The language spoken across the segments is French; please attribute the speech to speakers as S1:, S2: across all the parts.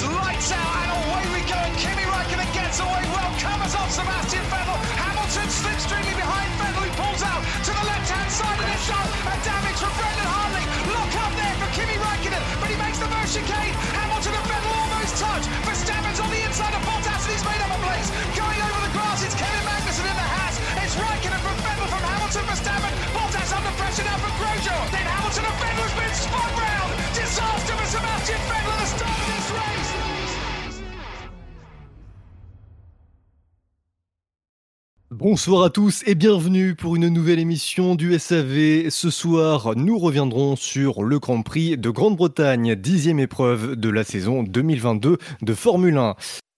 S1: Lights out and away we go. And Kimi Räikkönen gets away well, covers off Sebastian Vettel. Hamilton slipstreaming behind Vettel, who pulls out to the left-hand side of the shot. A damage from Brendan Hartley. Look up there for Kimi Räikkönen, but he makes the first chicane. Hamilton and Vettel almost touch. For Verstappen's on the inside of Bottas and he's made up a place. Going over the grass, it's Kevin Magnussen in the Haas. It's Räikkönen from Vettel from Hamilton, for Verstappen. Bottas under pressure now from Grosjean. Then Hamilton and Vettel has been spun round. Disaster for Sebastian Vettel at the start
S2: Bonsoir à tous et bienvenue pour une nouvelle émission du SAV. Ce soir, nous reviendrons sur le Grand Prix de Grande-Bretagne, dixième épreuve de la saison 2022 de Formule 1.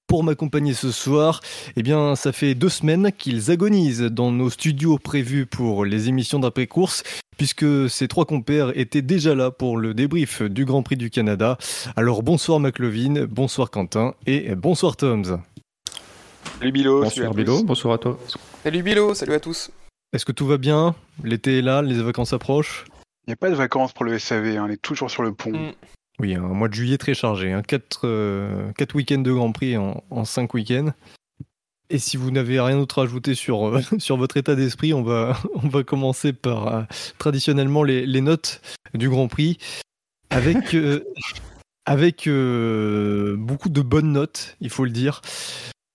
S2: Pour m'accompagner ce soir, eh bien, ça fait deux semaines qu'ils agonisent dans nos studios prévus pour les émissions d'après-course, puisque ces trois compères étaient déjà là pour le débrief du Grand Prix du Canada. Alors bonsoir McLovin, bonsoir Quentin et bonsoir Toms.
S3: Salut Bilo.
S4: Bonsoir Bilo, bonsoir à toi.
S5: Salut Bilo, salut à tous.
S2: Est-ce que tout va bien? L'été est là, les vacances approchent?
S3: Il n'y a pas de vacances pour le SAV, hein, on est toujours sur le pont.
S5: Mm.
S2: Oui, un mois de juillet très chargé. Hein. Quatre, euh, quatre week-ends de Grand Prix en, en cinq week-ends. Et si vous n'avez rien d'autre à ajouter sur, euh, sur votre état d'esprit, on va, on va commencer par euh, traditionnellement les, les notes du Grand Prix avec, euh, avec euh, beaucoup de bonnes notes, il faut le dire.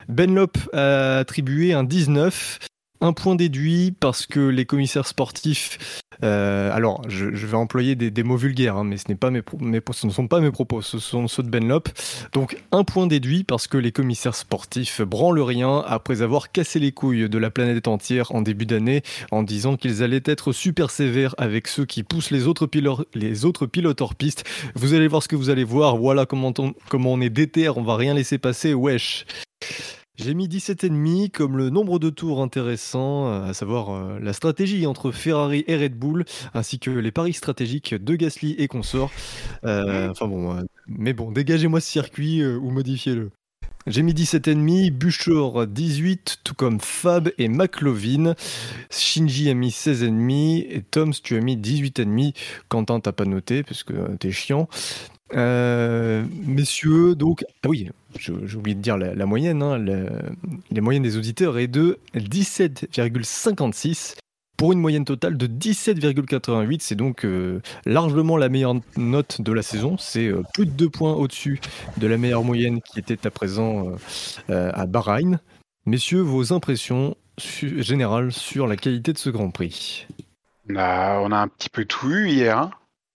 S2: Benlop a attribué un 19, un point déduit parce que les commissaires sportifs. euh, alors, je, vais employer des, mots vulgaires, hein, mais ce ne sont pas mes propos, ce sont ceux de Benlop. Donc, un point déduit parce que les commissaires sportifs branlent rien après avoir cassé les couilles de la planète entière en début d'année en disant qu'ils allaient être super sévères avec ceux qui poussent les autres, pilo- les autres pilotes hors piste. Vous allez voir ce que vous allez voir. Voilà comment on, comment on est déter, on va rien laisser passer. Wesh. J'ai mis 17,5 comme le nombre de tours intéressants, euh, à savoir euh, la stratégie entre Ferrari et Red Bull, ainsi que les paris stratégiques de Gasly et consorts. Euh, enfin bon, mais bon, dégagez-moi ce circuit euh, ou modifiez-le. J'ai mis 17,5, Buchor 18, tout comme Fab et McLovin. Shinji a mis 16,5 et Toms, tu as mis 18,5. Quentin, t'as pas noté parce que t'es chiant. Euh, messieurs, donc, ah oui, j'ai oublié de dire la, moyenne. hein, les moyennes des auditeurs est de 17,56 pour une moyenne totale de 17,88. C'est donc euh, largement la meilleure note de la saison. C'est euh, plus de deux points au-dessus de la meilleure moyenne qui était à présent à Bahreïn. Messieurs, vos impressions générales sur la qualité de ce Grand Prix?
S3: On a, on a un petit peu tout eu hier. hein.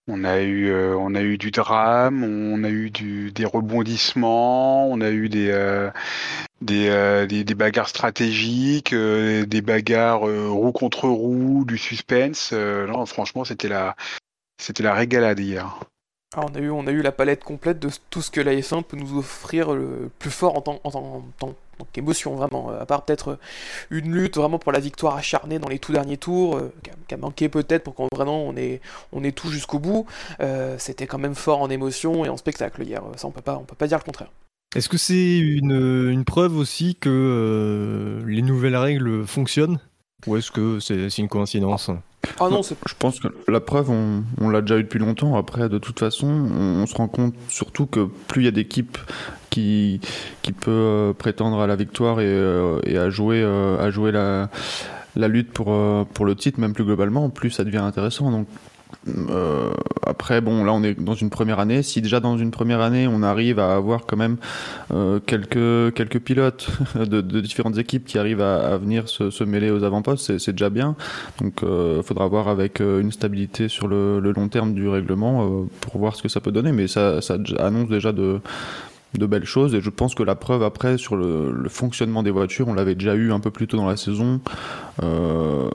S3: On a eu, euh, on a eu du drame, on a eu du, des rebondissements, on a eu des, euh, des, euh, des, bagarres stratégiques, des bagarres roue contre roue, du suspense. Non, franchement, c'était la, c'était la régalade hier.
S5: Ah, on, a eu, on a eu la palette complète de tout ce que la F1 peut nous offrir le plus fort en tant, en en tant- en tant qu'émotion, vraiment. Euh, À part peut-être une lutte vraiment pour la victoire acharnée dans les tout derniers tours, euh, qui a- manqué peut-être pour qu'on vraiment on est, on est tout jusqu'au bout. Euh, C'était quand même fort en émotion et en spectacle hier. Ça, on peut on peut pas dire le contraire.
S2: Est-ce que c'est une, preuve aussi que euh, les nouvelles règles fonctionnent? Ou est-ce que c'est une coïncidence?
S5: Ah non, c'est
S4: Je pense que la preuve, on, on l'a déjà eu depuis longtemps. Après, de toute façon, on, on se rend compte surtout que plus il y a d'équipes qui, qui peut euh, prétendre à la victoire et, euh, et à jouer, euh, à jouer la, la lutte pour, pour le titre, même plus globalement, plus ça devient intéressant. Donc, euh, après, bon, là, on est dans une première année. Si déjà dans une première année, on arrive à avoir quand même euh, quelques, quelques pilotes de, différentes équipes qui arrivent à, venir se, mêler aux avant-postes, c'est- déjà bien. Donc, il faudra voir avec euh, une stabilité sur le, long terme du règlement euh, pour voir ce que ça peut donner. Mais ça annonce déjà de, de belles choses. Et je pense que la preuve après sur le, le fonctionnement des voitures, on l'avait déjà eu un peu plus tôt dans la saison. Euh,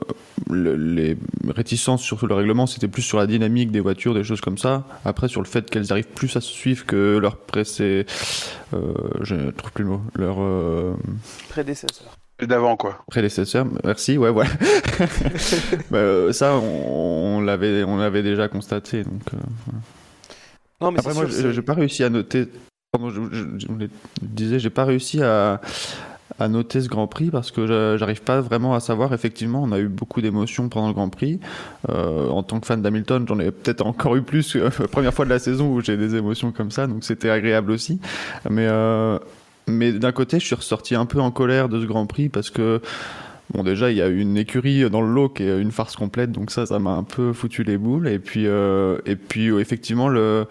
S4: le- les réticences sur le règlement, c'était plus sur la dynamique des voitures, des choses comme ça. Après, sur le fait qu'elles arrivent plus à se suivre que leur pressé. Euh, je trouve plus le mot. Leur. euh,
S5: prédécesseur.
S3: D'avant, quoi.
S4: prédécesseur, merci, ouais, voilà. Bah, euh, ça, on, on l'avait, on l'avait déjà constaté. Donc, euh,
S5: Non, mais
S4: Après, moi, j'ai pas réussi à noter. Pardon, je, je- je- je disais, j'ai pas réussi à, noter ce Grand Prix parce que j'arrive pas vraiment à savoir. Effectivement, on a eu beaucoup d'émotions pendant le Grand Prix. Euh, en tant que fan d'Hamilton, j'en ai peut-être encore eu plus. la première fois de la saison où j'ai des émotions comme ça, donc c'était agréable aussi. Mais, euh, mais d'un côté, je suis ressorti un peu en colère de ce Grand Prix parce que. Bon, déjà, il y a une écurie dans le lot qui est une farce complète, donc ça, ça m'a un peu foutu les boules. Et puis, euh, et puis effectivement, le,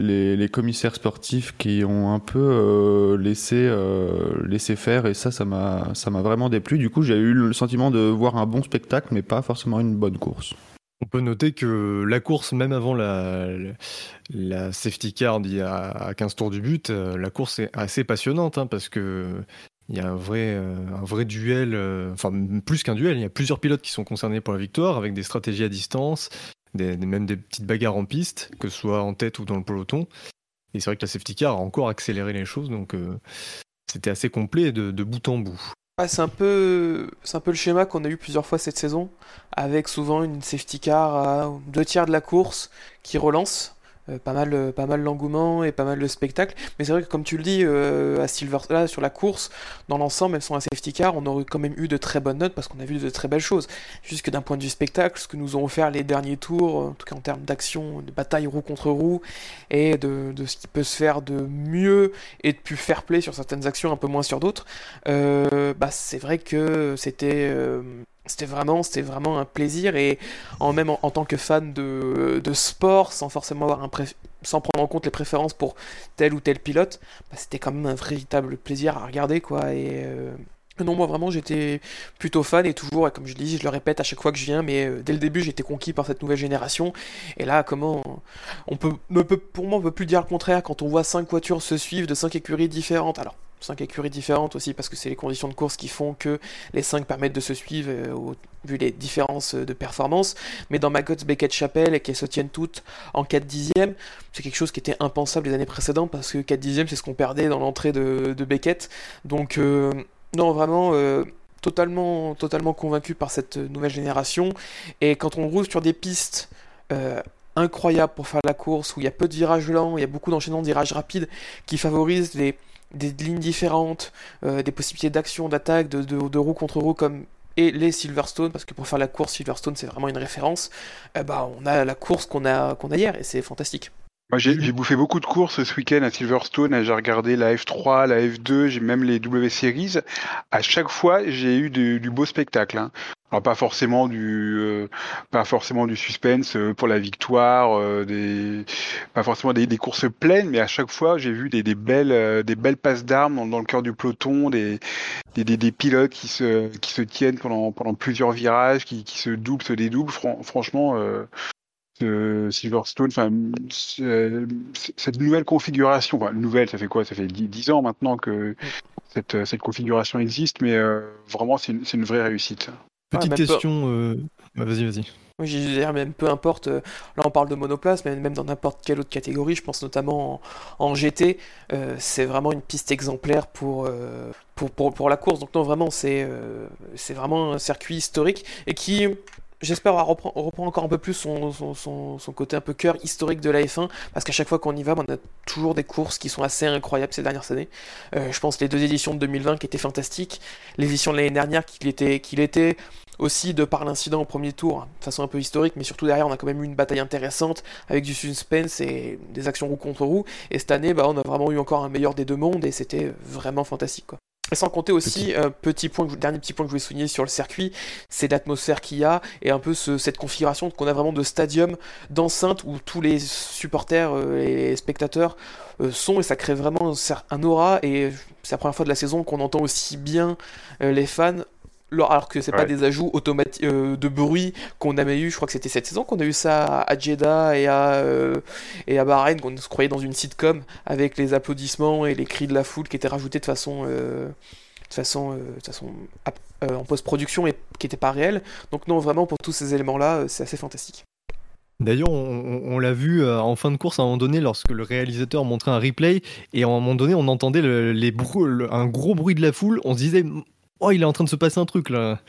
S4: les, commissaires sportifs qui ont un peu euh, laissé, euh, faire et ça, ça m'a, vraiment déplu. Du coup, j'ai eu le sentiment de voir un bon spectacle, mais pas forcément une bonne course.
S2: On peut noter que la course, même avant la, safety car il y a à 15 tours du but, euh, la course est assez passionnante hein, parce que il y a un vrai, un vrai duel, enfin plus qu'un duel, il y a plusieurs pilotes qui sont concernés pour la victoire avec des stratégies à distance, même des petites bagarres en piste, que ce soit en tête ou dans le peloton. Et c'est vrai que la safety car a encore accéléré les choses, donc euh, c'était assez complet de, bout en bout.
S5: c'est un peu, c'est un peu le schéma qu'on a eu plusieurs fois cette saison, avec souvent une safety car à deux tiers de la course qui relance pas mal, euh, pas mal d'engouement et pas mal de spectacles. Mais c'est vrai que comme tu le dis, euh, à Silver, là, sur la course, dans l'ensemble, elles sont à safety car, on aurait quand même eu de très bonnes notes parce qu'on a vu de très belles choses. Juste que d'un point de vue spectacle, ce que nous ont offert les derniers tours, en tout cas en termes d'action, de bataille roue contre roue, et de, de, ce qui peut se faire de mieux et de plus fair play sur certaines actions, un peu moins sur d'autres, bah, c'est vrai que c'était c'était vraiment, c'était vraiment un plaisir et en même en, tant que fan de, de, sport, sans forcément avoir un sans prendre en compte les préférences pour tel ou tel pilote, bah, c'était quand même un véritable plaisir à regarder quoi. Et euh, non, moi vraiment j'étais plutôt fan et toujours, comme je le dis, je le répète à chaque fois que je viens, mais euh, dès le début j'étais conquis par cette nouvelle génération. Et là, comment on peut, peut, pour moi, on peut plus dire le contraire quand on voit cinq voitures se suivre de cinq écuries différentes. Alors 5 écuries différentes aussi parce que c'est les conditions de course qui font que les 5 permettent de se suivre euh, vu les différences de performance. Mais dans Maggots, Beckett, Chapelle et qu'elles se tiennent toutes en 4 dixièmes, c'est quelque chose qui était impensable les années précédentes parce que 4 dixièmes c'est ce qu'on perdait dans l'entrée de, Beckett. Donc euh, non vraiment euh, totalement, totalement convaincu par cette nouvelle génération. Et quand on roule sur des pistes incroyables pour faire la course où il y a peu de virages lents, il y a beaucoup d'enchaînements de virages rapides qui favorisent les des lignes différentes, euh, des possibilités d'action, d'attaque, de, roue contre roue comme et les Silverstone, parce que pour faire la course, Silverstone c'est vraiment une référence, eh ben, on a la course qu'on a, qu'on a hier et c'est fantastique.
S3: Moi, j'ai bouffé beaucoup de courses ce week-end à Silverstone. J'ai regardé la F3, la F2, j'ai même les W Series. À chaque fois, j'ai eu du, beau spectacle. Hein. Alors pas forcément du, euh, pas forcément du suspense euh, pour la victoire, euh, des, pas forcément des, courses pleines, mais à chaque fois j'ai vu des, belles, des belles passes d'armes dans, le cœur du peloton, des, des, pilotes qui se, qui se tiennent pendant, pendant plusieurs virages, qui, qui se doublent, se dédoublent. franchement, Silverstone, enfin, cette nouvelle configuration, enfin, nouvelle, ça fait quoi? Ça fait 10 ans maintenant que cette, cette configuration existe, mais euh, vraiment, c'est une, une, vraie réussite.
S2: Petite question, euh, bah, vas-y, vas-y.
S5: Oui, je dire, même peu importe, euh, là on parle de monoplace, mais même dans n'importe quelle autre catégorie, je pense notamment en, GT, c'est vraiment une piste exemplaire pour, pour, pour, pour, la course. Donc non, vraiment, c'est c'est vraiment un circuit historique et qui, j'espère reprendre, reprend encore un peu plus son, côté un peu cœur historique de la F1, parce qu'à chaque fois qu'on y va, on a toujours des courses qui sont assez incroyables ces dernières années. Euh, je pense les deux éditions de 2020 qui étaient fantastiques, l'édition de l'année dernière qu'il était, qu'il était aussi de par l'incident au premier tour, de façon un peu historique, mais surtout derrière on a quand même eu une bataille intéressante avec du suspense et des actions roue contre roue. Et cette année, bah, on a vraiment eu encore un meilleur des deux mondes et c'était vraiment fantastique. Quoi. Et sans compter aussi, euh, petit, point dernier petit point que je voulais souligner sur le circuit, c'est l'atmosphère qu'il y a et un peu cette configuration qu'on a vraiment de stadium, d'enceinte où tous les supporters euh, et les spectateurs euh, sont et ça crée vraiment un aura et c'est la première fois de la saison qu'on entend aussi bien les fans alors que c'est pas des ajouts automatiques euh, de bruit qu'on avait eu, je crois que c'était cette saison qu'on a eu ça à Jeddah et à, euh, et à Bahreïn, qu'on se croyait dans une sitcom avec les applaudissements et les cris de la foule qui étaient rajoutés de façon, euh, de façon, de façon en post-production et qui n'étaient pas réels. Donc non, vraiment pour tous ces éléments-là, c'est assez fantastique.
S2: D'ailleurs, on, l'a vu en fin de course à un moment donné lorsque le réalisateur montrait un replay et à un moment donné on entendait les un gros bruit de la foule. On se disait oh, il est en train de se passer un truc là.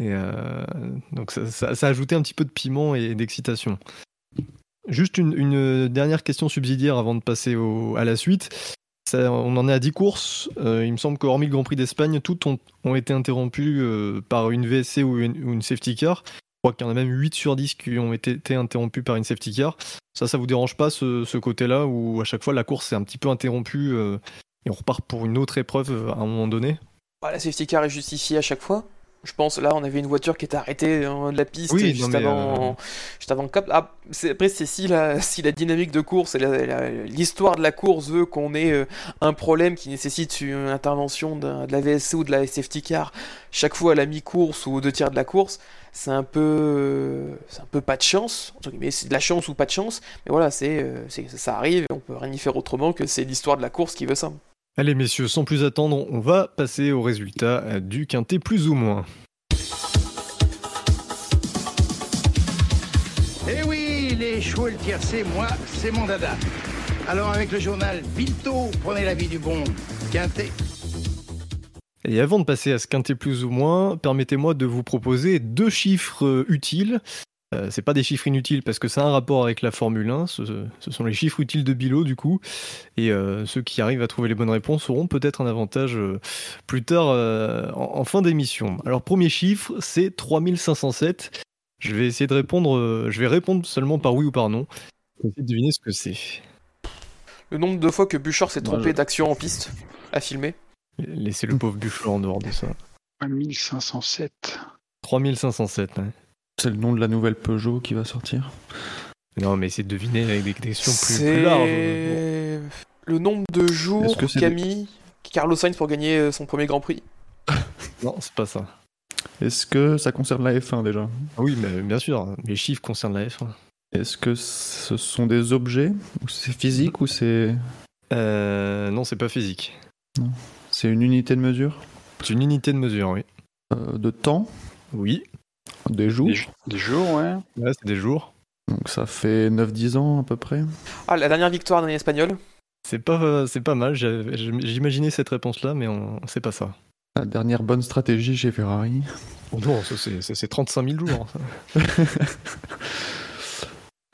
S2: Et euh, donc ça, ça, a ajouté un petit peu de piment et d'excitation. Juste une, dernière question subsidiaire avant de passer au, à la suite. On en est à 10 courses. Euh, il me semble qu'hormis le Grand Prix d'Espagne, toutes ont, été interrompues euh, par une VSC ou une, safety car. Je crois qu'il y en a même 8 sur 10 qui ont été, interrompues par une safety car. Ça, ça vous dérange pas ce, côté-là où à chaque fois la course est un petit peu interrompue et on repart pour une autre épreuve à un moment donné?
S5: Bah, la safety car est justifiée à chaque fois. Je pense là, on avait une voiture qui était arrêtée de la piste
S2: Oui,
S5: juste, avant, juste avant le cap. Ah, c'est- après, c'est si la, si la dynamique de course et l'histoire de la course veut qu'on ait euh, un problème qui nécessite une intervention de la VSC ou de la safety car chaque fois à la mi-course ou aux deux tiers de la course, c'est un peu, euh, c'est un peu pas de chance. entre guillemets, c'est de la chance ou pas de chance. Mais voilà, euh, c'est- ça arrive. et On peut rien y faire autrement que c'est l'histoire de la course qui veut ça.
S2: Allez messieurs, sans plus attendre, on va passer au résultat du quintet plus ou moins.
S6: Eh oui, les chevaux et le tiercé, moi, c'est mon dada. Alors avec le journal Bilto, prenez l'avis du bon Quintet.
S2: Et avant de passer à ce quintet plus ou moins, permettez-moi de vous proposer deux chiffres euh, utiles. Euh, c'est pas des chiffres inutiles parce que ça a un rapport avec la Formule 1. Ce, ce sont les chiffres utiles de Bilo du coup. Et euh, ceux qui arrivent à trouver les bonnes réponses auront peut-être un avantage euh, plus tard euh, en, en fin d'émission. Alors premier chiffre, c'est 3507. Je vais essayer de répondre. euh, je vais répondre seulement par oui ou par non. Essayez de deviner ce que c'est.
S5: Le nombre de fois que Bouchard s'est trompé
S4: je-
S5: d'action en piste à filmer.
S2: Laissez le pauvre Buffalo en dehors de ça.
S3: 1507.
S2: 3507. ouais.
S4: C'est le nom de la nouvelle Peugeot qui va sortir.
S2: Non, mais essayez de deviner avec des questions plus, plus larges.
S5: C'est le nombre de jours
S4: que c'est
S5: mis Carlos Sainz pour gagner euh, son premier Grand Prix.
S2: Non, c'est pas ça.
S4: Est-ce que ça concerne la F1 déjà?
S2: Ah Oui, mais bien sûr, les chiffres concernent la F1.
S4: Est-ce que ce sont des objets Ou c'est physique ou c'est
S2: Euh, non, c'est pas physique.
S4: c'est une unité de mesure?
S2: C'est une unité de mesure, oui.
S4: Euh, De temps?
S2: Oui,
S4: Des jours
S3: Des, jours, ouais.
S2: là, c'est des jours.
S4: Donc ça fait 9-10 ans à peu près.
S5: Ah, la dernière victoire d'un espagnol.
S2: C'est pas, c'est pas mal. J'imaginais cette réponse-là, mais on... c'est pas ça.
S4: La dernière bonne stratégie chez Ferrari.
S2: Oh non, ça, c'est- ça, c'est 35 000 jours. ça.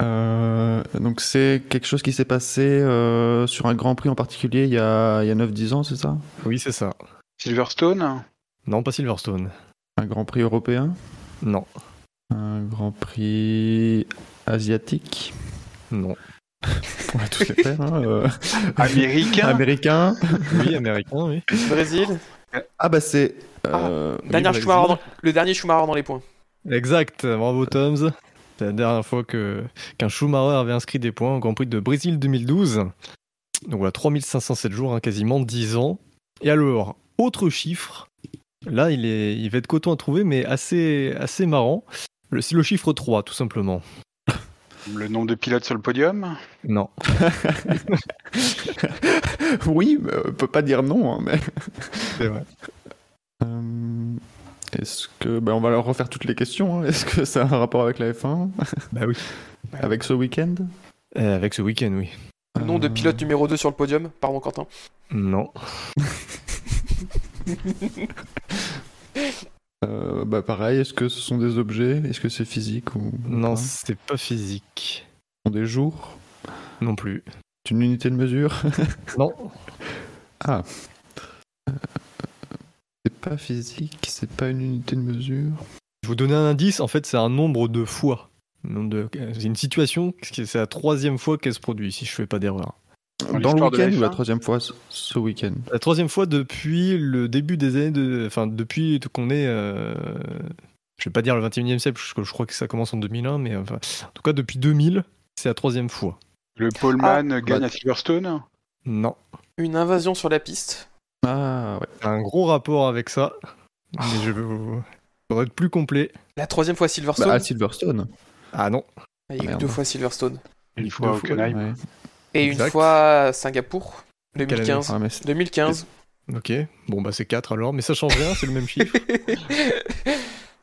S4: Euh, donc c'est quelque chose qui s'est passé euh, sur un Grand Prix en particulier il y a, il y a 9-10 ans, c'est ça?
S2: Oui, c'est ça.
S3: Silverstone?
S2: Non, pas Silverstone.
S4: Un Grand Prix européen?
S2: Non,
S4: Un Grand Prix asiatique
S2: non.
S4: On va tous les faire. hein, euh.
S3: Américain
S4: Américain
S2: Oui, américain, oui.
S5: Brésil.
S4: Ah bah c'est... euh, oui.
S5: Schumacher dans- Le dernier Schumacher dans les points.
S2: Exact, bravo Toms. C'est la dernière fois que qu'un Schumacher avait inscrit des points au Grand Prix de Brésil 2012. Donc voilà, 3507 jours, hein, quasiment 10 ans. Et alors, autre chiffre, là il, est, il va être coton à trouver, mais assez, assez marrant. Le- C'est le chiffre 3, tout simplement.
S3: Le nombre de pilotes sur le podium?
S2: Non.
S4: oui, mais on peut pas dire non. hein, mais...
S2: C'est vrai.
S4: Euh, Est-ce que... bah, on va leur refaire toutes les questions. hein. Est-ce que ça a un rapport avec la F1
S2: Bah oui.
S4: Avec ce week-end?
S2: Euh, avec ce week-end, oui.
S5: Le nom de
S4: Euh,
S5: pilote numéro 2 sur le podium? Pardon, Quentin.
S2: Non.
S4: euh, bah pareil, est-ce que ce sont des objets? Est-ce que c'est physique ou
S2: Non, c'est pas physique.
S4: Ce sont des jours?
S2: Non plus.
S4: C'est une unité de mesure?
S2: Non.
S4: Ah. Euh, C'est pas physique, c'est pas une unité de mesure?
S2: Je vous donner un indice, en fait, c'est un nombre de fois. De- C'est une situation, c'est la troisième fois qu'elle se produit, si je fais pas d'erreur.
S3: Dans
S4: Dans le week-end ou la
S3: F1?
S4: troisième fois ce- ce week-end?
S2: La troisième fois depuis le début des années de. Enfin, depuis qu'on est. euh, Je vais pas dire le 21 e siècle, parce que je crois que ça commence en 2001, mais enfin, en tout cas, depuis 2000, c'est la troisième fois.
S3: Le poleman
S5: Ah,
S3: gagne
S4: bah-
S3: à Silverstone?
S2: Non.
S5: Une invasion sur la piste?
S4: Ah ouais.
S2: Un gros rapport avec ça, mais je vais vous. Pour être plus complet.
S5: La troisième fois Silverstone?
S4: Bah, à Silverstone.
S2: Ah non.
S5: Il y a eu
S4: merde.
S5: deux fois Silverstone.
S3: Une fois
S2: fois,
S3: Hockenheim.
S5: Et une fois à Singapour.
S2: année
S5: 2015.
S4: Ah,
S5: 2015.
S2: Ok. Bon, bah, c'est 4 alors, mais ça change rien, c'est le même chiffre.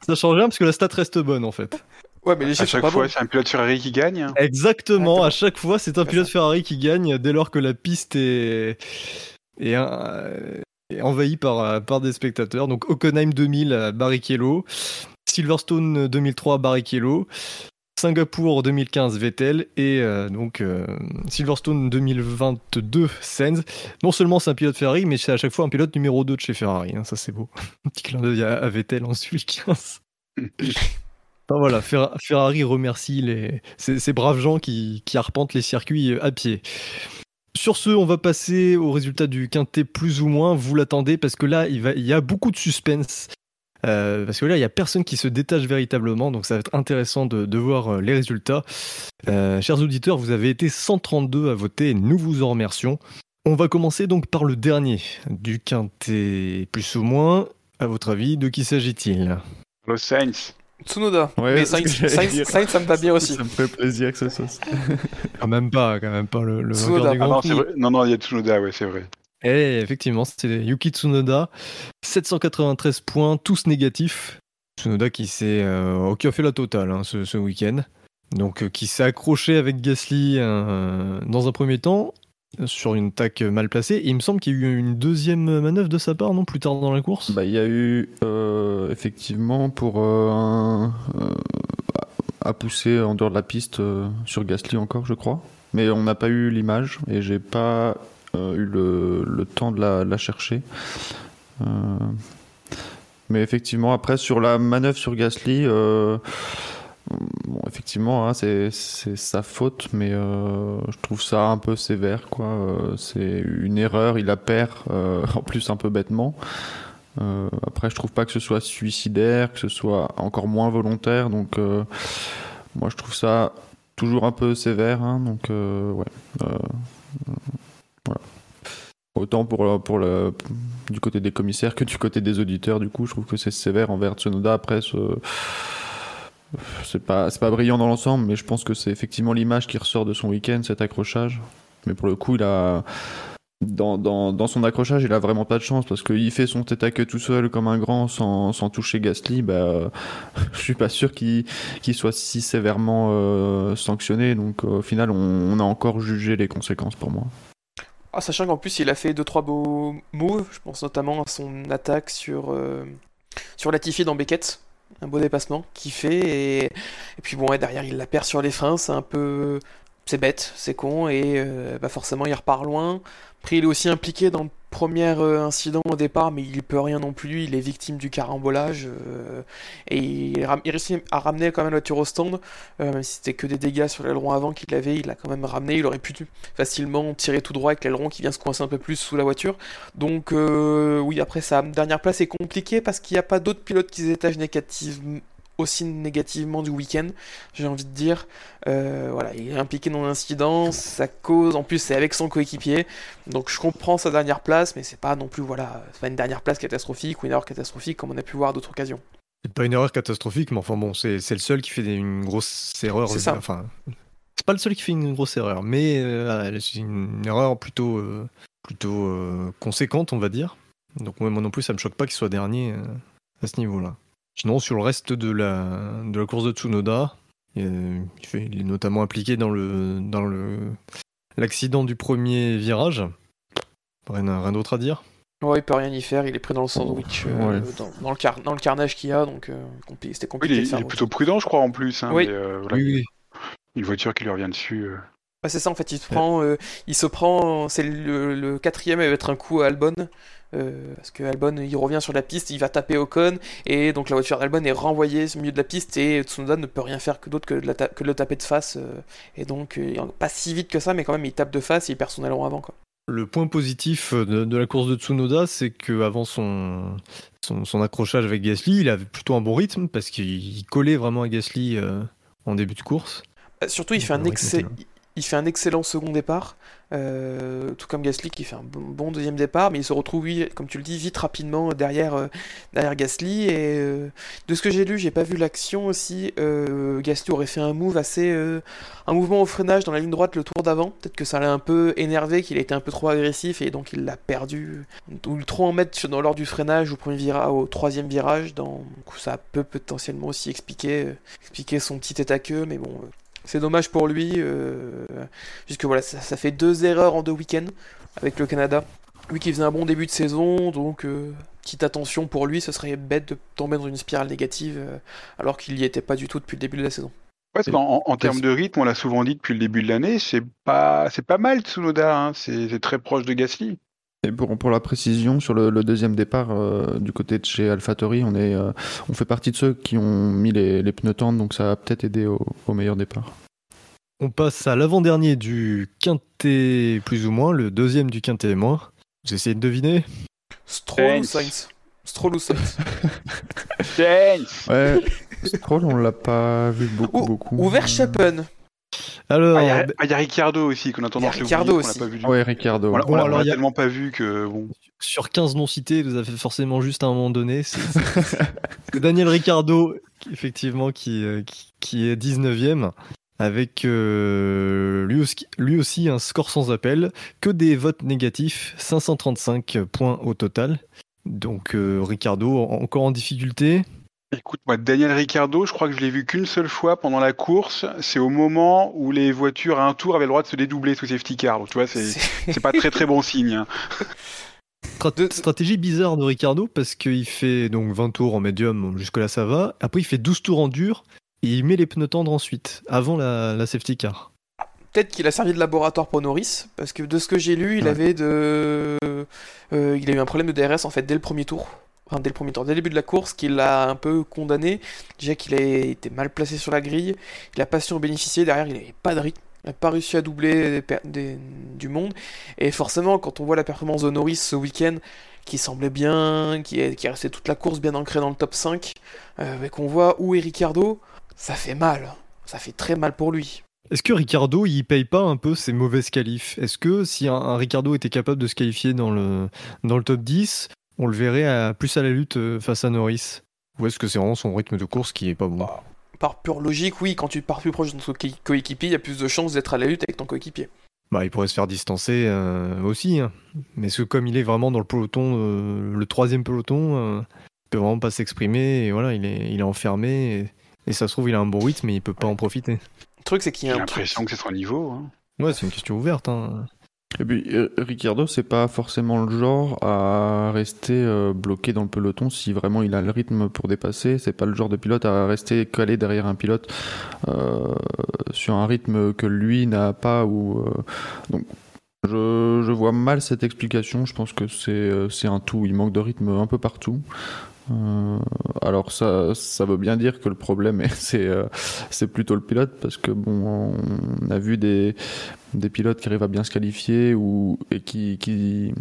S2: Ça change rien parce que la stat reste bonne en fait.
S5: ouais, mais les
S3: À
S5: chiffres sont
S3: chaque
S5: pas
S3: fois, c'est un pilote Ferrari qui gagne.
S2: Exactement, à chaque fois, c'est un pilote. Ferrari qui gagne dès lors que la piste est, est, est envahie par, par des spectateurs. Donc Hockenheim 2000 à Barrichello, Silverstone 2003 à Barrichello, Singapour 2015 Vettel et euh, donc euh, Silverstone 2022 Sens. Non seulement c'est un pilote Ferrari, mais c'est à chaque fois un pilote numéro 2 de chez Ferrari. hein, ça c'est beau. Un petit clin d'œil à, à Vettel en 2015. Enfin, voilà, Fer- Ferrari remercie les, ces, ces braves gens qui, qui arpentent les circuits euh, à pied. Sur ce, on va passer au résultat du quintet plus ou moins. Vous l'attendez parce que là, il, va, il y a beaucoup de suspense. Euh, parce que là, il n'y a personne qui se détache véritablement, donc ça va être intéressant de, de voir euh, les résultats. Euh, chers auditeurs, vous avez été 132 à voter et nous vous en remercions. On va commencer donc par le dernier du quintet plus ou moins. À votre avis, de qui s'agit-il?
S3: Los Sainz.
S5: Tsunoda.
S4: Ouais,
S5: mais
S4: ce
S5: Sainz, Sainz- ça me va bien aussi.
S4: Ça me fait plaisir que ça soit.
S2: Quand même pas, quand même pas le, le
S5: Tsunoda.
S3: Ah vrai. Non, non, il y a Tsunoda, ouais, c'est vrai.
S2: Et effectivement, c'était Yuki Tsunoda. 793 points, tous négatifs. Tsunoda qui, s'est, euh, qui a fait la totale hein, ce, week-end. Donc, euh, qui s'est accroché avec Gasly euh, dans un premier temps sur une tac mal placée. Il me semble qu'il y a eu une deuxième manœuvre de sa part, non Plus tard dans la course
S4: Bah, il y a eu euh, effectivement pour un, à pousser en dehors de la piste sur Gasly encore, je crois. Mais on n'a pas eu l'image et j'ai pas eu le, le temps de la, la chercher. Euh, mais effectivement, après sur la manœuvre sur Gasly, euh, effectivement, hein, c'est sa faute, mais euh, je trouve ça un peu sévère. quoi. Euh, c'est une erreur, il la perd, euh, en plus un peu bêtement. Euh, après, je trouve pas que ce soit suicidaire, que ce soit encore moins volontaire. Donc, euh, moi, je trouve ça toujours un peu sévère. hein, donc, euh, ouais. Autant pour, euh, pour le, du côté des commissaires que du côté des auditeurs. Du coup, je trouve que c'est sévère envers Tsunoda. Après, ce- c'est pas, pas brillant dans l'ensemble, mais je pense que c'est effectivement l'image qui ressort de son week-end, cet accrochage. Mais pour le coup, il a. Dans, dans, dans son accrochage, il a vraiment pas de chance parce qu'il fait son tête à queue tout seul comme un grand sans, sans toucher Gasly. Bah, euh, je suis pas sûr qu'il soit si sévèrement euh, sanctionné. Donc au final, on a encore jugé les conséquences pour moi.
S5: Ah, sachant qu'en plus, il a fait 2-3 beaux moves. Je pense notamment à son attaque sur, euh, sur Latifi dans Beckett. Un beau dépassement qu'il fait. Et, puis bon, derrière, il la perd sur les freins. C'est un peu. C'est bête, c'est con. Et euh, bah forcément, il repart loin. Après, il est aussi impliqué dans le premier euh, incident au départ, mais il peut rien non plus. Il est victime du carambolage. euh, et il, réussit à ramener quand même la voiture au stand. Euh, même si c'était que des dégâts sur l'aileron avant qu'il avait, il l'a quand même ramené. Il aurait pu facilement tirer tout droit avec l'aileron qui vient se coincer un peu plus sous la voiture. Donc oui, après sa dernière place est compliquée parce qu'il n'y a pas d'autres pilotes qui se détachent négativement aussi négativement du week-end, j'ai envie de dire. Euh, voilà, il est impliqué dans l'incident, sa cause, en plus c'est avec son coéquipier, donc je comprends sa dernière place, mais c'est pas non plus voilà, pas une dernière place catastrophique ou une erreur catastrophique comme on a pu voir d'autres occasions.
S2: C'est pas une erreur catastrophique, mais enfin bon, c'est le seul qui fait une grosse erreur.
S5: C'est ça.
S2: Enfin, c'est pas le seul qui fait une grosse erreur, mais euh, c'est une erreur plutôt, euh, plutôt conséquente, on va dire. Donc moi non plus, ça me choque pas qu'il soit dernier à ce niveau-là. Sinon, sur le reste de la, de la course de Tsunoda, euh, il, fait- il est notamment impliqué dans le dans le l'accident du premier virage. Rien, rien d'autre à dire.
S5: Ouais, il peut rien y faire, il est pris dans le sandwich, euh,
S4: Ouais.
S5: dans, dans le car- dans le carnage qu'il y a, donc euh, compli- c'était
S3: Oui,
S5: compliqué
S3: il, est,
S5: de
S3: il
S5: faire
S3: est
S5: autre
S3: plutôt prudent, je crois, en plus. hein,
S5: Oui.
S3: mais, euh, voilà,
S2: Oui, oui.
S3: Une voiture qui lui revient dessus. euh.
S5: Ouais, c'est ça en fait, il se prend, euh, il se prend, c'est le, le quatrième, il va être un coup à Albon, euh, parce que Albon il revient sur la piste, il va taper Ocon, et donc la voiture d'Albon est renvoyée au milieu de la piste, et Tsunoda ne peut rien faire que d'autre que, de la ta- que de le taper de face, euh, et donc euh, pas si vite que ça, mais quand même il tape de face et il perd son aileron avant quoi.
S2: Le point positif de, de la course de Tsunoda, c'est qu'avant son, son, son accrochage avec Gasly, il avait plutôt un bon rythme parce qu'il collait vraiment à Gasly euh, en début de course.
S5: Euh, Surtout, il fait, un excès- il fait un excellent second départ, euh, tout comme Gasly qui fait un bon, deuxième départ, mais il se retrouve, oui, comme tu le dis, vite rapidement derrière, euh, derrière Gasly. Et euh, de ce que j'ai lu, j'ai pas vu l'action aussi. euh, Gasly aurait fait un move assez, euh, un mouvement au freinage dans la ligne droite le tour d'avant. Peut-être que ça l'a un peu énervé, qu'il a été un peu trop agressif et donc il l'a perdu. Ou trop en mettre dans l'ordre du freinage au premier virage, au troisième virage. Dans, ça peut potentiellement aussi expliquer, euh, expliquer son petit tête à queue, mais bon. C'est dommage pour lui, euh, puisque voilà, ça, ça fait deux erreurs en deux week-ends avec le Canada. Lui qui faisait un bon début de saison, donc euh, petite attention pour lui, ce serait bête de tomber dans une spirale négative euh, alors qu'il n'y était pas du tout depuis le début de la saison.
S3: Ouais, parce qu'en- en, en termes de rythme, on l'a souvent dit depuis le début de l'année, c'est pas, c'est pas mal Tsunoda, hein, c'est c'est très proche de Gasly.
S4: Et pour, pour la précision, sur le, le deuxième départ euh, du côté de chez AlphaTauri, on, est, euh, on fait partie de ceux qui ont mis les, les pneus tendres, donc ça a peut-être aidé au, au meilleur départ.
S2: On passe à l'avant-dernier du quintet plus ou moins, le deuxième du quintet moins. Vous essayez de deviner?
S5: Stroll ou
S3: Sainz.
S5: Stroll ou Sainz
S3: Sainz
S4: Ouais, Stroll, on l'a pas vu beaucoup,
S5: Ou-
S4: beaucoup.
S5: Ou Verstappen
S2: Alors,
S3: Ah, il y, a-
S2: ben,
S3: ah, y a Ricciardo aussi qu'on a tendance à qu'on l'a
S5: aussi.
S3: pas vu du-
S4: Ouais, Ricardo.
S3: On l'a-
S2: Bon,
S3: on l'a- on
S2: a-
S3: tellement pas vu que bon.
S2: sur 15 non cités, vous avez forcément juste à un moment donné. C'est c'est- c'est Daniel Ricciardo, qui- effectivement, qui, euh, qui, qui est 19ème, avec euh, lui, aussi, lui aussi un score sans appel, que des votes négatifs, 535 points au total. Donc euh, Ricciardo en- encore en difficulté.
S3: Écoute, moi, Daniel Ricciardo, je crois que je l'ai vu qu'une seule fois pendant la course. C'est au moment où les voitures à un tour avaient le droit de se dédoubler sous safety car. Donc, tu vois, c'est pas très très bon signe. hein.
S2: Stratégie bizarre de Ricardo parce qu'il fait donc 20 tours en médium, jusque-là ça va. Après il fait 12 tours en dur et il met les pneus tendres ensuite, avant la, la safety car.
S5: Peut-être qu'il a servi de laboratoire pour Norris, parce que de ce que j'ai lu, il
S4: Ouais.
S5: avait de, euh, il a eu un problème de DRS en fait dès le premier tour, dès le premier tour, dès le début de la course, qui l'a un peu condamné. Déjà qu'il a été mal placé sur la grille, il a pas su en bénéficier. Derrière, il n'avait pas de rythme, n'a pas réussi à doubler du monde. Et forcément, quand on voit la performance de Norris ce week-end, qui semblait bien, qui est, resté toute la course bien ancré dans le top 5, euh, et qu'on voit où est Ricardo, ça fait mal, ça fait très mal pour lui.
S2: Est-ce que Ricardo il paye pas un peu ses mauvaises qualifs? Est-ce que si un, un Ricardo était capable de se qualifier dans le, dans le top 10, on le verrait à- plus à la lutte euh, face à Norris Ou est-ce que c'est vraiment son rythme de course qui est pas bon
S5: Par pure logique, oui, quand tu pars plus proche de ton co- coéquipier, il y a plus de chances d'être à la lutte avec ton coéquipier.
S2: Bah, il pourrait se faire distancer euh, aussi. hein. Mais ce, comme il est vraiment dans le peloton, euh, le troisième peloton, euh, il peut vraiment pas s'exprimer. Et voilà, il est, il est enfermé. Et, et ça se trouve, il a un bon rythme, mais il peut pas en profiter.
S5: Le truc, c'est qu'il y
S3: J'ai
S5: a un truc.
S3: l'impression que c'est son niveau. hein.
S2: Ouais, c'est une question ouverte. hein.
S4: Et puis euh, Ricciardo, c'est pas forcément le genre à rester euh, bloqué dans le peloton si vraiment il a le rythme pour dépasser. C'est pas le genre de pilote à rester calé derrière un pilote euh, sur un rythme que lui n'a pas. Ou donc je, je vois mal cette explication. Je pense que c'est un tout. Il manque de rythme un peu partout. Euh, alors ça, ça veut bien dire que le problème c'est euh, c'est plutôt le pilote parce que bon on a vu des des pilotes qui arrivent à bien se qualifier ou et qui qui,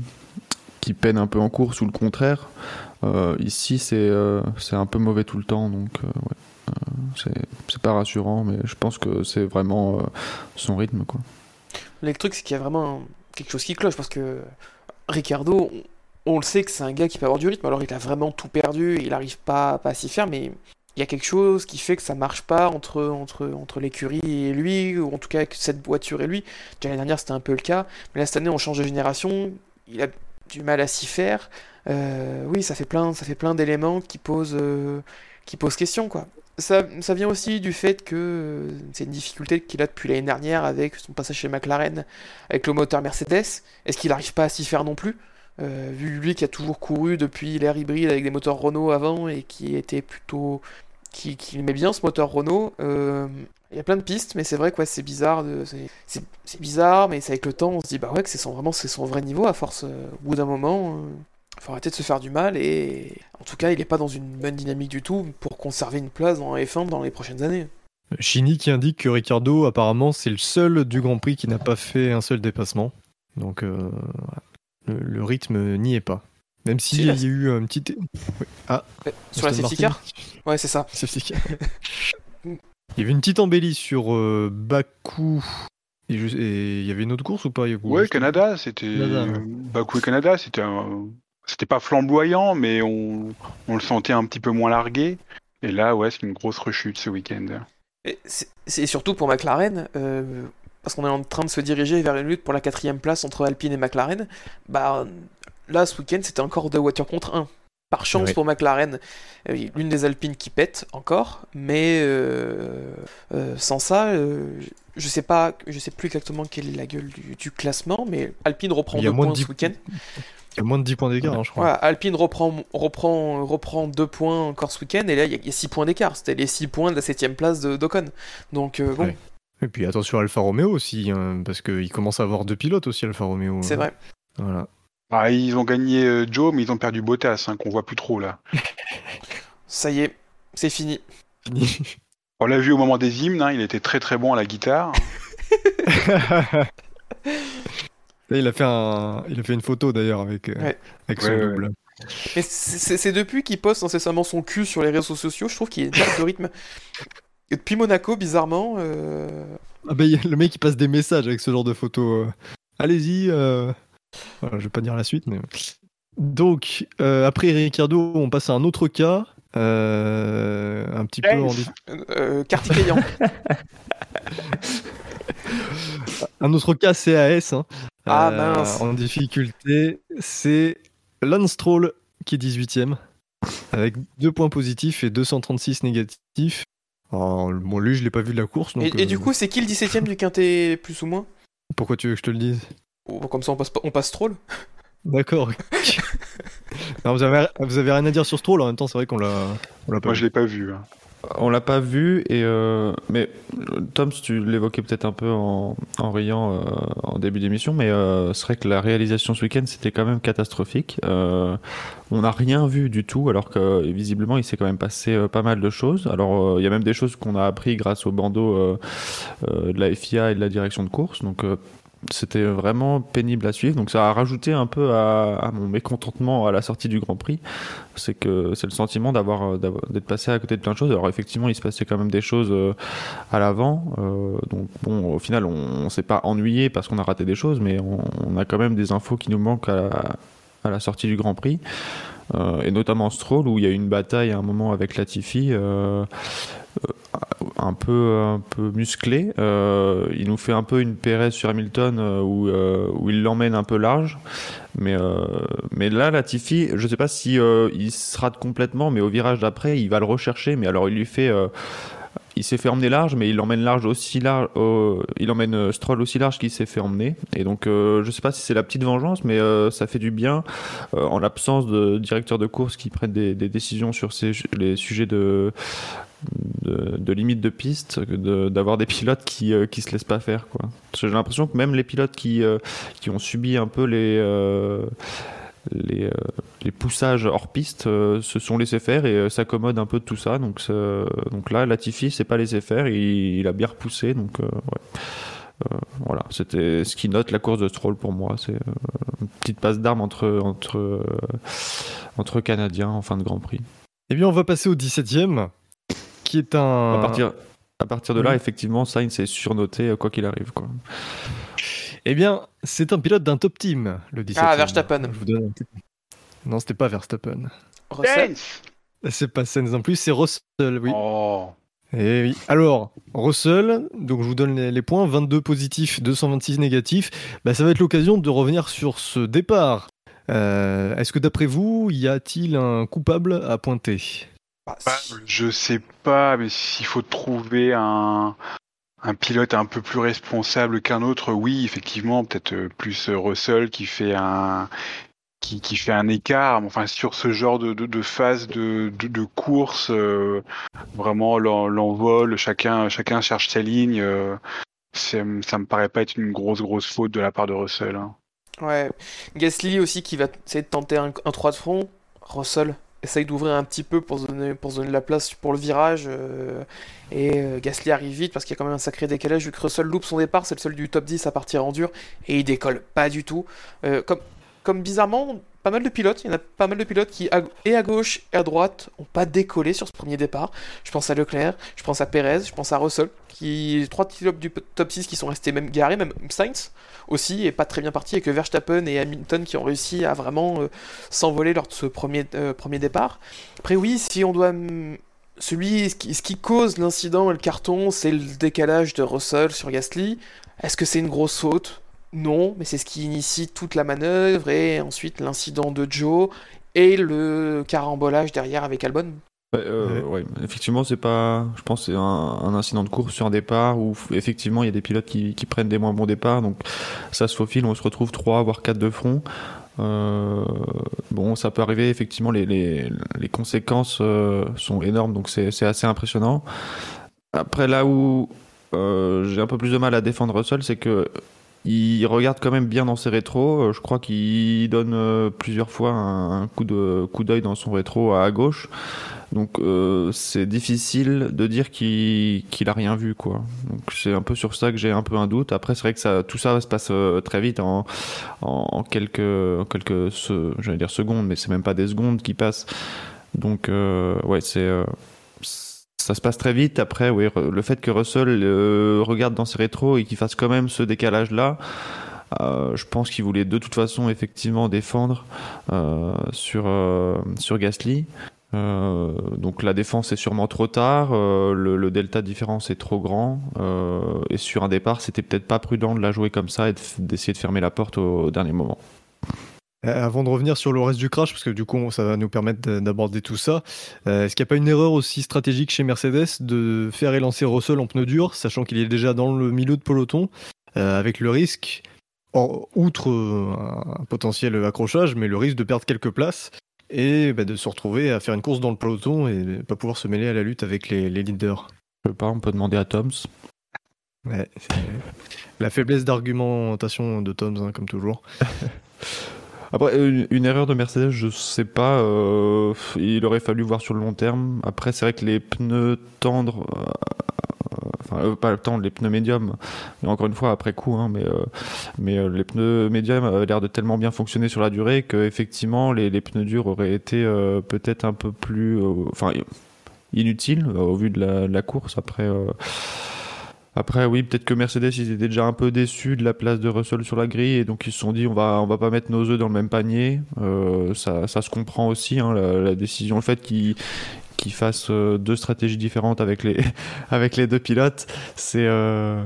S4: peinent un peu en course ou le contraire. Euh, ici c'est un peu mauvais tout le temps donc ouais. C'est pas rassurant mais je pense que c'est vraiment son rythme quoi.
S5: Le truc, c'est qu'il y a vraiment quelque chose qui cloche parce que Ricardo, on le sait que c'est un gars qui peut avoir du rythme, alors il a vraiment tout perdu, il n'arrive pas, pas à s'y faire, mais il y a quelque chose qui fait que ça marche pas entre, entre, entre l'écurie et lui, ou en tout cas avec cette voiture et lui. L'année dernière, c'était un peu le cas, mais là, cette année, on change de génération, il a du mal à s'y faire. Euh, oui, ça fait plein, plein d'éléments qui posent, euh, qui posent question, quoi. Ça, ça vient aussi du fait que euh, c'est une difficulté qu'il a depuis l'année dernière avec son passage chez McLaren, avec le moteur Mercedes. Est-ce qu'il n'arrive pas à s'y faire non plus? Euh, Vu lui qui a toujours couru depuis l'ère hybride avec des moteurs Renault avant et qui était plutôt. qui, qui aimait bien ce moteur Renault. euh, il y a plein de pistes, mais c'est vrai que ouais, c'est bizarre. De, c'est, bizarre, mais c'est avec le temps, on se dit bah ouais que c'est son, vraiment c'est son vrai niveau à force. euh, au bout d'un moment, euh, faut arrêter de se faire du mal et en tout cas, il n'est pas dans une bonne dynamique du tout pour conserver une place dans F1 dans les prochaines années.
S2: Chini qui indique que Ricardo, apparemment, c'est le seul du Grand Prix qui n'a pas fait un seul dépassement. Donc, euh. Le, le rythme n'y est pas. Même s'il
S5: Si,
S2: y
S5: là,
S2: a eu un petit. Oui. Ah,
S5: Ouais, Sur la safety car Ouais, c'est ça.
S2: Safety. Il y avait une petite embellie sur euh, Bakou. Et, je- et il y avait une autre course ou pas Yakou
S3: Ouais, Canada, c'était. Bakou et Canada, c'était un- C'était pas flamboyant, mais on... on le sentait un petit peu moins largué. Et là, ouais, c'est une grosse rechute ce week-end.
S5: Et c'est surtout pour McLaren, euh, parce qu'on est en train de se diriger vers une lutte pour la quatrième place entre Alpine et McLaren. Bah là, ce week-end, c'était encore deux voitures contre un. Par chance pour McLaren, euh, l'une des Alpines qui pète encore, mais euh, euh, sans ça, euh, je sais pas, je sais plus exactement quelle est la gueule du, du classement, mais Alpine reprend deux points ce
S2: 10
S5: week-end.
S2: Il y a moins de 10 points d'écart, hein, je crois.
S5: Voilà, Alpine reprend, reprend, reprend deux points encore ce week-end, et là il y a- il y a 6 points d'écart. C'était les 6 points de la 7ème place de d'Ocon. Donc euh, bon,
S2: Ouais. Et puis attention à Alfa Romeo aussi, hein, parce qu'il commence à avoir deux pilotes aussi, Alfa Romeo.
S5: c'est vrai.
S2: Voilà.
S3: Ah, ils ont gagné euh, Joe, mais ils ont perdu Bottas, hein, qu'on voit plus trop là.
S5: Ça y est, c'est fini.
S3: On l'a vu au moment des hymnes, hein, il était très très bon à la guitare.
S2: Là, il a fait un, il a fait une photo d'ailleurs avec, euh,
S5: Ouais.
S2: avec son
S3: Ouais, ouais,
S2: double.
S5: Mais c'est depuis qu'il poste incessamment son cul sur les réseaux sociaux, je trouve qu'il perte de rythme. Et depuis Monaco, bizarrement, euh,
S2: Ah bah, il y a le mec il passe des messages avec ce genre de photos. euh. Allez-y. euh. Voilà, je vais pas dire la suite, mais. Donc après Ricardo, on passe à un autre cas, euh, un petit peu en
S5: euh.
S2: Un autre cas CAS hein,
S5: Ah, mince.
S2: en difficulté, c'est Lance Stroll qui est 18ème avec 2 points positifs et 236 négatifs. Alors, bon, lui, je l'ai pas vu de la course. Donc,
S5: et, et du
S2: euh,
S5: coup, c'est qui le 17ème du quintet, plus ou moins?
S2: Pourquoi tu veux que je te le dise?
S5: Oh, Comme ça, on passe, pas- on passe troll.
S2: D'accord. Vous, avez, vous avez rien à dire sur Stroll en même temps, c'est vrai qu'on l'a, l'a pas
S3: Moi,
S2: vu.
S3: je l'ai pas vu. hein.
S4: On l'a pas vu, et euh, mais Tom, tu l'évoquais peut-être un peu en, en riant euh, en début d'émission, mais euh, c'est vrai que la réalisation ce week-end c'était quand même catastrophique. Euh, on n'a rien vu du tout, alors que visiblement il s'est quand même passé euh, pas mal de choses. Alors euh, il y a même des choses qu'on a appris grâce au bandeau de la FIA et de la direction de course, donc. C'était vraiment pénible à suivre, donc ça a rajouté un peu à, mon mécontentement à la sortie du Grand Prix c'est que c'est le sentiment euh, d'avoir- d'être passé à côté de plein de choses. Alors effectivement, il se passait quand même des choses euh, à l'avant. euh, donc bon, au final, on, on s'est pas ennuyé parce qu'on a raté des choses, mais on, a quand même des infos qui nous manquent à la, sortie du Grand Prix. Et notamment Stroll où il y a eu une bataille à un moment avec Latifi euh, un peu un peu musclé Euh, il nous fait un peu une Pérez sur Hamilton euh, où, euh, où il l'emmène un peu large mais mais là Latifi je sais pas si il se rate complètement mais au virage d'après il va le rechercher mais alors il lui fait il s'est fait emmener large, mais il emmène large aussi large. il emmène Stroll aussi large qu'il s'est fait emmener. Et donc, euh, je sais pas si c'est la petite vengeance, mais ça fait du bien en l'absence de directeurs de course qui prennent des, décisions sur les sujets de, de, de limite de piste, d'avoir des pilotes qui euh, se laissent pas faire. Quoi. J'ai l'impression que même les pilotes qui euh, qui ont subi un peu les euh, euh, les poussages hors piste se sont laissés faire et s'accommodent un peu de tout ça. Donc, donc là, Latifi s'est pas laissé faire, il, a bien repoussé. Donc voilà, c'était ce qui note la course de Stroll pour moi. C'est une petite passe d'armes entre entre entre Canadiens en fin de Grand Prix.
S2: Eh bien, on va passer au 17ème, qui est un.
S4: À partir à partir de là,
S2: Oui.
S4: effectivement, Sainz est surnoté euh, quoi qu'il arrive. Quoi.
S2: Eh bien, c'est un pilote d'un top team, le 17ème.
S5: Ah, Verstappen.
S2: Je vous donne Non, c'était pas Verstappen.
S5: Russell.
S3: Sainz
S2: C'est pas Sainz non plus, c'est Russell, oui.
S3: Oh.
S2: Eh oui. Alors, Russell, donc je vous donne les, les points 22 positifs, 226 négatifs. Bah, ça va être l'occasion de revenir sur ce départ. Euh, Est-ce que d'après vous, y a-t-il un coupable à pointer?
S5: Bah,
S3: Bah,
S5: si.
S3: je sais pas, mais s'il faut trouver un, un pilote un peu plus responsable qu'un autre, oui, effectivement, peut-être euh, plus euh, Russell qui fait un qui, qui fait un écart. Mais Enfin, sur ce genre de, de, de phase de, course, euh, vraiment l'en- l'envol, chacun chacun cherche sa ligne. euh, ça me paraît pas être une grosse grosse faute de la part de Russell. hein.
S5: Ouais. Gasly aussi qui va essayer de tenter un, un 3 de front. Russell essaye d'ouvrir un petit peu pour se donner, pour se donner de la place pour le virage. euh, et euh, Gasly arrive vite parce qu'il y a quand même un sacré décalage. Vu que Russell loupe son départ, c'est le seul du top 10 à partir en dur. Et il décolle pas du tout. Euh, comme, comme bizarrement, pas mal de pilotes. Il y en a pas mal de pilotes qui, et à gauche et à droite, ont pas décollé sur ce premier départ. Je pense à Leclerc, je pense à Perez, je pense à Russell. Qui, trois pilotes du top 6 qui sont restés même garés, même Sainz aussi est pas très bien parti, et que Verstappen et Hamilton qui ont réussi à vraiment euh, s'envoler lors de ce premier, euh, premier départ. Après oui, si on doit... Celui, ce qui cause l'incident et le carton, c'est le décalage de Russell sur Gasly. Est-ce que c'est une grosse faute? Non, mais c'est ce qui initie toute la manœuvre, et ensuite l'incident de Joe, et le carambolage derrière avec Albon.
S4: Euh, ouais, effectivement, c'est pas. Je pense c'est un, incident de course sur un départ où effectivement il y a des pilotes qui, prennent des moins bons départs, donc ça se faufile. On se retrouve 3 voire 4 de front. Euh, bon, ça peut arriver, effectivement, les, les, les conséquences euh, sont énormes, donc c'est assez impressionnant. Après, là où j'ai un peu plus de mal à défendre Russell, c'est que il regarde quand même bien dans ses rétros. Je crois qu'il donne plusieurs fois un, coup d'œil dans son rétro à gauche. Donc euh, c'est difficile de dire qu'il a rien vu quoi. Donc c'est un peu sur ça que j'ai un peu un doute. Après c'est vrai que tout ça se passe euh, très vite en, quelques secondes, mais c'est même pas des secondes qui passent. Donc euh, ouais c'est ça se passe très vite. Après oui le fait que Russell regarde dans ses rétros et qu'il fasse quand même ce décalage là. je pense qu'il voulait de toute façon effectivement défendre sur, sur Gasly. Euh, donc la défense est sûrement trop tard, euh, le, delta de différence est trop grand, euh, et sur un départ, c'était peut-être pas prudent de la jouer comme ça et d'essayer de, fermer la porte au, dernier moment.
S2: Avant de revenir sur le reste du crash, parce que du coup ça va nous permettre d'aborder tout ça, est-ce qu'il n'y a pas une erreur aussi stratégique chez Mercedes de faire élancer Russell en pneu dur, sachant qu'il est déjà dans le milieu de peloton, avec le risque, outre un potentiel accrochage, mais le risque de perdre quelques places et bah, de se retrouver à faire une course dans le peloton et pas pouvoir se mêler à la lutte avec les, leaders?
S4: Je sais pas, on peut demander à Toms.
S2: Ouais, la faiblesse d'argumentation de Toms, hein, comme toujours.
S4: Après, une, erreur de Mercedes, je sais pas. Euh, il aurait fallu voir sur le long terme. Après, c'est vrai que les pneus tendres enfin euh, pas temps les pneus médiums encore une fois après coup hein, mais euh, mais euh, les pneus médiums avaient l'air de tellement bien fonctionner sur la durée que effectivement les, les pneus durs auraient été peut-être un peu plus enfin inutiles au vu de la, de la course après après, oui, peut-être que Mercedes, ils étaient déjà un peu déçus de la place de Russell sur la grille et donc ils se sont dit on va on va pas mettre nos œufs dans le même panier. ça, ça se comprend aussi hein, la, décision, le fait qu'ils qui fassent euh, deux stratégies différentes avec les, avec les deux pilotes, c'est euh,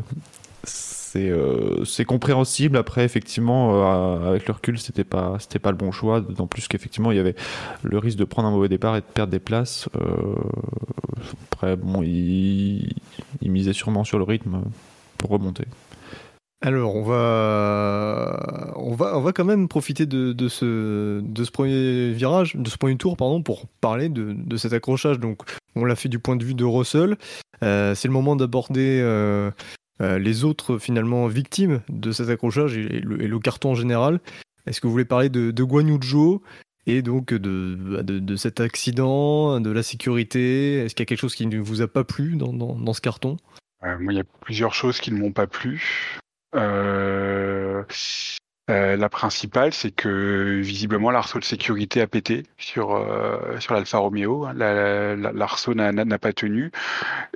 S4: euh, c'est compréhensible. Après, effectivement, avec le recul, c'était pas c'était pas le bon choix. D'autant plus qu'effectivement, il y avait le risque de prendre un mauvais départ et de perdre des places. après, bon, il, il misait sûrement sur le rythme pour remonter.
S2: Alors, on va, on va, on va quand même profiter de, de, ce, de ce premier virage, de ce premier tour, pardon, pour parler de, de cet accrochage. Donc, on l'a fait du point de vue de Russell. Euh, c'est le moment d'aborder euh, euh, les autres finalement victimes de cet accrochage et, le, carton en général. Est-ce que vous voulez parler de, de et donc de, de, cet accident, de la sécurité? Est-ce qu'il y a quelque chose qui ne vous a pas plu dans, ce carton?
S3: Moi, il y a plusieurs choses qui ne m'ont pas plu. Euh, euh, la principale, c'est que visiblement l'arceau de sécurité a pété sur euh, sur l'Alfa Romeo. L'arceau n'a pas tenu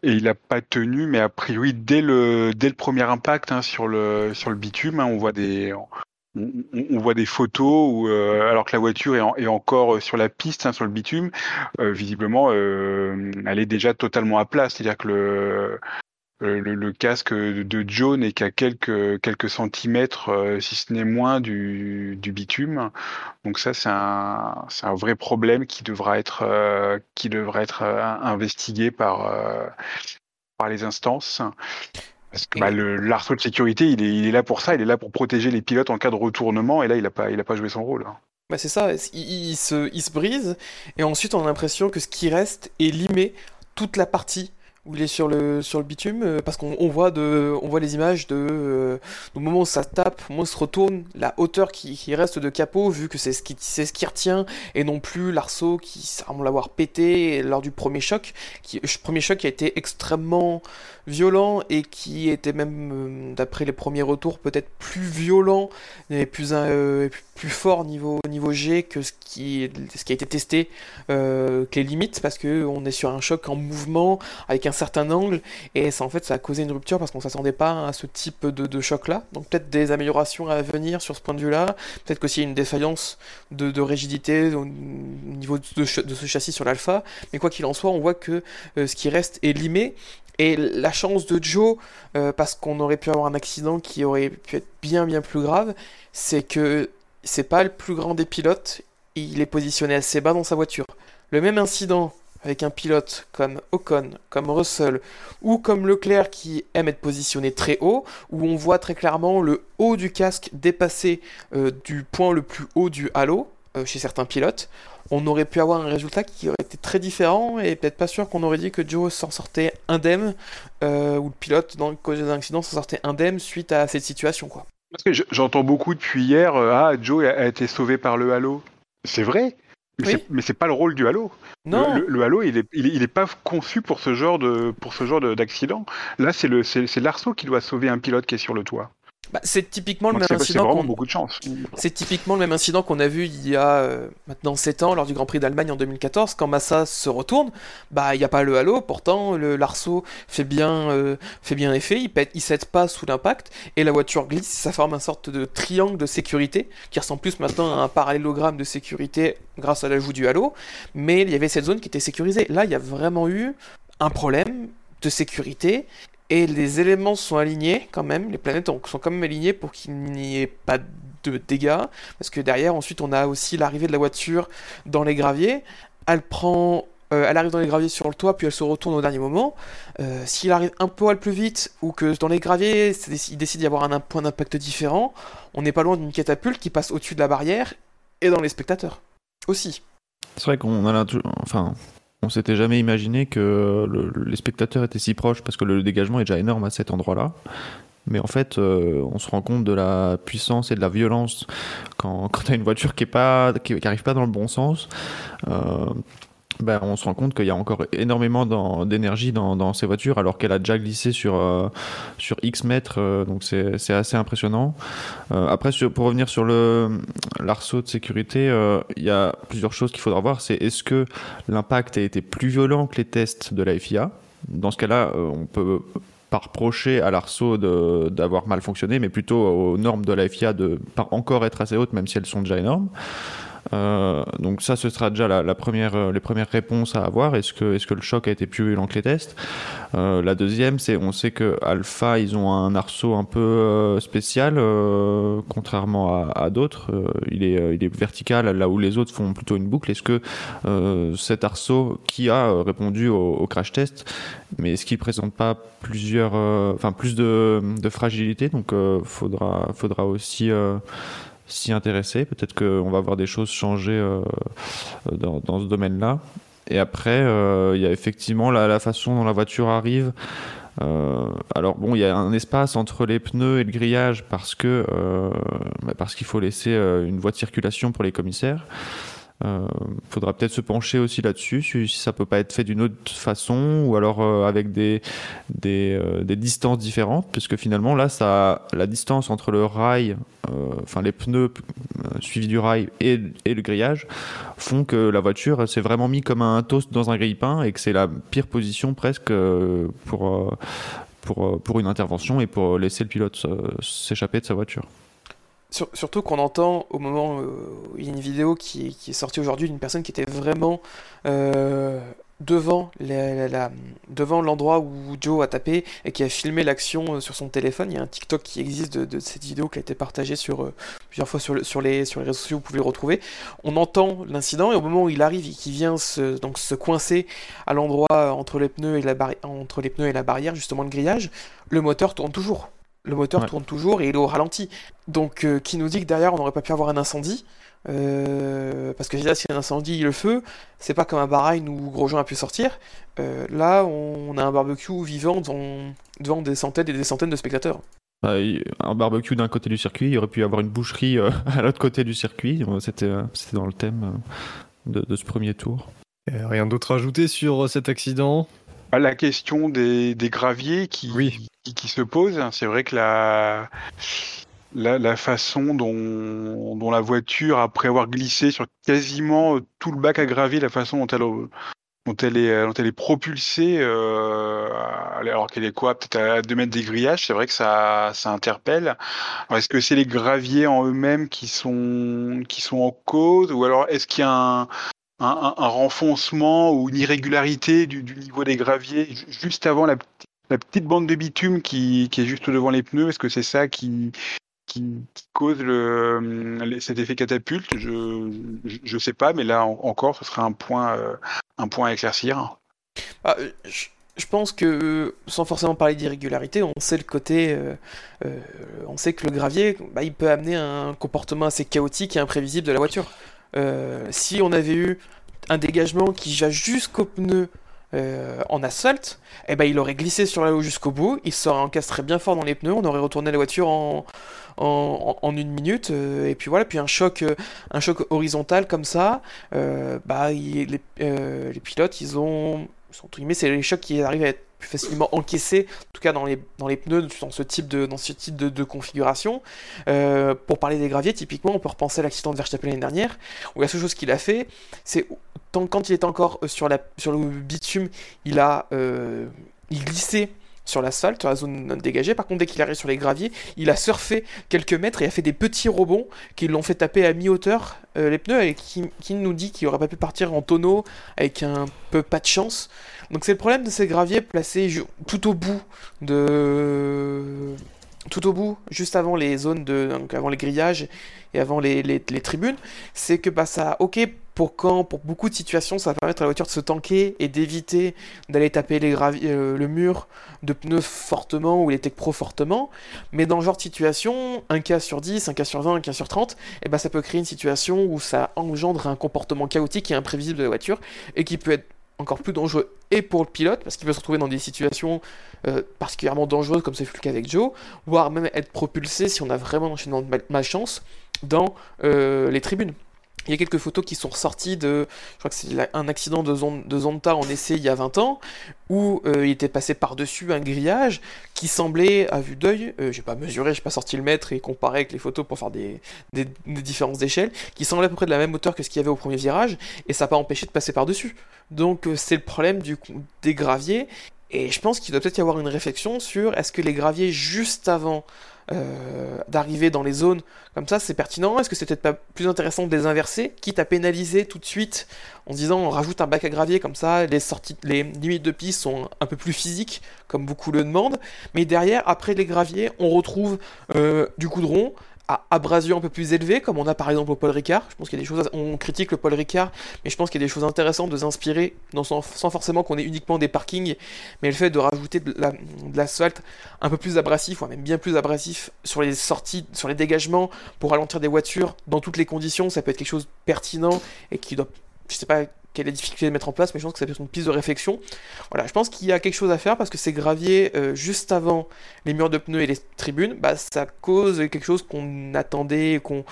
S3: et il n'a pas tenu, mais a priori dès le dès le premier impact hein, sur le sur le bitume, hein, on voit des on, voit des photos où, alors que la voiture est, est encore sur la piste, hein, sur le bitume, visiblement, elle est déjà totalement à plat. C'est-à-dire que le, euh, le, casque de Joe n'est qu'à quelques, quelques centimètres, euh, si ce n'est moins, du, du, bitume. Donc ça, c'est un, un vrai problème qui devra être, euh, qui devra être investigué par, par les instances. Parce que bah, l'arceau de sécurité, il est, il est là pour ça, il est là pour protéger les pilotes en cas de retournement, et là, il n'a pas, il a pas joué son rôle. Hein.
S5: Bah c'est ça, il, il, se, il se brise, et ensuite on a l'impression que ce qui reste est limé toute la partie où il est sur le, sur le bitume, euh, parce qu'on voit, de, on voit les images de, euh, moment où ça tape, au où se retourne, la hauteur qui, qui reste de capot, vu que c'est ce, qui, ce qui retient, et non plus l'arceau qui semble l'avoir pété lors du premier choc, qui, premier choc qui a été extrêmement violent et qui était même, euh, d'après les premiers retours, peut-être plus violent et plus, plus fort niveau, niveau G que ce qui, ce qui a été testé, que les limites, parce qu'on est sur un choc en mouvement, avec un certain angle, et ça en fait ça a causé une rupture parce qu'on s'attendait pas à ce type de, choc-là. Donc peut-être des améliorations à venir sur ce point de vue-là, peut-être qu'aussi une défaillance de, rigidité au niveau de, ce châssis sur l'alpha, mais quoi qu'il en soit, on voit que euh, ce qui reste est limé, et la chance de Joe, euh, parce qu'on aurait pu avoir un accident qui aurait pu être bien bien plus grave, c'est que c'est pas le plus grand des pilotes, il est positionné assez bas dans sa voiture. Le même incident avec un pilote comme Ocon, comme Russell ou comme Leclerc qui aime être positionné très haut, où on voit très clairement le haut du casque dépasser euh, du point le plus haut du halo euh, chez certains pilotes, on aurait pu avoir un résultat qui aurait été très différent et peut-être pas sûr qu'on aurait dit que Joe s'en sortait indemne euh, ou le pilote dans le cause d'un accident s'en sortait indemne suite à cette situation quoi.
S3: Parce que j'entends beaucoup depuis hier, ah Joe a été sauvé par le halo. C'est vrai, mais c'est pas le rôle du Halo.
S5: Non.
S3: Le, Halo, il est, il, est, pas conçu pour ce genre de, pour ce genre d'accident. Là, c'est le, c'est l'arceau qui doit sauver un pilote qui est sur le toit.
S5: Bah, c'est typiquement le même incident.
S3: beaucoup de chance.
S5: C'est typiquement le même incident qu'on a vu il y a euh, maintenant 7 ans lors du Grand Prix d'Allemagne en 2014 quand Massa se retourne. Bah il n'y a pas le halo, pourtant le l'arceau fait bien euh, fait bien effet, il pète, il cède pas sous l'impact et la voiture glisse, ça forme une sorte de triangle de sécurité qui ressemble plus maintenant à un parallélogramme de sécurité grâce à l'ajout du halo. Mais il y avait cette zone qui était sécurisée. Là il y a vraiment eu un problème de sécurité et les éléments sont alignés quand même, les planètes sont quand même alignées pour qu'il n'y ait pas de dégâts, parce que derrière ensuite on a aussi l'arrivée de la voiture dans les graviers, elle prend... Euh, elle arrive dans les graviers sur le toit, puis elle se retourne au dernier moment. Euh, s'il arrive un peu plus vite, ou que dans les graviers, il décide d'y avoir un, point d'impact différent, on n'est pas loin d'une catapulte qui passe au-dessus de la barrière et dans les spectateurs aussi.
S4: C'est vrai qu'on a enfin, on s'était jamais imaginé que les spectateurs étaient si proches parce que le dégagement est déjà énorme à cet endroit-là. Mais en fait, euh, on se rend compte de la puissance et de la violence quand, tu as une voiture qui n'arrive pas dans le bon sens. Euh, ben, on se rend compte qu'il y a encore énormément d'énergie dans, ces voitures alors qu'elle a déjà glissé sur, euh, sur X mètres, euh, donc c'est assez impressionnant. Euh, après, pour revenir sur l'arceau de sécurité, il y a plusieurs choses qu'il faudra voir. C'est est-ce que l'impact a été plus violent que les tests de la FIA Dans ce cas-là, on peut pas reprocher à l'arceau d'avoir mal fonctionné, mais plutôt aux normes de la FIA de pas encore être assez hautes, même si elles sont déjà énormes. Euh, donc ça, ce sera déjà la, première, euh, les premières réponses à avoir. Est-ce que, est-ce que le choc a été plus violent que les tests euh, La deuxième, c'est on sait que Alpha, ils ont un arceau un peu spécial, contrairement à, d'autres. il, est, il est vertical là où les autres font plutôt une boucle. Est-ce que cet arceau qui a répondu au, crash test, mais est-ce qu'il présente pas plusieurs, enfin plus de, de fragilité? Donc faudra, faudra aussi s'y intéresser. Peut-être qu'on va voir des choses changer euh, dans, ce domaine-là. Et après, euh, il y a effectivement la, la, façon dont la voiture arrive. Euh, alors bon, il y a un espace entre les pneus et le grillage parce que bah, parce qu'il faut laisser une voie de circulation pour les commissaires. Euh, faudra peut-être se pencher aussi là-dessus, si, ça peut pas être fait d'une autre façon, ou alors euh, avec des, euh, des, distances différentes, puisque finalement là, ça, la distance entre le rail, enfin les pneus suivis du rail et, et, le grillage, font que la voiture s'est vraiment mis comme un toast dans un grille-pain et que c'est la pire position presque pour, pour, pour une intervention et pour laisser le pilote s'échapper de sa voiture
S5: surtout qu'on entend au moment où il y a une vidéo qui, est sortie aujourd'hui d'une personne qui était vraiment euh, devant, l'endroit où Joe a tapé et qui a filmé l'action euh, sur son téléphone. Il y a un TikTok qui existe de, cette vidéo qui a été partagée euh, plusieurs fois sur, les, sur les réseaux sociaux, vous pouvez le retrouver. On entend l'incident et au moment où il arrive et qu'il vient se, donc, se coincer à l'endroit entre, les pneus et la entre les pneus et la barrière, justement le grillage, le moteur tourne toujours. Le moteur tourne toujours et il est au ralenti. Donc, euh, qui nous dit que derrière on n'aurait pas pu avoir un incendie euh, Parce que là, si y a un incendie, le feu, c'est pas comme un barail où Grosjean a pu sortir. Euh, là, on a un barbecue vivant devant, des centaines et des centaines de spectateurs.
S4: Bah, un barbecue d'un côté du circuit, il aurait pu y avoir une boucherie à l'autre côté du circuit. C'était dans le thème de, ce premier tour.
S2: rien d'autre à ajouter sur cet accident?
S3: La question des, graviers qui, qui, se pose, c'est vrai que la, la, façon dont, dont, la voiture, après avoir glissé sur quasiment tout le bac à gravier, la façon dont elle, dont elle, est, dont elle est propulsée, euh, alors qu'elle est quoi, peut-être à 2 mètres des grillages, c'est vrai que ça, ça interpelle. Est-ce que c'est les graviers en eux-mêmes qui sont, qui sont en cause, ou alors est-ce qu'il y a un, un, renfoncement ou une irrégularité du, niveau des graviers juste avant la, bande de bitume qui, est juste devant les pneus Est-ce que c'est ça qui, cause le, cet effet catapulte? Je ne sais pas, mais là encore, ce serait un point, point à éclaircir.
S5: Ah, je pense que, sans forcément parler d'irrégularité, on sait le côté. Euh, euh, on sait que le gravier, bah, il peut amener un comportement assez chaotique et imprévisible de la voiture. Euh, si on avait eu un dégagement qui va jusqu'au pneu en asphalte, eh ben, il aurait glissé sur la haut jusqu'au bout, il serait encastré bien fort dans les pneus, on aurait retourné la voiture en, en, une minute, et puis voilà, puis un choc, un choc horizontal comme ça, bah, les, les pilotes, ils ont c'est les chocs qui arrivent à être plus facilement encaissés, en tout cas dans les, dans les pneus, dans ce type de, dans ce type de, configuration. Euh, pour parler des graviers, typiquement, on peut repenser à l'accident de Verstappen l'année dernière, où la seule chose qu'il a fait, c'est quand il est encore euh, sur, la, sur le bitume, il a euh, il glissé sur l'asphalte, sur la zone dégagée. Par contre, dès qu'il arrive sur les graviers, il a surfé quelques mètres et a fait des petits rebonds qui l'ont fait taper à mi-hauteur euh, les pneus et qui, nous dit qu'il aurait pas pu partir en tonneau avec un peu pas de chance. Donc c'est le problème de ces graviers placés tout au bout de tout au bout, juste avant les zones de, donc avant les grillages et avant les, tribunes, c'est que bah ça, ok, pour beaucoup de situations, ça va permettre à la voiture de se tanker et d'éviter d'aller taper euh, le mur de pneus fortement ou les Tech Pro fortement. Mais dans ce genre de situation, un cas sur 10, un cas sur 20, un cas sur 30, et eh ben ça peut créer une situation où ça engendre un comportement chaotique et imprévisible de la voiture et qui peut être encore plus dangereux et pour le pilote, parce qu'il peut se retrouver dans des situations euh, particulièrement dangereuses, comme c'est le cas avec Joe, voire même être propulsé, si on a vraiment un enchaînement de malchance, dans euh, les tribunes. Il y a quelques photos qui sont ressorties de, je crois que c'est un accident de, Zonta en essai il y a 20 ans, où euh, il était passé par-dessus un grillage qui semblait, à vue d'œil, euh, j'ai pas mesuré, j'ai pas sorti le mètre et comparé avec les photos pour faire des, différences d'échelle, qui semblait à peu près de la même hauteur que ce qu'il y avait au premier virage, et ça n'a pas empêché de passer par-dessus. Donc euh, c'est le problème des graviers, et je pense qu'il doit peut-être y avoir une réflexion sur est-ce que les graviers juste avant euh, d'arriver dans les zones comme ça, c'est pertinent. Est-ce que c'est peut-être pas plus intéressant de les inverser, quitte à pénaliser tout de suite en disant on rajoute un bac à gravier comme ça, les sorties, les limites de piste sont un peu plus physiques, comme beaucoup le demandent, mais derrière, après les graviers, on retrouve euh, du goudron, abrasion un peu plus élevée, comme on a par exemple au Paul Ricard. Je pense qu'il y a des choses, on critique le Paul Ricard, mais je pense qu'il y a des choses intéressantes de s'inspirer, sans, forcément qu'on ait uniquement des parkings, mais le fait de rajouter de l'asphalte un peu plus abrasif, ou même bien plus abrasif sur les sorties, sur les dégagements, pour ralentir des voitures dans toutes les conditions, ça peut être quelque chose de pertinent et qui doit, je sais pas quelle est la difficulté de mettre en place, mais je pense que ça peut être une piste de réflexion. Voilà, je pense qu'il y a quelque chose à faire parce que ces graviers euh, juste avant les murs de pneus et les tribunes, bah, ça cause quelque chose qu'on attendait, qu'on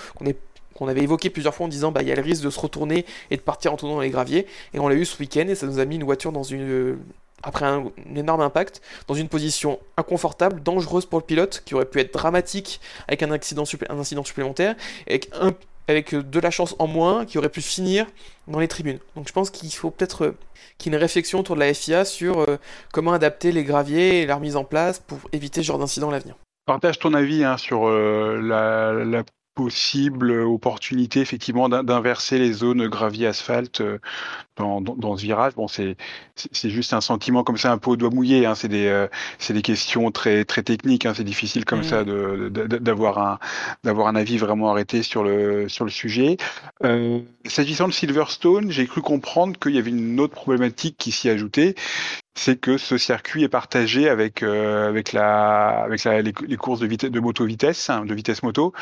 S5: avait évoqué plusieurs fois en disant bah il y a le risque de se retourner et de partir en tournant dans les graviers et on l'a eu ce week-end et ça nous a mis une voiture dans une après un, énorme impact dans une position inconfortable, dangereuse pour le pilote qui aurait pu être dramatique avec un accident un incident supplémentaire avec un avec euh, de la chance en moins, qui aurait pu finir dans les tribunes. Donc je pense qu'il faut peut-être euh, qu'il y ait une réflexion autour de la FIA sur euh, comment adapter les graviers et leur mise en place pour éviter ce genre d'incident à l'avenir.
S3: Partage ton avis hein, sur la, la, possible opportunité effectivement d'inverser les zones gravier asphalte euh, dans, dans, ce virage. Bon, c'est juste un sentiment comme ça un peu au doigt mouillé. Hein. C'est des euh, des questions très très techniques. Hein. C'est difficile comme ça mmh. de d'avoir un un avis vraiment arrêté sur le sur le sujet. Euh, S'agissant de Silverstone, j'ai cru comprendre qu'il y avait une autre problématique qui s'y ajoutait, c'est que ce circuit est partagé avec euh, avec la avec la, les, courses de vitesse de moto vitesse, hein, de vitesse moto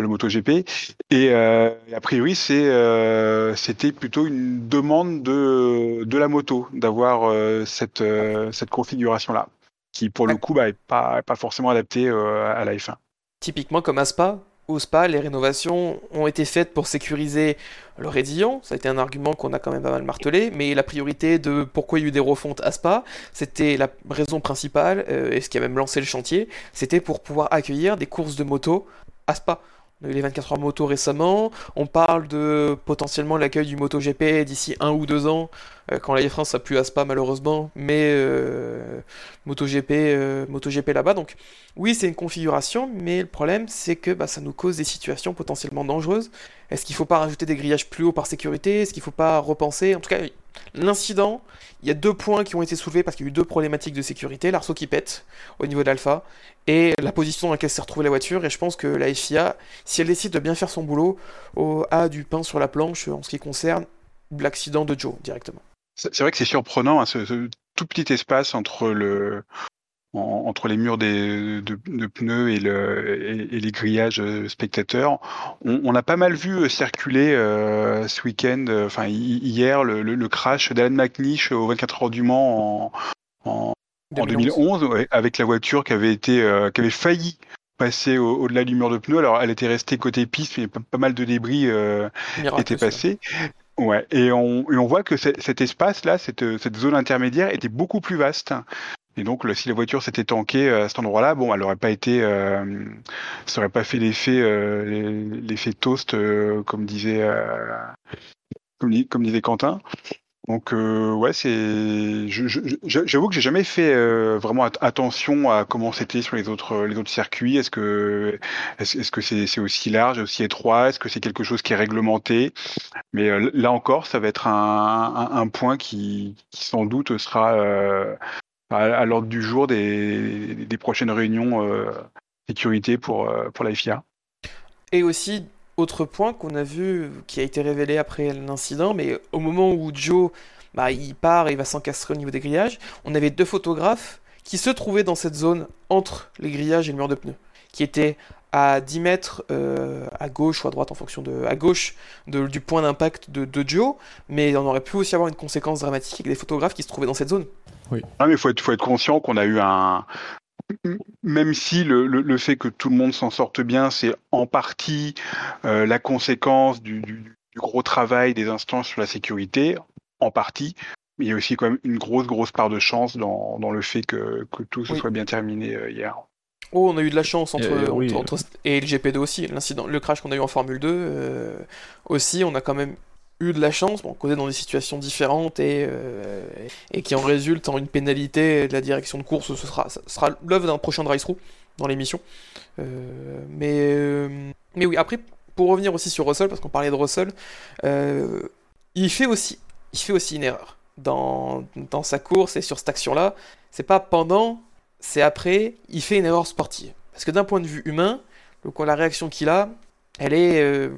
S3: le MotoGP. Et euh, a priori, c'est, euh, c'était plutôt une demande de, de la moto d'avoir euh, cette, cette configuration-là, qui pour le coup n'est bah, pas, pas forcément adaptée à la F1.
S5: Typiquement comme à Spa, au Spa, les rénovations ont été faites pour sécuriser le Rédillon. Ça a été un argument qu'on a quand même pas mal martelé. Mais la priorité de pourquoi il y a eu des refontes à Spa, c'était la raison principale, et ce qui a même lancé le chantier, c'était pour pouvoir accueillir des courses de moto à Spa. Les 24 heures moto récemment. On parle de potentiellement l'accueil du MotoGP d'ici un ou deux ans, euh, quand la France a plus à Spa malheureusement, mais euh, MotoGP, euh, MotoGP là-bas. Donc oui, c'est une configuration, mais le problème c'est que bah, ça nous cause des situations potentiellement dangereuses. Est-ce qu'il ne faut pas rajouter des grillages plus hauts par sécurité? Est-ce qu'il ne faut pas repenser? En tout cas, L'incident, il y a deux points qui ont été soulevés parce qu'il y a eu deux problématiques de sécurité. L'arceau qui pète au niveau d'Alpha et la position dans laquelle s'est retrouvée la voiture. Et je pense que la FIA, si elle décide de bien faire son boulot, a du pain sur la planche en ce qui concerne l'accident de Joe directement.
S3: C'est vrai que c'est surprenant, hein, ce, tout petit espace entre le, entre les murs des, de, pneus et, le, et, les grillages euh, spectateurs. On, a pas mal vu euh, circuler euh, ce week-end, enfin hier, le, crash d'Alan McNish au 24 heures du Mans en, en 2011, avec la voiture qui avait été, qui avait failli passer au-delà du mur de pneus. Alors, elle était restée côté piste, mais pas, mal de débris étaient passés. Ouais, et on, et on voit que cet espace-là, cette, cette zone intermédiaire était beaucoup plus vaste. Et donc, si la voiture s'était tankée à cet endroit-là, bon, elle n'aurait pas été, euh, ça aurait pas fait l'effet, euh, l'effet toast, euh, comme disait, euh, comme, comme, disait Quentin. Donc, euh, ouais, c'est, j'avoue que j'ai jamais fait vraiment attention à comment c'était sur les autres, les autres circuits. Est-ce que, est-ce, que c'est, c'est aussi large, aussi étroit? Est-ce que c'est quelque chose qui est réglementé? Mais là encore, ça va être un, un, point qui, qui, sans doute sera à, l'ordre du jour des, des prochaines réunions euh, sécurité pour, euh, pour la FIA.
S5: Et aussi, autre point qu'on a vu, qui a été révélé après l'incident, mais au moment où Joe bah, il part et il va s'encastrer au niveau des grillages, on avait deux photographes qui se trouvaient dans cette zone entre les grillages et le mur de pneus, qui étaient à 10 mètres euh, à gauche ou à droite en fonction de à gauche du point d'impact de, de, Joe, mais on aurait pu aussi avoir une conséquence dramatique avec des photographes qui se trouvaient dans cette zone.
S3: Oui. Ah, mais il faut être, faut être conscient qu'on a eu un. Même si le, le, fait que tout le monde s'en sorte bien, c'est en partie euh, la conséquence du, du, gros travail des instances sur la sécurité, en partie, mais il y a aussi quand même une grosse, grosse part de chance dans, dans le fait que, que tout se soit bien terminé euh, hier.
S5: Oh, on a eu de la chance entre, et, entre, et le GP2 aussi, l'incident, le crash qu'on a eu en Formule 2 euh, aussi, on a quand même eu de la chance, bon, causé dans des situations différentes et, euh, et qui en résulte en une pénalité de la direction de course, ce sera, sera l'œuvre d'un prochain drive-through dans l'émission. Euh, mais, euh, mais oui, après, pour revenir aussi sur Russell, parce qu'on parlait de Russell, il, fait aussi, il fait aussi une erreur dans, dans sa course et sur cette action-là. C'est pas pendant, c'est après, il fait une erreur sportive. Parce que d'un point de vue humain, la réaction qu'il a, elle est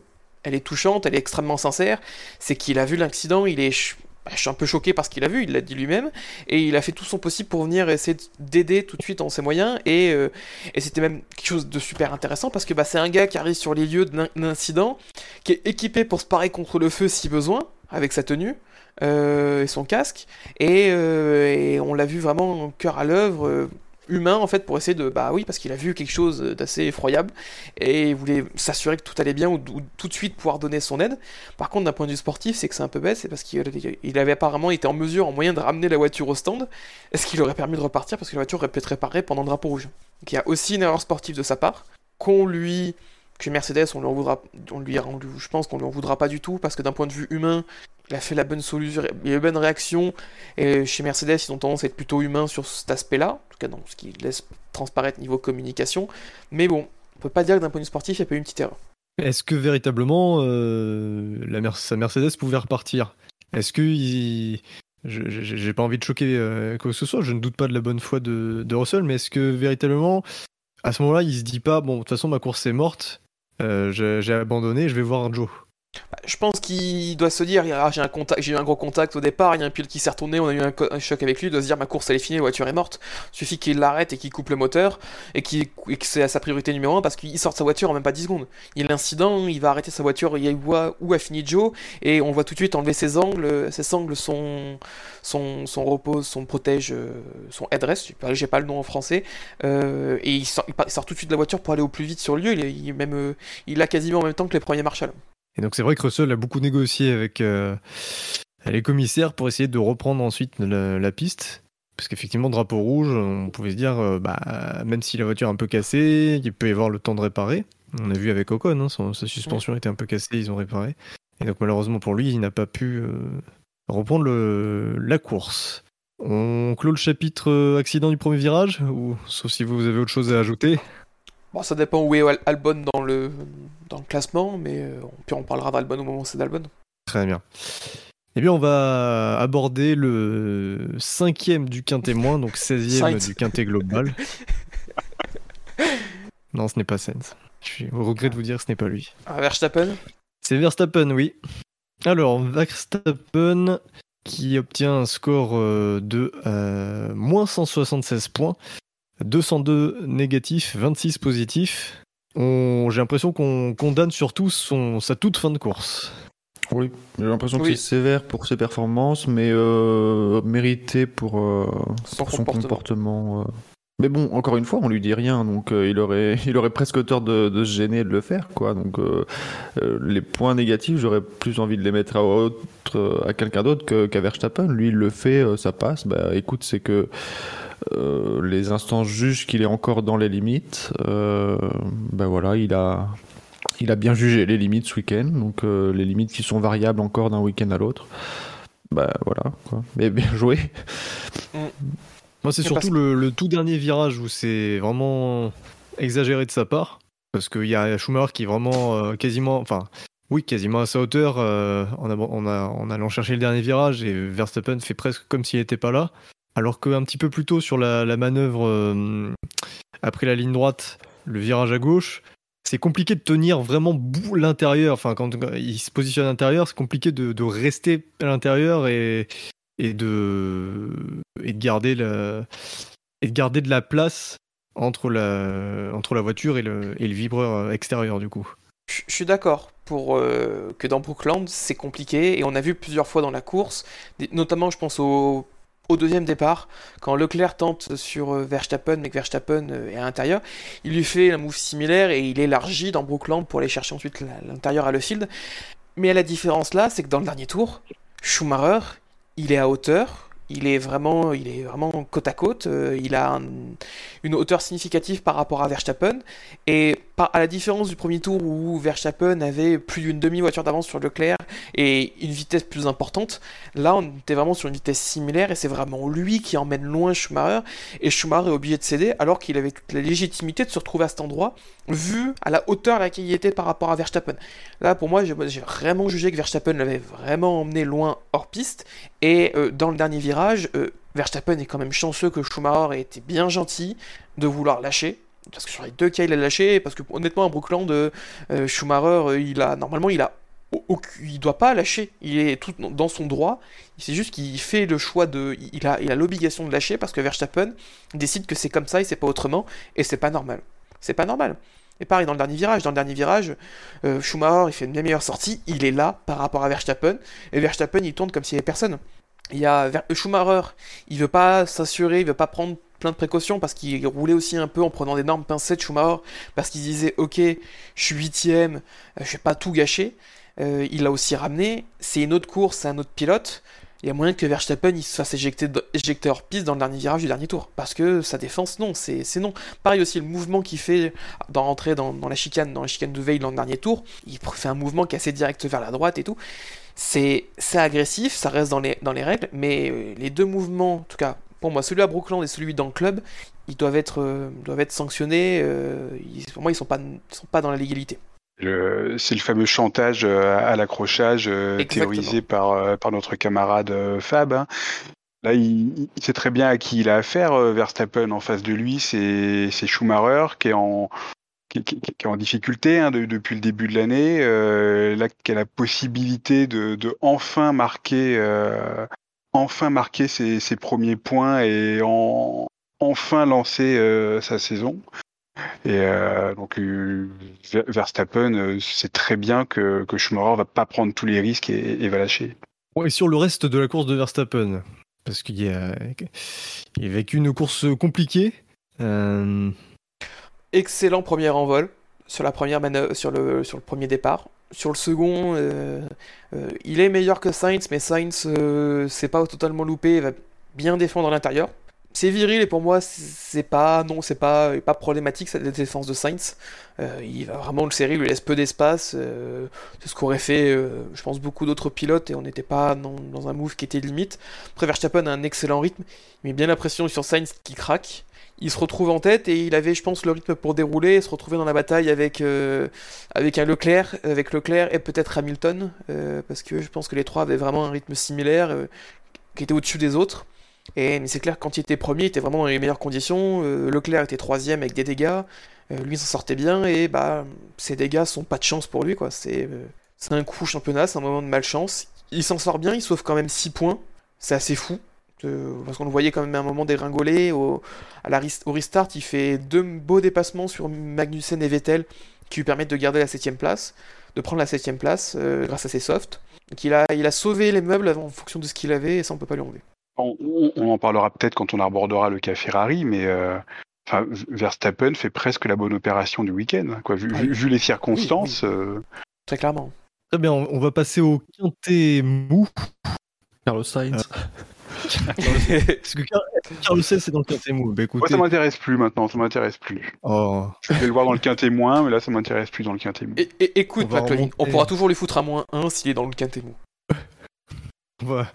S5: elle est touchante, elle est extrêmement sincère. C'est qu'il a vu l'accident, il est bah, je suis un peu choqué parce qu'il a vu, il l'a dit lui-même, et il a fait tout son possible pour venir essayer d'aider tout de suite en ses moyens, et, euh, et c'était même quelque chose de super intéressant parce que bah, c'est un gars qui arrive sur les lieux d'un incident, qui est équipé pour se parer contre le feu si besoin, avec sa tenue. Euh, et son casque et, euh, et on l'a vu vraiment cœur à l'œuvre humain en fait pour essayer de bah oui parce qu'il a vu quelque chose d'assez effroyable et il voulait s'assurer que tout allait bien ou, tout de suite pouvoir donner son aide. Par contre d'un point de vue sportif c'est que c'est un peu bête c'est parce qu'il avait apparemment été en mesure en moyen de ramener la voiture au stand. Est-ce qu'il aurait permis de repartir? Parce que la voiture aurait pu être réparée pendant le drapeau rouge. Donc il y a aussi une erreur sportive de sa part qu'on lui que Mercedes on lui en voudra on lui je pense qu'on lui en voudra pas du tout parce que d'un point de vue humain il a fait la bonne solution, il a eu bonne réaction. Et chez Mercedes, ils ont tendance à être plutôt humains sur cet aspect-là, en tout cas dans ce qui laisse transparaître niveau communication. Mais bon, on peut pas dire que d'un point de vue sportif, il y a pas eu une petite erreur.
S2: Est-ce que véritablement euh, la sa Mercedes pouvait repartir? Est-ce que il... j'ai pas envie de choquer euh, quoi que ce soit, je ne doute pas de la bonne foi de, Russell, mais est-ce que véritablement, à ce moment-là, il se dit pas, bon, de toute façon, ma course est morte, euh, j'ai abandonné, je vais voir Joe?
S5: bah, je pense qu'il doit se dire ah, j'ai eu un gros contact au départ, il y a un pilote qui s'est retourné, on a eu un, choc avec lui, il doit se dire ma course elle est finie, la voiture est morte. Il suffit qu'il l'arrête et qu'il coupe le moteur et, que c'est sa priorité numéro 1 parce qu'il sort sa voiture en même pas 10 secondes. Il y a l'incident, il va arrêter sa voiture, il voit où a fini Joe et on voit tout de suite enlever ses angles. Ses angles son, son repose, son protège, euh, son headrest, j'ai pas le nom en français, euh, et il sort, tout de suite de la voiture pour aller au plus vite sur le lieu. Il, même, euh, il a quasiment en même temps que les premiers Marshall.
S2: Et donc c'est vrai que Russell a beaucoup négocié avec euh, les commissaires pour essayer de reprendre ensuite la, piste. Parce qu'effectivement, drapeau rouge, on pouvait se dire, euh, bah, même si la voiture est un peu cassée, il peut y avoir le temps de réparer. On a vu avec Ocon, hein, sa suspension était un peu cassée, ils ont réparé. Et donc malheureusement pour lui, il n'a pas pu euh, reprendre le, la course. On clôt le chapitre accident du premier virage, ou sauf si vous avez autre chose à ajouter?
S5: Bon, ça dépend où est Albon dans le, dans le classement, mais euh, puis on parlera d'Albon au moment où c'est d'Albon.
S2: Très bien. Eh bien, on va aborder le cinquième du quintet moins, donc 16e
S5: Sainz.
S2: du quintet global. non, ce n'est pas Sainz. Je suis au regret de vous dire que ce n'est pas lui.
S5: Ah, Verstappen?
S2: C'est Verstappen, oui. Alors, Verstappen qui obtient un score euh, de euh, moins 176 points, 202 négatifs, 26 positifs. On- J'ai l'impression qu'on condamne surtout son, sa toute fin de course.
S4: Oui, j'ai l'impression que
S5: Oui.
S4: c'est sévère pour ses performances, mais euh, mérité pour, euh,
S5: Son
S4: pour son
S5: comportement.
S4: comportement. euh. Mais bon, encore une fois, on lui dit rien, donc euh, il, aurait, il aurait presque tort de, de se gêner et de le faire, quoi. Donc euh, euh, les points négatifs, j'aurais plus envie de les mettre à, autre, à quelqu'un d'autre que- qu'à Verstappen. Lui, il le fait, euh, ça passe. Bah écoute, c'est que euh, les instances jugent qu'il est encore dans les limites. Euh, ben voilà, il a, il a bien jugé les limites ce week-end, donc euh, les limites qui sont variables encore d'un week-end à l'autre. Bah voilà, quoi. Mais bien joué.
S2: Moi, c'est surtout le, le tout dernier virage où c'est vraiment exagéré de sa part. Parce qu'il y a Schumacher qui est vraiment euh, quasiment. Enfin, oui, quasiment à sa hauteur euh, en, ab- en a- en allant chercher le dernier virage. Et Verstappen fait presque comme s'il n'était pas là. Alors qu'un petit peu plus tôt sur la, manœuvre euh, après la ligne droite, le virage à gauche, c'est compliqué de tenir vraiment l'intérieur. Enfin, quand il se positionne à l'intérieur, c'est compliqué de, rester à l'intérieur et, de garder de la place entre la voiture et le vibreur extérieur du coup.
S5: Je suis d'accord pour euh, que dans Brookland c'est compliqué et on a vu plusieurs fois dans la course, notamment je pense au, au deuxième départ quand Leclerc tente sur euh, Verstappen mais que Verstappen euh, est à l'intérieur, il lui fait un move similaire et il élargit dans Brookland pour aller chercher ensuite l'intérieur à le field. Mais la différence là, c'est que dans le dernier tour, Schumacher, il est à hauteur. Il est vraiment, côte à côte. euh, il a un- une hauteur significative par rapport à Verstappen. Et à la différence du premier tour où Verstappen avait plus d'une demi-voiture d'avance sur Leclerc et une vitesse plus importante, là on était vraiment sur une vitesse similaire et c'est vraiment lui qui emmène loin Schumacher. Et Schumacher est obligé de céder alors qu'il avait toute la légitimité de se retrouver à cet endroit vu à la hauteur à laquelle il était par rapport à Verstappen. Là pour moi j'ai vraiment jugé que Verstappen l'avait vraiment emmené loin hors piste. Et euh, dans le dernier virage, euh, Verstappen est quand même chanceux que Schumacher ait été bien gentil de vouloir lâcher parce que sur les deux cas il a lâché parce que honnêtement à Brookland euh, euh, Schumacher euh, il a normalement il a il doit pas lâcher. Il est tout dans son droit. C'est juste qu'il fait le choix de il a il a l'obligation de lâcher parce que Verstappen décide que c'est comme ça et c'est pas autrement et c'est pas normal. C'est pas normal. Et pareil dans le dernier virage dans le dernier virage euh, Schumacher il fait une bien meilleure sortie il est là par rapport à Verstappen et Verstappen il tourne comme s'il y avait personne. Il y a Schumacher il veut pas s'assurer il veut pas prendre de précautions parce qu'il roulait aussi un peu en prenant d'énormes pincettes Schumacher parce qu'il disait ok je suis huitième euh, je vais pas tout gâcher. Euh, il l'a aussi ramené. C'est une autre course c'est un autre pilote. Il y a moyen que Verstappen il se fasse éjecter, éjecter hors piste dans le dernier virage du dernier tour parce que sa défense non c'est non. Pareil aussi le mouvement qu'il fait dans rentrer dans, la chicane dans la chicane de Veil dans le dernier tour il fait un mouvement qui est assez direct vers la droite et tout. C'est c'est agressif, ça reste dans les, dans les règles, mais euh, les deux mouvements, en tout cas pour moi, celui à Brookland et celui dans le club, ils doivent être, euh, doivent être sanctionnés. euh, ils- pour moi, ils sont pas, ils sont pas dans la légalité.
S3: C'est le fameux chantage euh, à l'accrochage théorisé par, par notre camarade Fab. hein. Là, il, il sait très bien à qui il a affaire. Verstappen en face de lui, c'est c'est Schumacher qui est en, qui, qui- qui est en difficulté hein, de- depuis le début de l'année. euh, là, qui a la possibilité de, de enfin marquer, euh, enfin marquer ses, ses premiers points et en, enfin lancer euh, sa saison. Et euh, donc euh, Ver- Verstappen sait très bien que, que Schumacher va pas prendre tous les risques et, et va lâcher.
S2: Ouais, et sur le reste de la course de Verstappen, parce qu'il y a, il a vécu une course compliquée. Euh,
S5: Excellent premier envol sur la première manœuvre, sur le, sur le premier départ. Sur le second, euh, euh, il est meilleur que Sainz, mais Sainz euh, c'est pas totalement loupé, il va bien défendre à l'intérieur. C'est viril et pour moi c'est pas non c'est pas pas problématique cette défense de Sainz. Il va vraiment le serrer, il lui laisse peu d'espace. c'est ce qu'auraient fait je pense beaucoup d'autres pilotes et on n'était pas dans, dans un move qui était limite. Après Verstappen a un excellent rythme, il met bien la pression sur Sainz qui craque. Il se retrouve en tête et il avait, je pense, le rythme pour dérouler, se retrouver dans la bataille avec, euh, avec un Leclerc, avec Leclerc et peut-être Hamilton, euh, parce que je pense que les trois avaient vraiment un rythme similaire, euh, qui était au-dessus des autres. Et c'est clair, quand il était premier, il était vraiment dans les meilleures conditions. Leclerc était troisième avec des dégâts, lui s'en sortait bien et bah ces dégâts sont pas de chance pour lui quoi. C'est c'est un coup championnat, c'est un moment de malchance. Il s'en sort bien, il sauve quand même 6 points, c'est assez fou parce qu'on le voyait quand même à un moment dégringoler. Au, à la, au restart, il fait deux beaux dépassements sur Magnussen et Vettel qui lui permettent de garder la 7ème place, de prendre la 7ème place euh, grâce à ses softs. Donc il a, il a sauvé les meubles en fonction de ce qu'il avait et ça on peut pas lui enlever.
S3: On, en parlera peut-être quand on abordera le cas Ferrari, mais euh, Verstappen fait presque la bonne opération du week-end. Quoi. Vu, ah vu, les circonstances. Euh,
S5: Très clairement.
S2: Très bien, on va passer au quintet mou.
S4: Carlos Sainz.
S2: Parce que c'est dans le quintet mou. Bah,
S3: Moi, ça m'intéresse plus maintenant, ça m'intéresse plus.
S2: Oh.
S3: Je vais le voir dans le quintet moins, mais là, ça m'intéresse plus dans le quintet mou.
S5: Et, écoute, on, on pourra toujours lui foutre à moins 1 s'il est dans le quintet mou.
S2: on, va...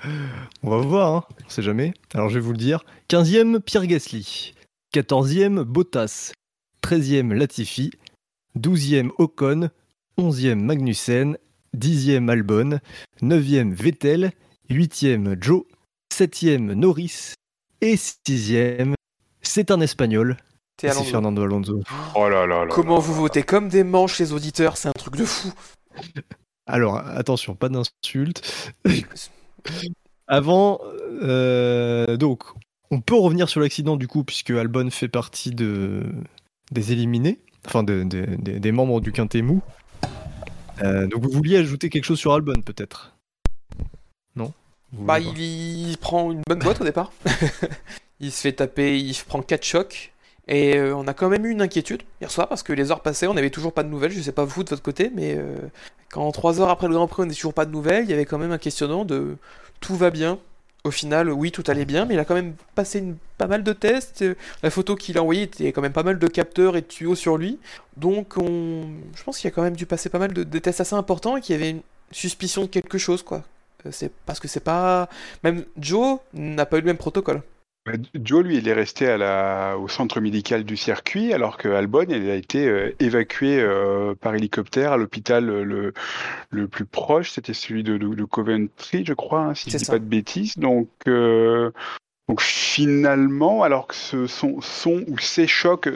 S2: on va voir, hein. on sait jamais. Alors, je vais vous le dire. 15e, Pierre Gasly. 14e, Bottas. 13e, Latifi. 12e, Ocon. 11e, Magnussen. 10e, Albon. 9e, Vettel. 8e, Joe. Septième, Norris. Et sixième, c'est un Espagnol. C'est Fernando Alonso.
S3: Oh là là
S5: Comment vous votez comme des manches, les auditeurs C'est un truc de fou.
S2: Alors, attention, pas d'insultes. Avant, euh, donc, on peut revenir sur l'accident du coup, puisque Albon fait partie de, des éliminés, enfin des membres du Quintet Mou. Euh, donc, vous vouliez ajouter quelque chose sur Albon, peut-être? Non?
S5: Bah, il, prend une bonne boîte au départ. il se fait taper, il prend 4 chocs. Et euh, on a quand même eu une inquiétude hier soir parce que les heures passées, on n'avait toujours pas de nouvelles. Je sais pas vous de votre côté, mais euh, quand 3 heures après le Grand Prix, on n'avait toujours pas de nouvelles, il y avait quand même un questionnement de tout va bien. Au final, oui, tout allait bien, mais il a quand même passé une, pas mal de tests. La photo qu'il a envoyée était quand même pas mal de capteurs et de tuyaux sur lui. Donc, on... je pense qu'il a quand même dû passer pas mal de, de tests assez importants et qu'il y avait une suspicion de quelque chose, quoi. Euh, c'est parce que c'est pas même Joe n'a pas eu le même protocole.
S3: Joe, lui, il est resté à la... au centre médical du circuit, alors que Albon, il a été euh, évacué euh, par hélicoptère à l'hôpital le, le plus proche, c'était celui de, Coventry, je crois, hein, si je dis pas de bêtises. Donc, donc finalement, alors que ce son, son ou ces chocs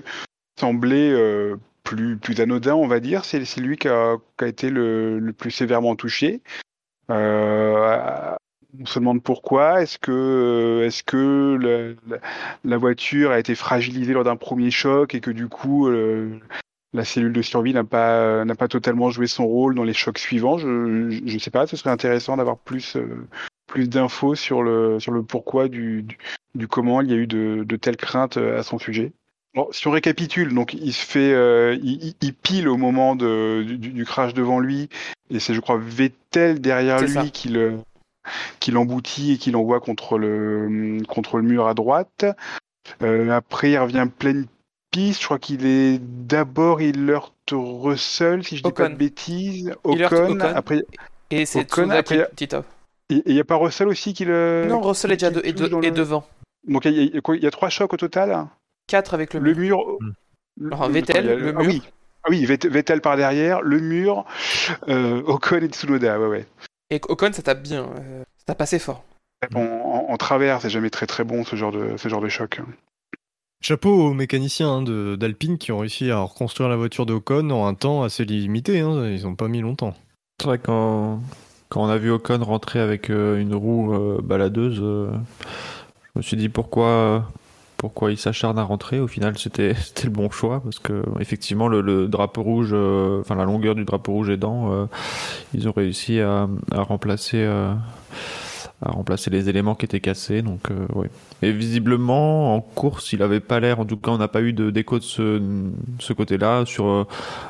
S3: semblaient plus, plus anodins, on va dire, c'est lui qui a, qui a été le, le, plus sévèrement touché. Euh, on se demande pourquoi. Est-ce que, est-ce que la, voiture a été fragilisée lors d'un premier choc et que du coup euh, la cellule de survie n'a pas, n'a pas totalement joué son rôle dans les chocs suivants? Je ne sais pas. Ce serait intéressant d'avoir plus, euh, plus d'infos sur le, sur le pourquoi du, du, comment il y a eu de, de telles craintes à son sujet. Bon, si on récapitule, donc il se fait, euh, il, pile au moment de, du, crash devant lui, et c'est je crois Vettel derrière lui qui le, qui l'emboutit et qui l'envoie contre le, contre le mur à droite. Euh, après, il revient pleine piste. Je crois qu'il est d'abord il heurte Russell, si je dis pas de bêtises. Ocon. Après,
S5: et c'est Ocon. Après,
S3: il n'y a pas Russell aussi qui le.
S5: Non, Russell est déjà de, est, devant.
S3: Donc il y, il y, a trois chocs au total.
S5: 4 avec le,
S3: le mur.
S5: Le, Vettel, le, mur.
S3: Ah oui. Ah oui, Vettel par derrière, le mur, euh, Ocon et Tsunoda, ouais, ouais.
S5: Et Ocon, ça tape bien, euh, ça tape assez fort.
S3: Bon, en, travers, c'est jamais très très bon ce genre de, ce genre de choc.
S2: Chapeau aux mécaniciens hein, d'Alpine qui ont réussi à reconstruire la voiture de Ocon en un temps assez limité. Hein, ils n'ont pas mis longtemps.
S4: C'est vrai quand, quand on a vu Ocon rentrer avec euh, une roue baladeuse, je me suis dit pourquoi pourquoi il s'acharne à rentrer. Au final, c'était le bon choix parce que effectivement, le, drapeau rouge, euh, enfin la longueur du drapeau rouge aidant, euh, ils ont réussi à, remplacer. Euh, à remplacer les éléments qui étaient cassés. Donc, oui. Et visiblement, en course, il n'avait pas l'air, en tout cas, on n'a pas eu d'écho de, ce, ce côté-là sur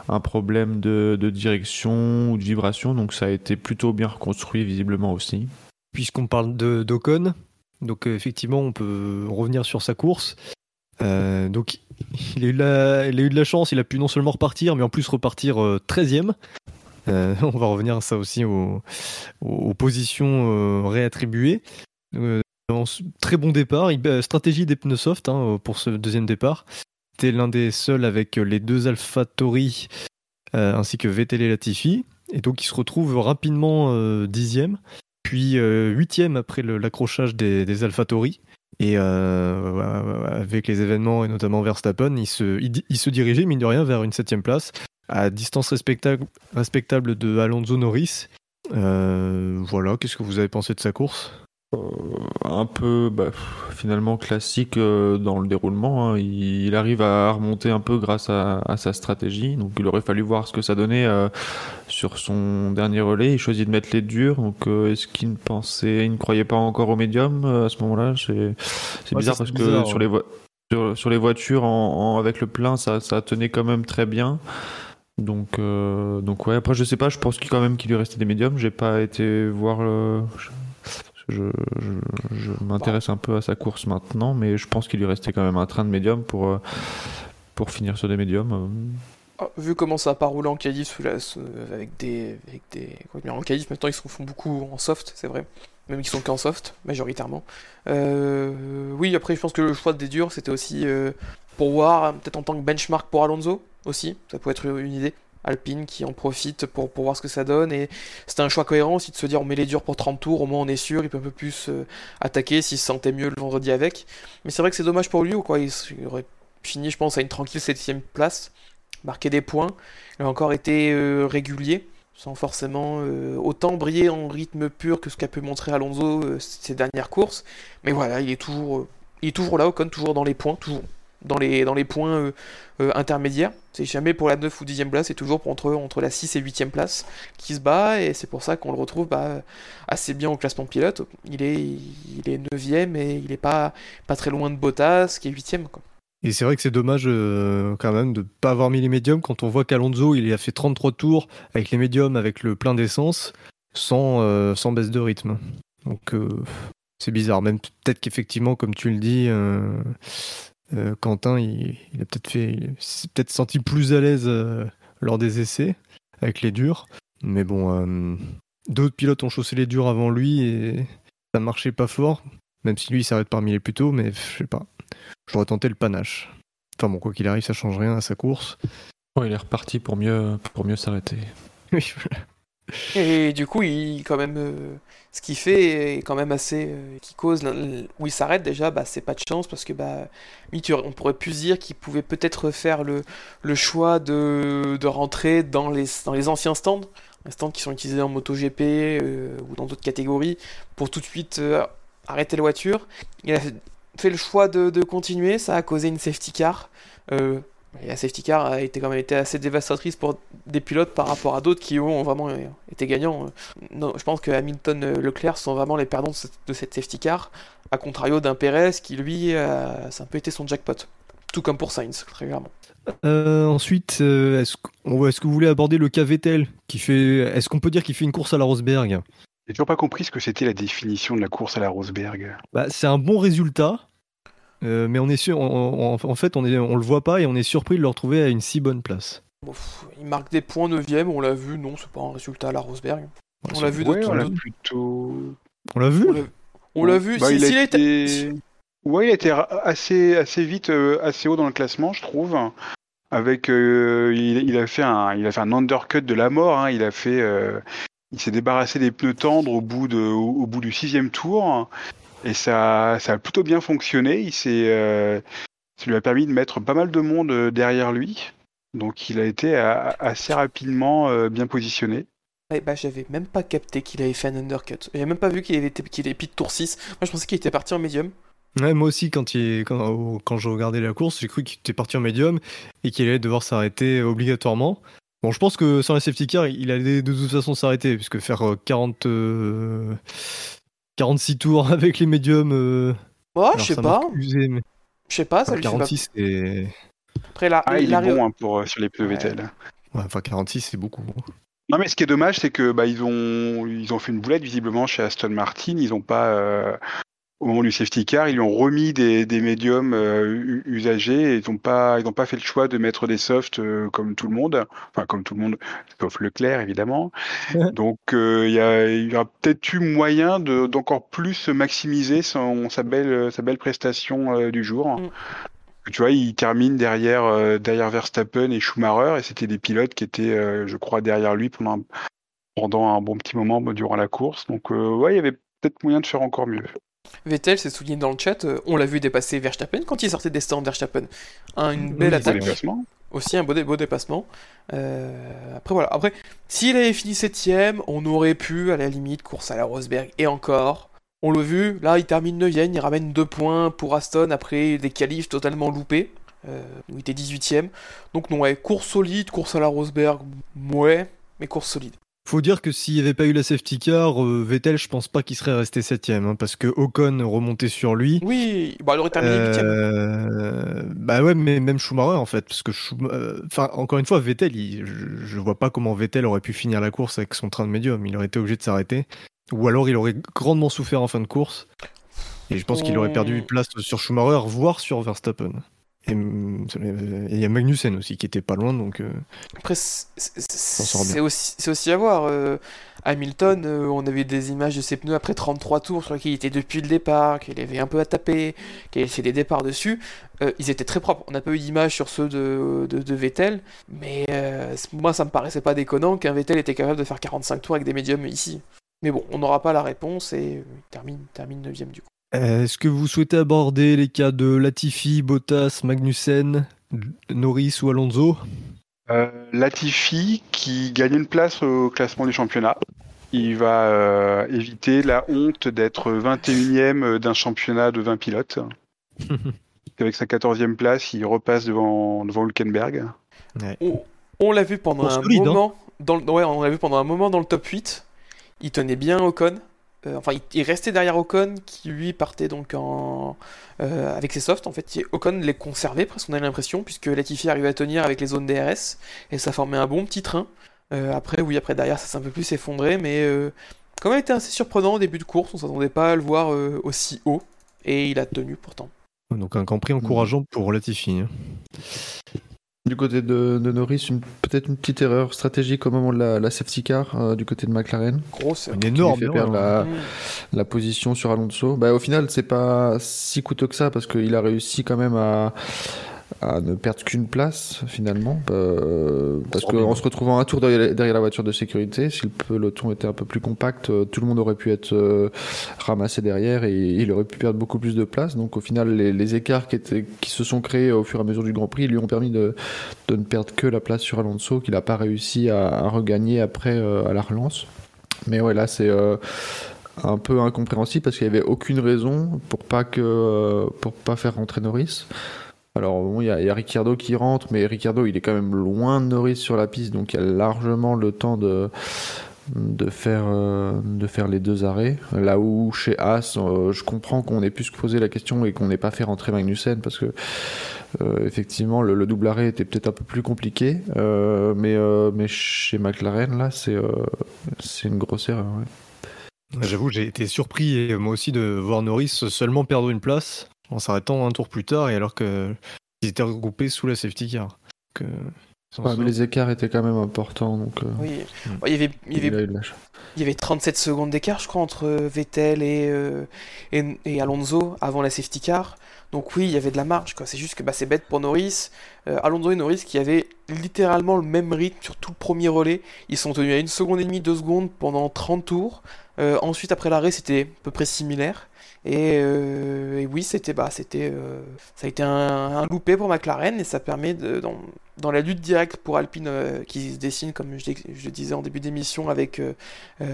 S4: un problème de, de, direction ou de vibration. Donc, ça a été plutôt bien reconstruit, visiblement aussi.
S2: Puisqu'on parle d'Ocon, donc euh, effectivement, on peut revenir sur sa course. Euh, donc il a, eu de la chance, il a pu non seulement repartir, mais en plus repartir 13e. Euh, on va revenir à ça aussi aux, positions réattribuées. Très bon départ, euh, stratégie des pneus soft hein, pour ce deuxième départ. C'était l'un des seuls avec les deux AlphaTauri euh, ainsi que Vettel et Latifi. Et donc il se retrouve rapidement euh, dixième, puis euh, huitième après l'accrochage des, des AlphaTauri. Et euh, avec les événements et notamment Verstappen, il se, dirigeait mine de rien vers une septième place à distance respectable, respectable de Alonso Norris. Euh, voilà, qu'est-ce que vous avez pensé de sa course?
S4: Un peu bah, finalement classique euh, dans le déroulement. hein. Il, il arrive à remonter un peu grâce à, à sa stratégie. Donc il aurait fallu voir ce que ça donnait euh, sur son dernier relais. Il choisit de mettre les durs. Donc euh, est-ce qu'il ne pensait, il ne croyait pas encore au médium euh, à ce moment-là? C'est
S2: Ouais,
S4: bizarre parce que sur les vo- sur, sur les voitures en, en- avec le plein, ça, ça tenait quand même très bien. Donc, euh, donc ouais, après je sais pas, je pense qu'il- quand même qu'il lui restait des médiums. J'ai pas été voir le. Je, je, je m'intéresse un peu à sa course maintenant, mais je pense qu'il lui restait quand même un train de médium pour, euh, pour finir sur des médiums. euh.
S5: Ah, vu comment ça a pas roulé en qualif avec des. Avec des en qualif, maintenant ils se font beaucoup en soft, c'est vrai. Même qu'ils sont qu'en soft, majoritairement. Euh, oui, après, je pense que le choix des durs, c'était aussi euh, pour voir, peut-être en tant que benchmark pour Alonso aussi. Ça peut être une idée. Alpine qui en profite pour, voir ce que ça donne. Et c'était un choix cohérent aussi de se dire on met les durs pour 30 tours, au moins on est sûr, il peut un peu plus euh, attaquer s'il se sentait mieux le vendredi avec. Mais c'est vrai que c'est dommage pour lui, ou quoi. Il, aurait fini, je pense, à une tranquille 7ème place, marqué des points. Il a encore été euh, régulier, sans forcément euh, autant briller en rythme pur que ce qu'a pu montrer Alonso ces dernières courses. Mais voilà, il est toujours, il est toujours là, Ocon, toujours dans les points, toujours dans les, dans les points euh, euh, intermédiaires. C'est jamais pour la 9 ou 10e place, c'est toujours pour entre, entre la 6 et 8e place qui se bat, et c'est pour ça qu'on le retrouve bah, assez bien au classement pilote. Il est, il est 9e et il est pas, pas très loin de Bottas, qui est 8e. Quoi.
S2: Et c'est vrai que c'est dommage euh, quand même de ne pas avoir mis les médiums quand on voit qu'Alonso il a fait 33 tours avec les médiums, avec le plein d'essence, sans, sans baisse de rythme. Donc c'est bizarre. Même peut-être qu'effectivement, comme tu le dis, euh, Quentin, il, il a peut-être fait, il s'est peut-être senti plus à l'aise euh, lors des essais avec les durs. Mais bon, euh, d'autres pilotes ont chaussé les durs avant lui et ça marchait pas fort. Même si lui il s'arrête parmi les plus tôt, mais je sais pas. J'aurais tenté le panache. Enfin bon, quoi qu'il arrive, ça change rien à sa course.
S4: Ouais, il est reparti pour mieux, pour mieux s'arrêter.
S2: Oui, voilà.
S5: Et du coup, il, quand même, euh, ce qu'il fait est quand même assez. euh, qui cause. Où il s'arrête déjà, bah, c'est pas de chance parce que, bah, on pourrait plus dire qu'il pouvait peut-être faire le, le choix de, de rentrer dans les, dans les anciens stands, les stands qui sont utilisés en MotoGP euh, ou dans d'autres catégories, pour tout de suite euh, arrêter la voiture. Il a fait le choix de, de continuer, ça a causé une safety car. Euh, et la safety car a été quand même été assez dévastatrice pour des pilotes par rapport à d'autres qui ont vraiment euh, été gagnants. Non, je pense que Hamilton et Leclerc sont vraiment les perdants de cette, de cette safety car, à contrario d'un Perez qui lui, a, ça a un peu été son jackpot. Tout comme pour Sainz, très clairement.
S2: Euh, ensuite, euh, est-ce qu'on- est-ce que vous voulez aborder le cas Vettel qui fait Est-ce qu'on peut dire qu'il fait une course à la Rosberg?
S3: J'ai toujours pas compris ce que c'était la définition de la course à la Rosberg.
S2: bah, C'est un bon résultat, euh, mais on est sûr, on- on- en fait, on, est, on le voit pas et on est surpris de le retrouver à une si bonne place.
S5: Il marque des points 9ème, on l'a vu, non, c'est pas un résultat à la Rosberg. On l'a vu
S3: Ouais, on l'a plutôt.
S2: On l'a vu
S5: on l'a- vu,
S3: Bah,
S5: si-
S3: il a
S5: s'il était-
S3: été... Ouais, il a été assez, assez vite, euh, assez haut dans le classement, je trouve. Avec, euh, il, il a fait un, il a fait un undercut de la mort. hein. Il a fait, euh, il s'est débarrassé des pneus tendres au bout de, au, au bout du sixième tour, et ça, ça a plutôt bien fonctionné. Il s'est, euh, ça lui a permis de mettre pas mal de monde euh, derrière lui. Donc, il a été euh, assez rapidement euh, bien positionné.
S5: Eh bah, j'avais même pas capté qu'il avait fait un undercut. J'avais même pas vu qu'il avait été qu'il avait pit de tour 6. Moi, je pensais qu'il était parti en médium.
S2: Ouais, moi aussi, quand, il, quand, je regardais la course, j'ai cru qu'il était parti en médium et qu'il allait devoir s'arrêter obligatoirement. Bon, je pense que sans la safety car, il allait de toute façon s'arrêter, puisque faire euh, 40, euh, 46 tours avec les médiums. euh,
S5: Ah, je sais pas.
S2: mais
S5: Je sais pas, ça pas-
S2: 46, c'est.
S5: Après, la,
S3: Ah, il
S5: la-
S3: est bon hein, pour, euh, sur les pneus
S5: Ouais.
S3: Vettel.
S2: Ouais, enfin, 46, c'est beaucoup.
S3: Non mais ce qui est dommage, c'est que bah, ils ont ils ont fait une boulette visiblement chez Aston Martin. Ils ont pas euh, au moment du safety car, ils lui ont remis des, des médiums euh, usagés et ils n'ont pas, ils n'ont pas fait le choix de mettre des softs euh, comme tout le monde, enfin comme tout le monde, sauf Leclerc évidemment. Donc il y, a, y aura peut-être eu moyen de, d'encore plus maximiser son, sa belle, sa belle prestation du jour. Mm. Tu vois, il termine derrière, derrière Verstappen et Schumacher et c'était des pilotes qui étaient, je crois, derrière lui pendant pendant un bon petit moment durant la course. Donc ouais, il y avait peut-être moyen de faire encore mieux.
S5: Vettel s'est souligné dans le chat, euh, on l'a vu dépasser Verstappen quand il sortait des stands Verstappen. une belle attaque. Aussi un beau, beau dépassement. Euh, après voilà, après, s'il avait fini septième, on aurait pu, à la limite, course à la Rosberg, et encore. On l'a vu, là il termine 9 il ramène 2 points pour Aston après des qualifs totalement loupés. Euh, où il était 18ème. Donc non, ouais, course solide, course à la Rosberg, ouais, mais course solide.
S2: Faut dire que s'il n'y avait pas eu la safety car, euh, Vettel, je pense pas qu'il serait resté septième, hein, parce que Ocon remontait sur lui.
S5: Oui, bah, il aurait terminé huitième.
S2: Euh, bah ouais, mais même Schumacher en fait, parce que euh, enfin encore une fois, Vettel, je, vois pas comment Vettel aurait pu finir la course avec son train de médium. Il aurait été obligé de s'arrêter, ou alors il aurait grandement souffert en fin de course. Et je pense qu'il aurait perdu place sur Schumacher, voire sur Verstappen. Et il y a Magnussen aussi qui était pas loin, donc. Euh,
S5: Après, c'est aussi, aussi, à voir. Euh, Hamilton, euh, on avait des images de ses pneus après 33 tours sur lesquels il était depuis le départ, qu'il avait un peu à taper, qu'il avait fait des départs dessus. ils étaient très propres. On n'a pas eu d'image sur ceux de, de, Vettel, mais moi ça me paraissait pas déconnant qu'un Vettel était capable de faire 45 tours avec des médiums ici. Mais bon, on n'aura pas la réponse et il termine, termine 9 du coup.
S2: Est-ce que vous souhaitez aborder les cas de Latifi, Bottas, Magnussen, Norris ou Alonso?
S3: Euh, Latifi qui gagne une place au classement du championnat. Il va euh, éviter la honte d'être 21e d'un championnat de 20 pilotes. Avec sa 14e place, il repasse devant, devant Hülkenberg.
S5: On, l'a vu pendant un hein. moment. dans ouais, on l'a vu pendant un moment dans le top 8. Il tenait bien Ocon. Euh, enfin, il, restait derrière Ocon qui lui partait donc euh, avec ses softs. En fait, Ocon les conservait presque, on a l'impression, puisque Latifi arrivait à tenir avec les zones DRS et ça formait un bon petit train. Euh, après, oui, après derrière, ça s'est un peu plus effondré, mais quand même été assez surprenant au début de course, on s'attendait pas à le voir aussi haut et il a tenu pourtant.
S2: Donc un Grand Prix encourageant pour Latifi. Hein.
S4: Du côté de, Norris, peut-être une petite erreur stratégique au moment de la, safety car euh, du côté de McLaren.
S5: Grosse
S2: Une énorme
S4: fait perdre la, la, position sur Alonso. Bah, au final, c'est pas si coûteux que ça parce qu'il a réussi quand même à, à ne perdre qu'une place finalement euh, parce qu'en se retrouvant un tour derrière, la voiture de sécurité. Si le peloton était un peu plus compact euh, tout le monde aurait pu être euh, ramassé derrière et il aurait pu perdre beaucoup plus de place. Donc au final les, écarts qui, étaient, qui se sont créés au fur et à mesure du Grand Prix lui ont permis de, de ne perdre que la place sur Alonso qu'il n'a pas réussi à, regagner après à la relance. Mais ouais là c'est un peu incompréhensible parce qu'il n'y avait aucune raison pour pas que pour pas faire rentrer Norris alors il y, a Ricciardo qui rentre, mais Ricciardo il est quand même loin de Norris sur la piste, donc il a largement le temps de, de, faire, euh, de faire les deux arrêts. Là où chez As, euh, je comprends qu'on ait pu se poser la question et qu'on n'ait pas fait rentrer Magnussen, parce que euh, effectivement le, double arrêt était peut-être un peu plus compliqué, mais, chez McLaren là c'est c'est une grosse erreur.
S2: J'avoue, j'ai été surpris moi aussi de voir Norris seulement perdre une place en s'arrêtant un tour plus tard et alors qu'ils étaient regroupés sous la safety car. Que,
S4: les écarts étaient quand même importants. Donc, euh,
S5: Oui, hmm. il y avait, il y avait, il y avait 37 secondes d'écart, je crois, entre Vettel et, euh, et, Alonso avant la safety car. Donc oui, il y avait de la marge. C'est juste que bah, c'est bête pour Norris. Euh, Alonso et Norris qui avaient littéralement le même rythme sur tout le premier relais. Ils sont tenus à une seconde et demie, deux secondes pendant 30 tours. ensuite, après l'arrêt, c'était à peu près similaire. Euh, et, oui, c'était bah, c'était euh, ça a été un, loupé pour McLaren et ça permet de, dans, la lutte directe pour Alpine euh, qui se dessine, comme je, je disais en début d'émission, avec dans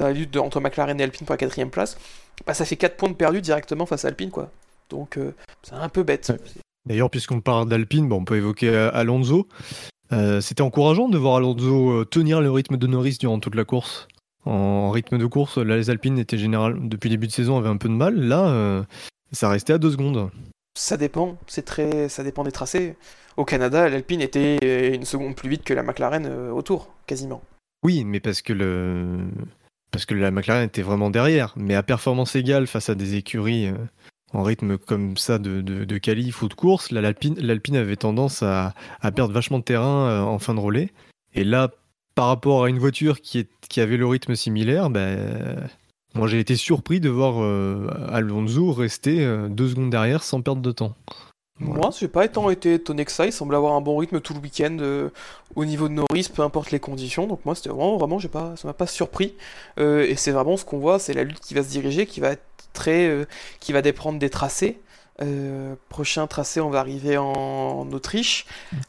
S5: la lutte entre McLaren et Alpine pour la quatrième place, bah, ça fait 4 points de perdu directement face à Alpine, quoi. Donc c'est un peu bête.
S2: D'ailleurs, puisqu'on parle d'Alpine, on peut évoquer Alonso. C'était encourageant de voir Alonso tenir le rythme de Norris durant toute la course en rythme de course, là, les Alpines étaient général depuis le début de saison avaient un peu de mal. Là, euh, ça restait à deux secondes.
S5: Ça dépend, c'est très, ça dépend des tracés. Au Canada, l'Alpine était une seconde plus vite que la McLaren euh, autour, quasiment.
S2: Oui, mais parce que le parce que la McLaren était vraiment derrière. Mais à performance égale face à des écuries euh, en rythme comme ça de, de, de qualif ou de course, l'Alpine avait tendance à, à, perdre vachement de terrain en fin de relais. Et là, par rapport à une voiture qui, est, qui avait le rythme similaire, ben, moi j'ai été surpris de voir euh, Alonso rester euh, deux secondes derrière sans perdre de temps.
S5: Voilà. Moi, j'ai pas tant été étonné que ça. Il semble avoir un bon rythme tout le week-end euh, au niveau de Norris, peu importe les conditions. Donc moi, c'était vraiment, vraiment, j'ai pas, ça m'a pas surpris. Euh, et c'est vraiment ce qu'on voit, c'est la lutte qui va se diriger, qui va être très, euh, qui va dépendre des tracés. Euh, prochain tracé, on va arriver en, en Autriche.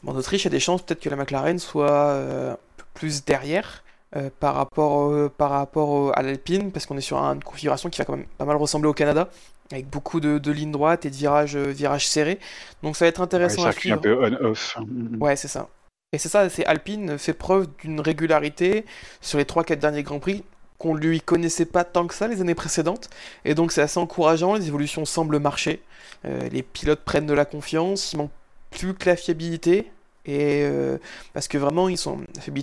S5: En Autriche, il y a des chances peut-être que la McLaren soit euh, plus derrière. Euh, par rapport, euh, par rapport à l'Alpine, parce qu'on est sur une configuration qui va quand même pas mal ressembler au Canada, avec beaucoup de, de lignes droites et de virages, euh, virages serrés. Donc ça va être intéressant
S3: ouais,
S5: à suivre.
S3: un peu on-off.
S5: Ouais, c'est ça. Et c'est ça, c'est Alpine fait preuve d'une régularité sur les 3-4 derniers Grands Prix qu'on lui connaissait pas tant que ça les années précédentes. Et donc c'est assez encourageant, les évolutions semblent marcher. Euh, les pilotes prennent de la confiance, il manque plus que la fiabilité. Et euh, parce que vraiment, ils sont,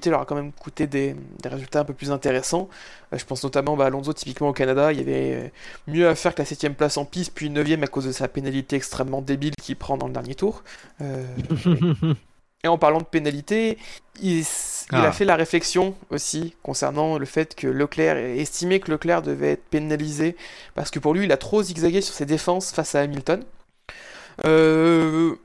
S5: leur a quand même coûté des, des résultats un peu plus intéressants. Euh, je pense notamment bah, à Alonso, typiquement au Canada, il y avait mieux à faire que la 7ème place en piste, puis 9ème à cause de sa pénalité extrêmement débile qu'il prend dans le dernier tour. Euh, et, et, en parlant de pénalité, il, il ah. a fait la réflexion aussi concernant le fait que Leclerc estimait que Leclerc devait être pénalisé parce que pour lui, il a trop zigzagué sur ses défenses face à Hamilton. Euh,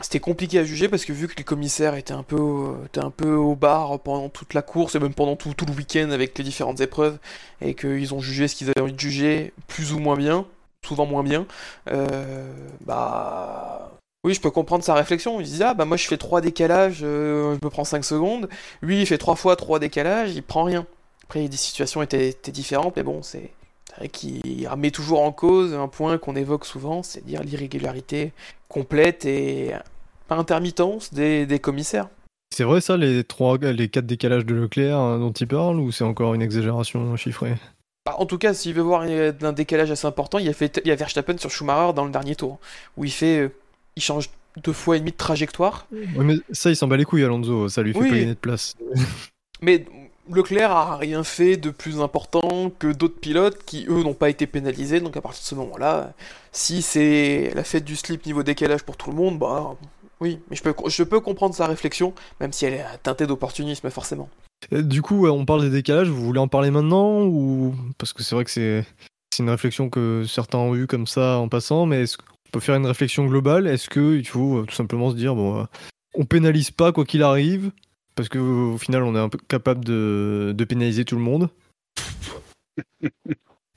S5: c'était compliqué à juger parce que vu que les commissaires étaient un peu, étaient un peu au bar pendant toute la course et même pendant tout, tout le week-end avec les différentes épreuves et qu'ils ont jugé ce qu'ils avaient envie de juger plus ou moins bien, souvent moins bien, euh, bah oui, je peux comprendre sa réflexion. Il se dit ah bah moi je fais 3 décalages, euh, je me prends 5 secondes. Lui il fait 3 fois 3 décalages, il prend rien. Après des situations étaient, étaient différentes, mais bon c'est qu'il remet toujours en cause un point qu'on évoque souvent, c'est-à-dire l'irrégularité complète et intermittence des, des commissaires.
S2: C'est vrai ça, les trois, les quatre décalages de Leclerc hein, dont il parle, ou c'est encore une exagération chiffrée?
S5: Bah, En tout cas, s'il veut voir un décalage assez important, il y a, fait, il y a Verstappen sur Schumacher dans le dernier tour, où il fait, euh, il change deux fois et demi de trajectoire.
S2: Oui, mais ça, il s'en bat les couilles, Alonso, ça lui fait oui. pas gagner de place.
S5: mais Leclerc a rien fait de plus important que d'autres pilotes qui, eux, n'ont pas été pénalisés. Donc à partir de ce moment-là, si c'est la fête du slip niveau décalage pour tout le monde, bah oui, mais je peux, comprendre sa réflexion, même si elle est teintée d'opportunisme, forcément.
S2: Du coup, on parle des décalages, vous voulez en parler maintenant ou? Parce que c'est vrai que c'est une réflexion que certains ont eue comme ça en passant, mais est-ce qu'on peut faire une réflexion globale? Est-ce qu'il faut tout simplement se dire, bon, on pénalise pas quoi qu'il arrive parce qu'au final, on est un peu capable de, de pénaliser tout le monde.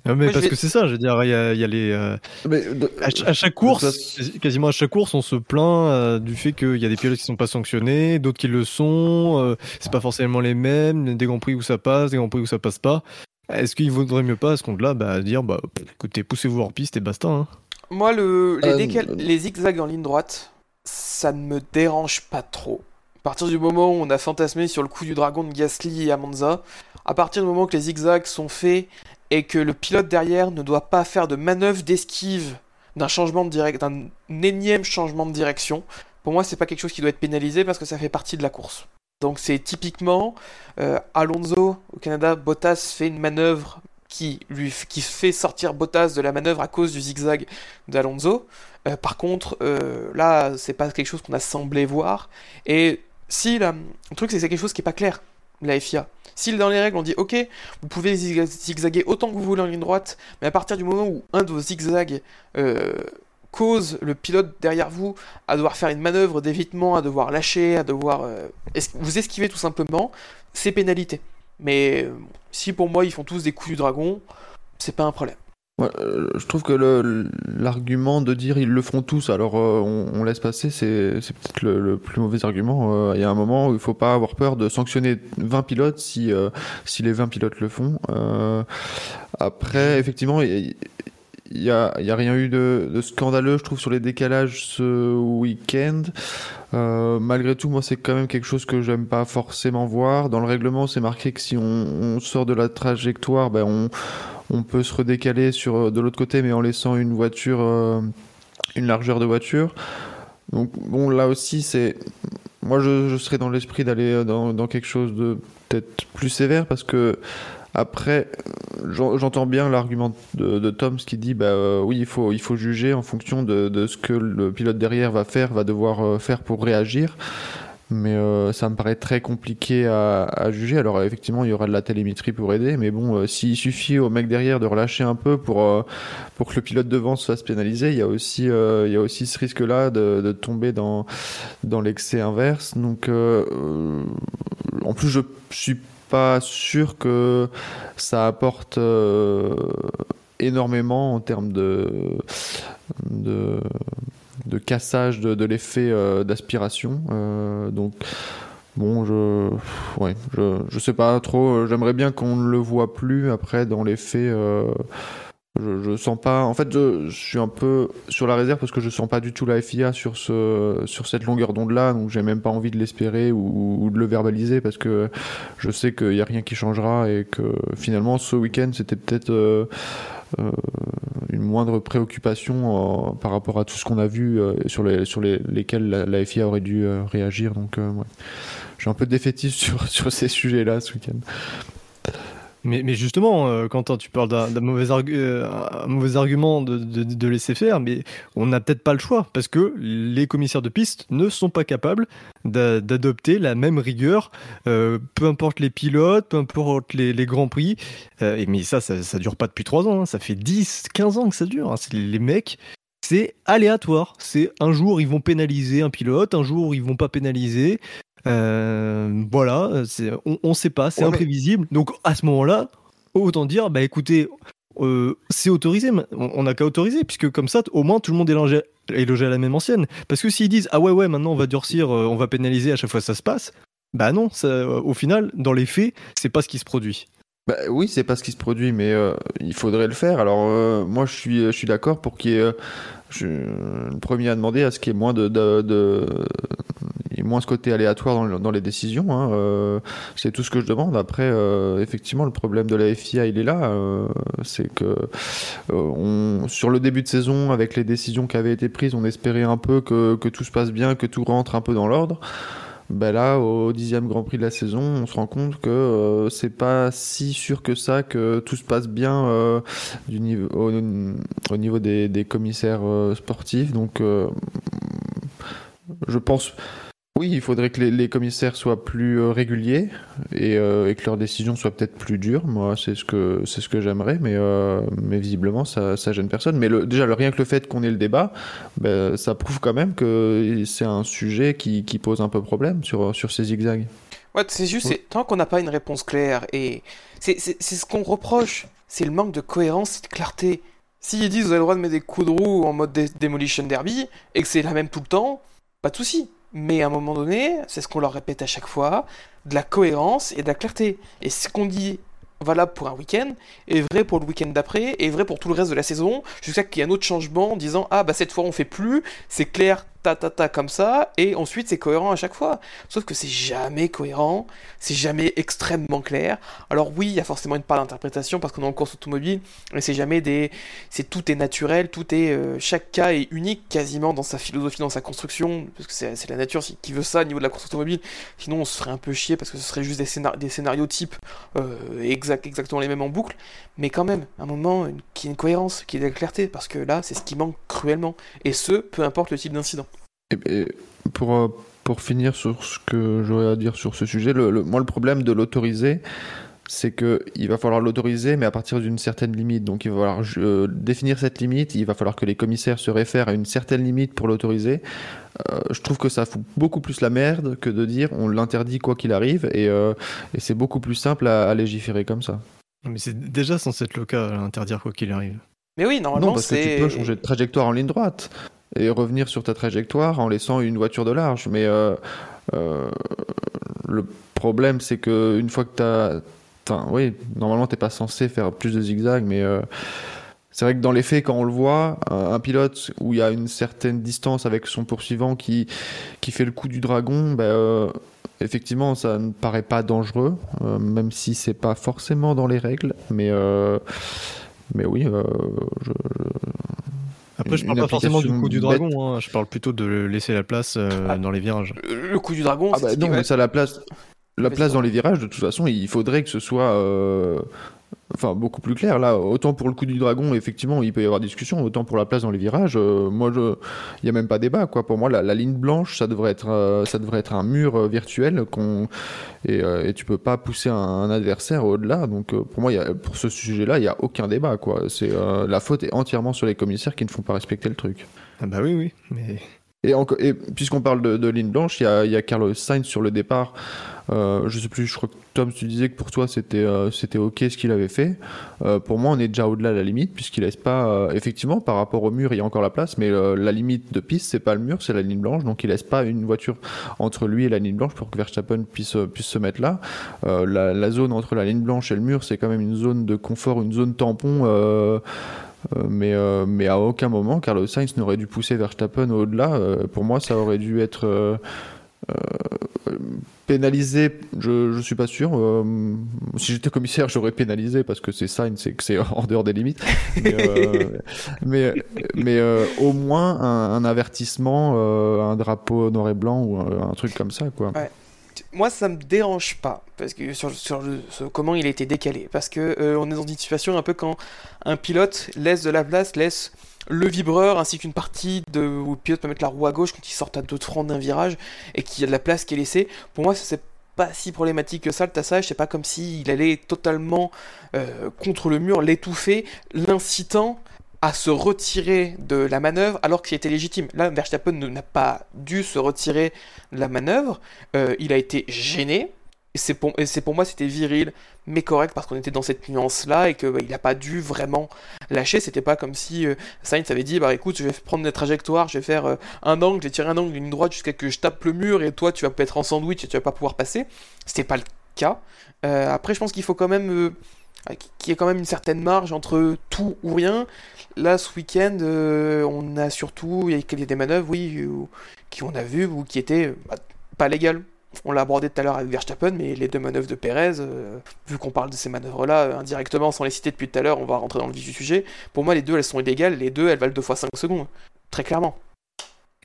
S2: Non mais Moi, parce vais... que c'est ça, je veux dire, il y a, y a les. Euh... Mais de... à, à, chaque course, quasiment à chaque course, on se plaint euh, du fait qu'il y a des pilotes qui sont pas sanctionnés, d'autres qui le sont. Euh, c'est pas forcément les mêmes. Des grands prix où ça passe, des grands prix où ça passe pas. Est-ce qu'il vaudrait mieux pas à ce compte-là, bah, dire, bah, écoutez, poussez-vous hors piste et basta. Hein.
S5: Moi, le, les, décal... les zigzags en ligne droite, ça ne me dérange pas trop. À partir du moment où on a fantasmé sur le coup du dragon de Gasly et Amanza, à partir du moment que les zigzags sont faits et que le pilote derrière ne doit pas faire de manœuvre d'esquive d'un changement de direct, d'un énième changement de direction, pour moi c'est pas quelque chose qui doit être pénalisé parce que ça fait partie de la course. Donc c'est typiquement euh, Alonso au Canada, Bottas fait une manœuvre qui lui qui fait sortir Bottas de la manœuvre à cause du zigzag d'Alonso. Euh, par contre, euh, là, c'est pas quelque chose qu'on a semblé voir. Et si là, le truc c'est que c'est quelque chose qui est pas clair, la FIA. Si dans les règles on dit ok, vous pouvez zigzaguer autant que vous voulez en ligne droite, mais à partir du moment où un de vos zigzags euh, cause le pilote derrière vous à devoir faire une manœuvre d'évitement, à devoir lâcher, à devoir euh, vous esquiver tout simplement, c'est pénalité. Mais euh, si pour moi ils font tous des coups du dragon, c'est pas un problème.
S4: Euh, je trouve que l'argument de dire ils le font tous, alors euh, on, laisse passer, c'est peut-être le, plus mauvais argument. Il euh, y a un moment où il faut pas avoir peur de sanctionner 20 pilotes si, si les 20 pilotes le font. Après, effectivement, il n'y a, a, rien eu de, scandaleux, je trouve, sur les décalages ce week-end. malgré tout, moi, c'est quand même quelque chose que j'aime pas forcément voir. Dans le règlement, c'est marqué que si on, sort de la trajectoire, ben on peut se redécaler sur de l'autre côté, mais en laissant une voiture, euh, une largeur de voiture. Donc bon, là aussi, c'est moi, je, serais dans l'esprit d'aller dans, quelque chose de peut-être plus sévère parce que Après, j'entends bien l'argument de, Tom, ce qui dit bah oui, il faut, juger en fonction de, ce que le pilote derrière va faire, va devoir faire pour réagir mais euh, ça me paraît très compliqué à, juger. Alors effectivement, il y aura de la télémétrie pour aider, mais bon, euh, s'il suffit au mec derrière de relâcher un peu pour, euh, que le pilote devant se fasse pénaliser, il y a aussi, ce risque-là de, tomber dans l'excès inverse. Donc en plus, je suis pas sûr que ça apporte énormément en termes de, de de cassage de, l'effet euh, d'aspiration. Euh, donc, bon, je, ouais, je, je sais pas trop. J'aimerais bien qu'on ne le voit plus après dans l'effet. Euh, je, je sens pas. En fait, je, suis un peu sur la réserve parce que je sens pas du tout la FIA sur ce sur cette longueur d'onde là, donc j'ai même pas envie de l'espérer ou, de le verbaliser parce que je sais qu'il y a rien qui changera et que finalement ce week-end c'était peut-être euh, une moindre préoccupation euh, par rapport à tout ce qu'on a vu euh, sur, les, sur les, lesquels la, FIA aurait dû réagir. Donc, ouais. suis un peu défaitiste sur, sur ces sujets-là ce week-end.
S2: Mais, justement, euh, Quentin, tu parles d'un mauvais, euh, mauvais, argument de, laisser faire, mais on n'a peut-être pas le choix, parce que les commissaires de piste ne sont pas capables d'adopter la même rigueur, euh, peu importe les pilotes, peu importe les, grands prix. et, mais ça, ça, ne dure pas depuis 3 ans, hein. ça fait 10, 15 ans que ça dure. Hein. Les mecs, c'est aléatoire. C'est un jour ils vont pénaliser un pilote, un jour ils vont pas pénaliser. Euh, voilà, on ne sait pas, c'est imprévisible. Donc à ce moment-là, autant dire, bah écoutez, euh, c'est autorisé, on n'a qu'à autoriser, puisque comme ça, au moins tout le monde est logé, est à la même ancienne. Parce que s'ils disent, ah ouais, ouais, maintenant on va durcir, euh, on va pénaliser à chaque fois que ça se passe, bah non, ça, au final, dans les faits, c'est pas ce qui se produit.
S4: Bah, oui, c'est pas ce qui se produit, mais il faudrait le faire. Alors moi, je suis, je suis d'accord pour qu'il y ait je suis le premier à demander à ce qu'il y ait moins de, de, moins ce côté aléatoire dans, les décisions. Hein. Euh, c'est tout ce que je demande. Après, euh, effectivement, le problème de la FIA, il est là. Euh, c'est que on, sur le début de saison, avec les décisions qui avaient été prises, on espérait un peu que, que tout se passe bien, que tout rentre un peu dans l'ordre ben là, au dixième Grand Prix de la saison, on se rend compte que euh, c'est pas si sûr que ça que tout se passe bien euh, au, niveau des, des commissaires euh, sportifs. Donc, je pense oui, il faudrait que les, commissaires soient plus euh, réguliers euh, et, que leurs décisions soient peut-être plus dures. Moi, c'est ce que c'est ce que j'aimerais, mais euh, mais visiblement ça ça gêne personne. Mais le, déjà, le, rien que le fait qu'on ait le débat, ben, ça prouve quand même que c'est un sujet qui, qui, pose un peu problème sur sur ces zigzags.
S5: Ouais, c'est juste tant qu'on n'a pas une réponse claire et c'est ce qu'on reproche, c'est le manque de cohérence et de clarté. S'ils disent vous avez le droit de mettre des coups de roue en mode Demolition Derby et que c'est la même tout le temps, pas de souci mais à un moment donné, c'est ce qu'on leur répète à chaque fois, de la cohérence et de la clarté. Et ce qu'on dit valable pour un week-end est vrai pour le week-end d'après et vrai pour tout le reste de la saison jusqu'à qu'il y ait un autre changement en disant ah bah cette fois on fait plus c'est clair ta ta ta comme ça et ensuite c'est cohérent à chaque fois. Sauf que c'est jamais cohérent c'est jamais extrêmement clair. Alors oui il y a forcément une part d'interprétation parce qu'on est en course automobile mais c'est jamais des c'est tout est naturel tout est euh, chaque cas est unique quasiment dans sa philosophie dans sa construction parce que c'est la nature qui veut ça au niveau de la course automobile. Sinon on se ferait un peu chier parce que ce serait juste des, scénarios types euh, exact, exactement les mêmes en boucle. Mais quand même un moment qui ait une cohérence qui ait de la clarté parce que là c'est ce qui manque cruellement. Et ce peu importe le type d'incident
S4: et, pour, euh, pour finir sur ce que j'aurais à dire sur ce sujet, le, moi le problème de l'autoriser, c'est qu'il va falloir l'autoriser, mais à partir d'une certaine limite. Donc il va falloir euh, définir cette limite, il va falloir que les commissaires se réfèrent à une certaine limite pour l'autoriser. Euh, je trouve que ça fout beaucoup plus la merde que de dire on l'interdit quoi qu'il arrive, et, et c'est beaucoup plus simple à, légiférer comme ça.
S2: Mais c'est déjà censé être le cas, interdire quoi qu'il arrive.
S5: Mais oui, normalement,
S4: non, parce que tu peux changer de trajectoire en ligne droite et revenir sur ta trajectoire en laissant une voiture de large. Mais euh, euh, le problème, c'est que une fois que tu as. Oui, normalement, tu n'es pas censé faire plus de zigzags, mais. Euh, c'est vrai que dans les faits, quand on le voit, un pilote où il y a une certaine distance avec son poursuivant qui, qui fait le coup du dragon, ben, effectivement, ça ne paraît pas dangereux, même si c'est pas forcément dans les règles. Mais, mais oui, je,
S2: après, je parle pas forcément du coup du dragon, hein. je parle plutôt de laisser la place euh, ah. dans les virages.
S5: Le coup du dragon,
S4: ah bah non, mais ça la place. la place dans les virages, de toute façon, il faudrait que ce soit euh, enfin, beaucoup plus clair. Là, autant pour le coup du dragon, effectivement, il peut y avoir discussion, autant pour la place dans les virages, euh, moi, il n'y a même pas débat. Quoi. Pour moi, la, ligne blanche, ça devrait être, euh, ça devrait être un mur euh, virtuel qu'on... Et, et tu peux pas pousser un, adversaire au-delà. Donc, pour moi, pour ce sujet-là, il n'y a aucun débat. Quoi. C'est, la faute est entièrement sur les commissaires qui ne font pas respecter le truc.
S2: Ah bah oui, oui.
S4: Et, puisqu'on parle de, ligne blanche, il y a, Carlos Sainz sur le départ. Euh, je sais plus, je crois que Tom, tu disais que pour toi c'était euh, ok ce qu'il avait fait. Euh, pour moi, on est déjà au-delà de la limite puisqu'il laisse pas. euh, effectivement, par rapport au mur, il y a encore la place, mais la limite de piste, c'est pas le mur, c'est la ligne blanche. Donc, il laisse pas une voiture entre lui et la ligne blanche pour que Verstappen puisse puisse se mettre là. La, la zone entre la ligne blanche et le mur, c'est quand même une zone de confort, une zone tampon. Euh, mais, euh, mais à aucun moment, Carlos Sainz n'aurait dû pousser Verstappen au-delà. Euh, pour moi, ça aurait dû être euh, euh, pénalisé. Je, je suis pas sûr. Euh, si j'étais commissaire, j'aurais pénalisé parce que c'est Sainz, c'est que c'est en dehors des limites. Mais, euh, mais, mais, euh, au moins un, un avertissement, euh, un drapeau noir et blanc ou un, un truc comme ça, quoi.
S5: Moi, ça me dérange pas parce que sur, comment il a été décalé, parce que euh, on est dans une situation un peu quand un pilote laisse de la place, laisse le vibreur ainsi qu'une partie de où le pilote peut mettre la roue à gauche quand il sort à deux francs d'un virage et qu'il y a de la place qui est laissée. Pour moi, ça, c'est pas si problématique que ça le tassage. C'est pas comme s'il allait totalement euh, contre le mur, l'étouffer, l'incitant à se retirer de la manœuvre alors qu'il était légitime. Là, Verstappen n'a pas dû se retirer de la manœuvre. Euh, il a été gêné. Et c'est pour, moi, c'était viril, mais correct parce qu'on était dans cette nuance-là et que bah, n'a pas dû vraiment lâcher. C'était pas comme si euh, Sainz avait dit bah écoute, je vais prendre des trajectoires, je vais faire euh, un angle, je vais tirer un angle d'une droite jusqu'à que je tape le mur et toi tu vas être en sandwich et tu vas pas pouvoir passer. C'était pas le cas. Après, je pense qu'il faut quand même qu'il y ait quand même une certaine marge entre tout ou rien. Là, ce week-end, euh, on a surtout il y a des manœuvres, oui, euh, qui on a vu ou qui étaient bah, pas légales. On l'a abordé tout à l'heure avec Verstappen, mais les deux manœuvres de Perez, euh, vu qu'on parle de ces manœuvres-là euh, indirectement sans les citer depuis tout à l'heure, on va rentrer dans le vif du sujet. Pour moi, les deux, elles sont illégales. Les deux, elles valent 2 fois 5 secondes. Très clairement.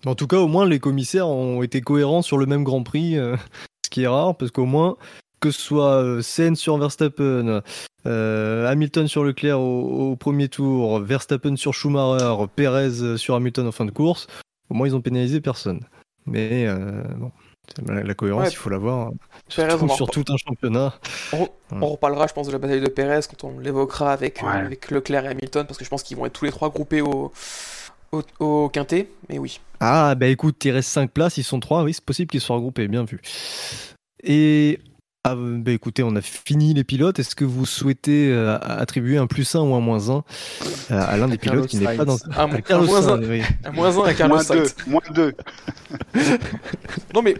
S2: En tout cas, au moins, les commissaires ont été cohérents sur le même Grand Prix, ce qui est rare, parce qu'au moins, que ce soit euh, Sainz sur Verstappen, euh, Hamilton sur Leclerc au, au premier tour, Verstappen sur Schumacher, Perez sur Hamilton en fin de course, au moins, ils ont pénalisé personne. Mais euh, bon, la, la cohérence,
S5: Ouais.
S2: il faut l'avoir, surtout sur tout un championnat.
S5: On reparlera, je pense, de la bataille de Perez quand on l'évoquera avec, euh, avec Leclerc et Hamilton, parce que je pense qu'ils vont être tous les trois groupés au, au, au quintet. Mais oui.
S2: Ah, bah écoute, il reste 5 places, ils sont 3, oui, c'est possible qu'ils soient regroupés, bien vu. Et ah, bah écoutez, on a fini les pilotes. Est-ce que vous souhaitez euh, attribuer un plus 1 ou un moins 1 à, à l'un des
S4: Carlos
S2: pilotes qui n'est pas dans.
S5: Un,
S2: à
S5: un
S2: Carlos
S5: moins
S2: Sainz,
S5: un,
S2: oui.
S5: un moins un à Carlos
S3: moins deux,
S5: Sainz.
S3: moins deux.
S5: Non mais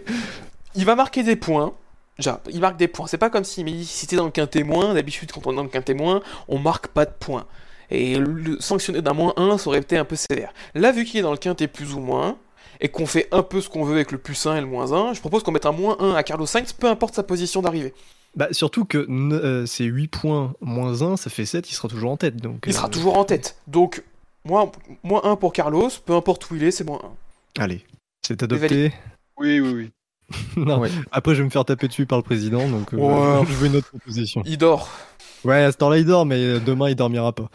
S5: il va marquer des points. Déjà, il marque des points. C'est pas comme si, mais si c'était dans le quintet moins, d'habitude quand on est dans le quintet moins, on marque pas de points. Et le sanctionner d'un moins 1, ça aurait été un peu sévère. Là, vu qu'il est dans le quintet plus ou moins, et qu'on fait un peu ce qu'on veut avec le plus 1 et le moins 1, je propose qu'on mette un moins 1 à Carlos Sainz, peu importe sa position d'arrivée.
S2: Bah, surtout que euh, c'est 8 points moins 1, ça fait 7, il sera toujours en tête. Donc,
S5: Il sera
S2: euh,
S5: toujours en tête. Donc, moins, moins 1 pour Carlos, peu importe où il est, c'est moins 1.
S2: Allez, c'est adopté.
S3: Oui, oui, oui.
S2: non,
S4: Ouais.
S2: après je vais me faire taper dessus par le président, donc euh,
S5: Ouais.
S2: je veux une autre proposition.
S5: Il dort.
S2: Ouais, à ce temps-là il dort, mais euh, demain il dormira pas.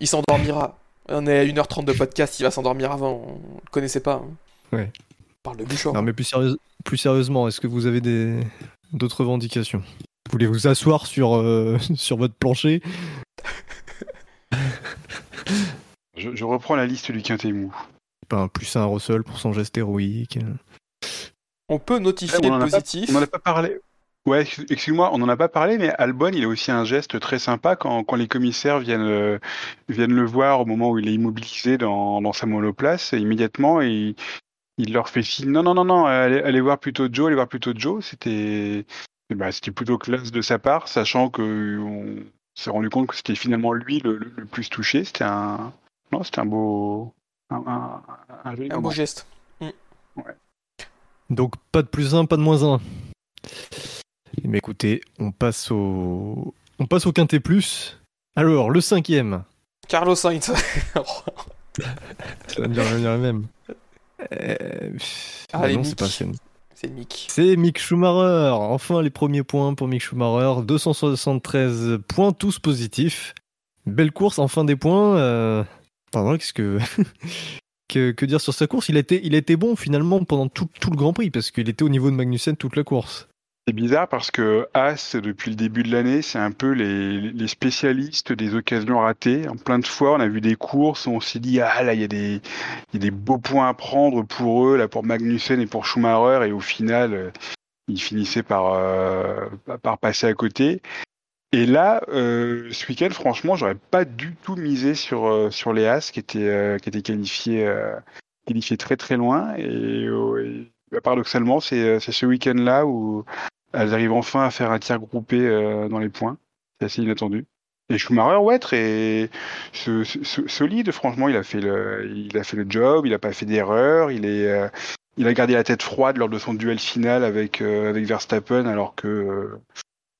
S5: Il s'endormira. On est à 1h30 de podcast, il va s'endormir avant. On le connaissait pas. hein.
S2: Ouais.
S5: On parle de Bouchard.
S2: Non, mais plus, sérieuse- plus sérieusement, est-ce que vous avez des d'autres revendications? Voulez vous asseoir sur, euh, sur votre plancher?
S3: Je, je reprends la liste du quintet mou.
S2: Un plus un Russell pour son geste héroïque.
S5: On peut notifier
S3: on
S5: le
S3: pas-
S5: positif.
S3: On n'en a pas parlé. Ouais, excuse- excuse-moi, on n'en a pas parlé, mais Albon, il a aussi un geste très sympa quand, quand les commissaires viennent, euh, viennent le voir au moment où il est immobilisé dans, dans sa monoplace. Et immédiatement, il, il leur fait signe non, non, non, non, allez, allez voir plutôt Joe, allez voir plutôt Joe. C'était bah, c'était plutôt classe de sa part, sachant que on s'est rendu compte que c'était finalement lui le, le- le plus touché. C'était un, non, c'était un beau, un, un, un joli
S5: Un beau
S3: moment.
S5: geste.
S2: Donc pas de plus un, pas de moins un. Mais écoutez, on passe au on passe au quintet plus. Alors le cinquième.
S5: Carlos Sainz.
S2: Ça va dire le même. Euh, pff,
S5: Allez,
S2: non, c'est pas
S5: C'est Mick.
S2: C'est Mick Schumacher. Enfin, les premiers points pour Mick Schumacher. 273 points, tous positifs. Belle course, enfin des points. Euh... Pardon, qu'est-ce que... que... que dire sur sa course? Il a, été, il a été bon finalement pendant tout, tout le Grand Prix parce qu'il était au niveau de Magnussen toute la course.
S3: C'est bizarre parce que As, depuis le début de l'année, c'est un peu les, les, spécialistes des occasions ratées. En plein de fois, on a vu des courses, on s'est dit ah là il y y a des beaux points à prendre pour eux, là pour Magnussen et pour Schumacher, et au final, euh, ils finissaient par euh, par passer à côté. Et là, euh, ce week-end, franchement, j'aurais pas du tout misé sur euh, sur les As qui étaient euh, qui étaient qualifiés qualifiés très très loin. Et, et paradoxalement, c'est c'est ce week-end-là où elles arrivent enfin à faire un tir groupé euh, dans les points. C'est assez inattendu. Et Schumacher, ouais, très ce, ce, solide. Franchement, il a fait le, il a fait le job. Il a pas fait d'erreur. Il est, euh, il a gardé la tête froide lors de son duel final avec euh, avec Verstappen, alors que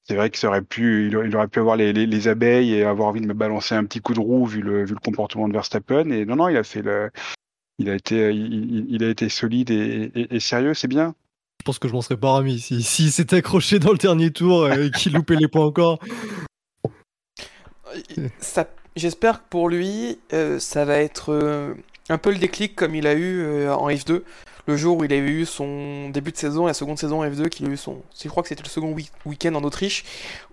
S3: c'est vrai qu'il aurait pu, il aurait pu avoir les, les, les, abeilles et avoir envie de me balancer un petit coup de roue vu le, vu le comportement de Verstappen. Et non, non, il a fait le, il a été, il, il a été solide et, et, et sérieux. C'est bien.
S2: Je pense que je m'en serais pas remis si, si s'était accroché dans le dernier tour et qu'il loupait les points encore.
S5: Ça, j'espère que pour lui, euh, ça va être euh, un peu le déclic comme il a eu euh, en F2. Le jour où il avait eu son début de saison, la seconde saison F2, qu'il a eu son. Je crois que c'était le second week- week-end en Autriche,